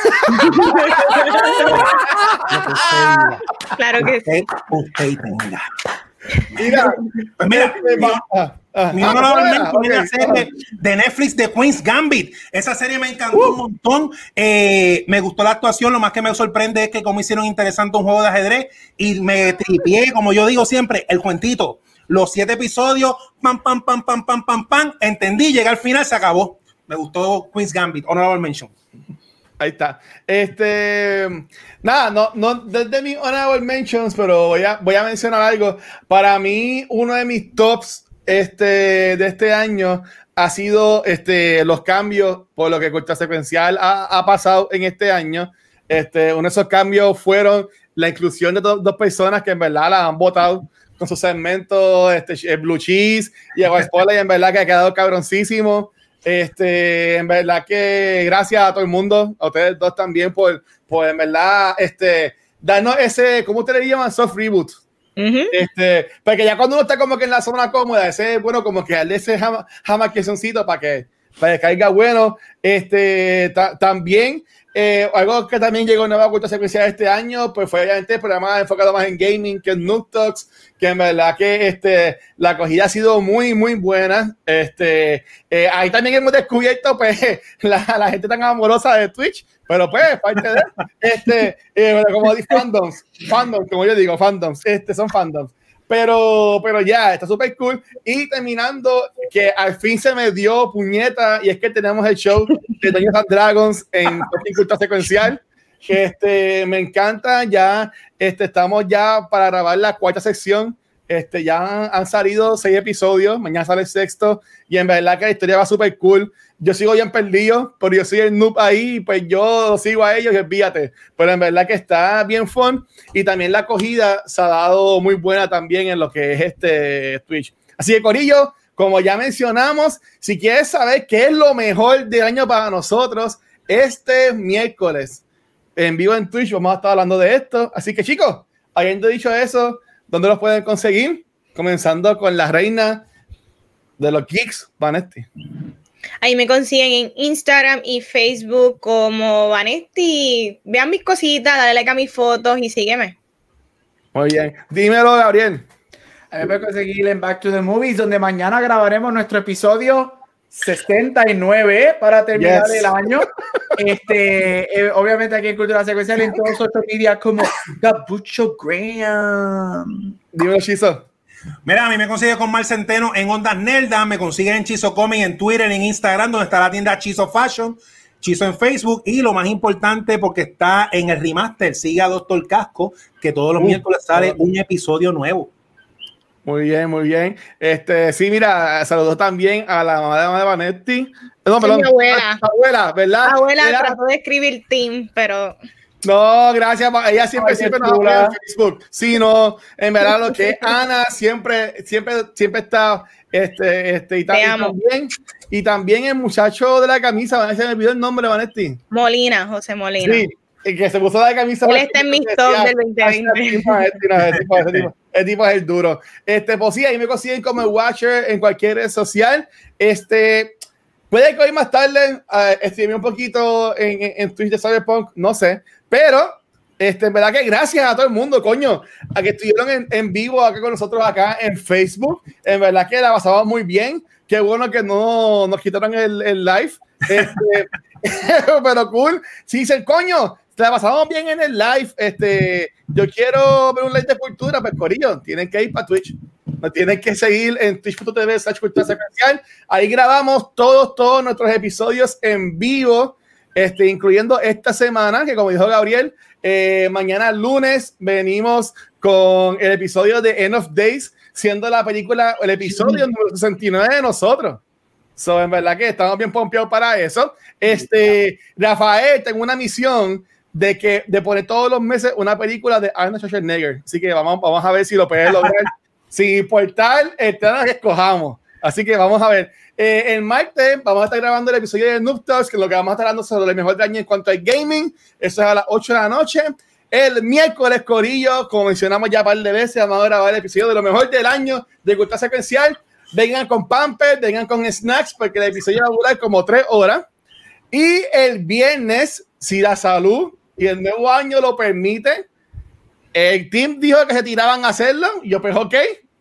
Claro que sí. usted, usted tenga. Mira, Pues mira, este, mi- ah, ah, ah, serie de Netflix de Queen's Gambit. Esa serie me encantó un montón. Eh, me gustó la actuación. Lo más que me sorprende es que como hicieron interesante un juego de ajedrez y me tripié, como yo digo siempre, el cuentito. Los siete episodios, pam, pam, pam, pam, pam, pam, pam. Entendí, llegué al final, se acabó. Me gustó Queen's Gambit, honorable mention. Ahí está. Este, nada, no, no desde mis honorable mentions, pero voy a, voy a mencionar algo. Para mí, uno de mis tops este, de este año ha sido este, los cambios por lo que Corta Secuencial ha, ha pasado en este año. Este, uno de esos cambios fueron la inclusión de do- dos personas que en verdad la han votado con su segmento este, Blue Cheese y Agua y en verdad que ha quedado cabroncísimo. Este, en verdad que gracias a todo el mundo, a ustedes dos también por, por en verdad, este, darnos ese, ¿cómo ustedes le llaman? Soft reboot. Ujú. Este, porque ya cuando uno está como que en la zona cómoda, ese es bueno como que darle ese jama, jamaquezoncito para que, para que caiga bueno. Este, ta- también, eh, algo que también llegó nueva cuenta secuencial este año, pues fue obviamente el programa enfocado más en gaming, que es Noob Talks, que en verdad que este, la acogida ha sido muy, muy buena. Este, eh, ahí también hemos descubierto, pues, la, la gente tan amorosa de Twitch, pero pues, parte de, este, eh, como di fandoms, fandoms, como yo digo, fandoms, este, son fandoms. Pero, pero ya, está súper cool. Y terminando, que al fin se me dio puñeta, y es que tenemos el show de Dungeons and Dragons en Cultura Secuencial. Este, me encanta, ya este, estamos ya para grabar la cuarta sección. Este, ya han, salido seis episodios, mañana sale el sexto, y en verdad que la historia va súper cool. Yo sigo bien perdido, pero yo soy el noob ahí, pues yo sigo a ellos y olvídate. Pero en verdad que está bien fun, y también la acogida se ha dado muy buena también en lo que es este Twitch. Así que, Corillo, como ya mencionamos, si quieres saber qué es lo mejor del año para nosotros, este miércoles en vivo en Twitch vamos a estar hablando de esto. Así que chicos, habiendo dicho eso, ¿dónde los pueden conseguir? Comenzando con la reina de los geeks, Vanetti. Ahí me consiguen en Instagram y Facebook como Vanetti. Vean mis cositas, dale like a mis fotos y sígueme. Muy bien. Dímelo, Gabriel. A mí me pueden conseguir en Back to the Movies, donde mañana grabaremos nuestro episodio 69 para terminar Yes. el año. Este, eh, obviamente aquí en Cultura Secuencial en todos estos medios como Gabucho Graham. Dímelo, Chizo. Mira, a mí me consigue con Mar Centeno en Ondas Nelda, me consiguen en Chizo Comic en Twitter, en Instagram, donde está la tienda Chizo Fashion, Chizo en Facebook y lo más importante porque está en el remaster, sigue a Doctor Casco, que todos los Uh, miércoles sale un episodio nuevo. Muy bien, muy bien. Este, sí, mira, saludos también a la mamá de mamá de Vanetti. No, Sí, perdón. mi abuela. a tu abuela, ¿verdad? Abuela trató de escribir team, pero No, gracias. Ella siempre, Ay, siempre nos apoya en Facebook. Sí, no, en verdad lo que es Ana siempre, siempre, siempre está, este, este, y, Te y amo. también, y también el muchacho de la camisa, Vanessa, me olvidó el nombre, Vanetti. Molina, José Molina. Sí, el que se puso la camisa. Él está en decía, top del "Ese 2020". Ese tipo, es el duro. Este, pues sí, ahí me consiguen como el Watcher en cualquier red social. Este, puede que hoy más tarde uh, escribí un poquito en, en, en Twitch de Cyberpunk, no sé, pero este, en verdad que gracias a todo el mundo, coño, a que estuvieron en, en vivo acá con nosotros acá en Facebook. En verdad que la pasamos muy bien. Qué bueno que no nos quitaron el, el live. Este, pero cool. Si dicen, coño, la pasamos bien en el live. Este, yo quiero ver un live de cultura, pues Corillo, tienen que ir para Twitch. Nos tienen que seguir en twitch.tv slash cultura secuencial. Ahí grabamos todos, todos nuestros episodios en vivo, este, incluyendo esta semana, que como dijo Gabriel, eh, mañana lunes venimos con el episodio de End of Days, siendo la película, el episodio número 69 de nosotros. So, en verdad que estamos bien pompeados para eso. Este, Rafael, tengo una misión de que de poner todos los meses una película de Arnold Schwarzenegger. Así que vamos, vamos a ver si lo puedes lograr. Sin importar el tema que escojamos. Así que vamos a ver. Eh, el martes vamos a estar grabando el episodio de Noob Talks, que es lo que vamos a estar hablando sobre lo mejor de año en cuanto al gaming. Eso es a las 8 de la noche. El miércoles, Corillo, como mencionamos ya un par de veces, vamos a grabar el episodio de lo mejor del año de Cultura Secuencial. Vengan con Pampers, vengan con snacks, porque el episodio va a durar como tres horas. Y el viernes, si la salud y el nuevo año lo permite, el team dijo que se tiraban a hacerlo. Yo, pues, ok.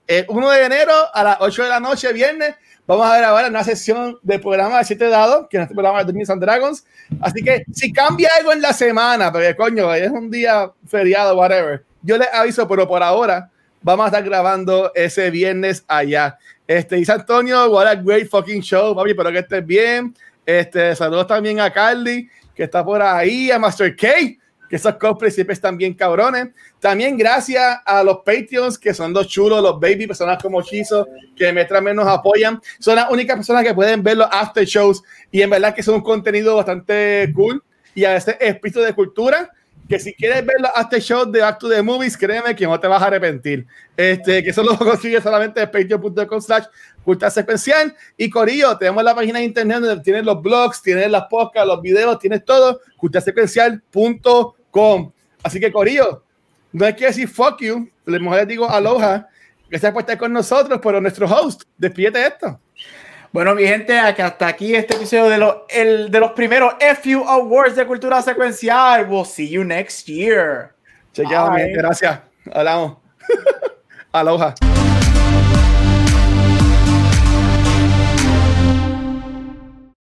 El 1 de enero a las 8 de la noche, viernes, vamos a grabar una sesión del programa de 7 dados, que es este programa de Dungeons and Dragons. Así que si cambia algo en la semana, porque coño, es un día feriado, whatever, yo les aviso, pero por ahora vamos a estar grabando ese viernes allá. Este, San Antonio, what a great fucking show, papi, espero que estés bien. Este, saludos también a Carly, que está por ahí, a Master K, que esos cosplays siempre están bien cabrones. También gracias a los Patreons, que son los chulos, los baby, personas como Chizo, que me también nos apoyan. Son las únicas personas que pueden ver los after shows y en verdad que son un contenido bastante cool y a veces espíritu de cultura. Que si quieres ver los after shows de Back to the Movies, créeme que no te vas a arrepentir. Este, que eso lo consigues solamente en patreon.com slash cultura secuencial. Y Corillo, tenemos la página de internet donde tienes los blogs, tienes las podcasts, los videos, tienes todo, culturasecuencial.com. Así que Corillo, no hay que decir fuck you, les mejor les digo aloha, gracias por estar con nosotros, pero nuestro host, despídete de esto. Bueno, mi gente, hasta aquí este episodio de, los el, de los primeros FU Awards de Cultura Secuencial. We'll see you next year. Chequeado, mi gente, gracias. Hablamos. aloha.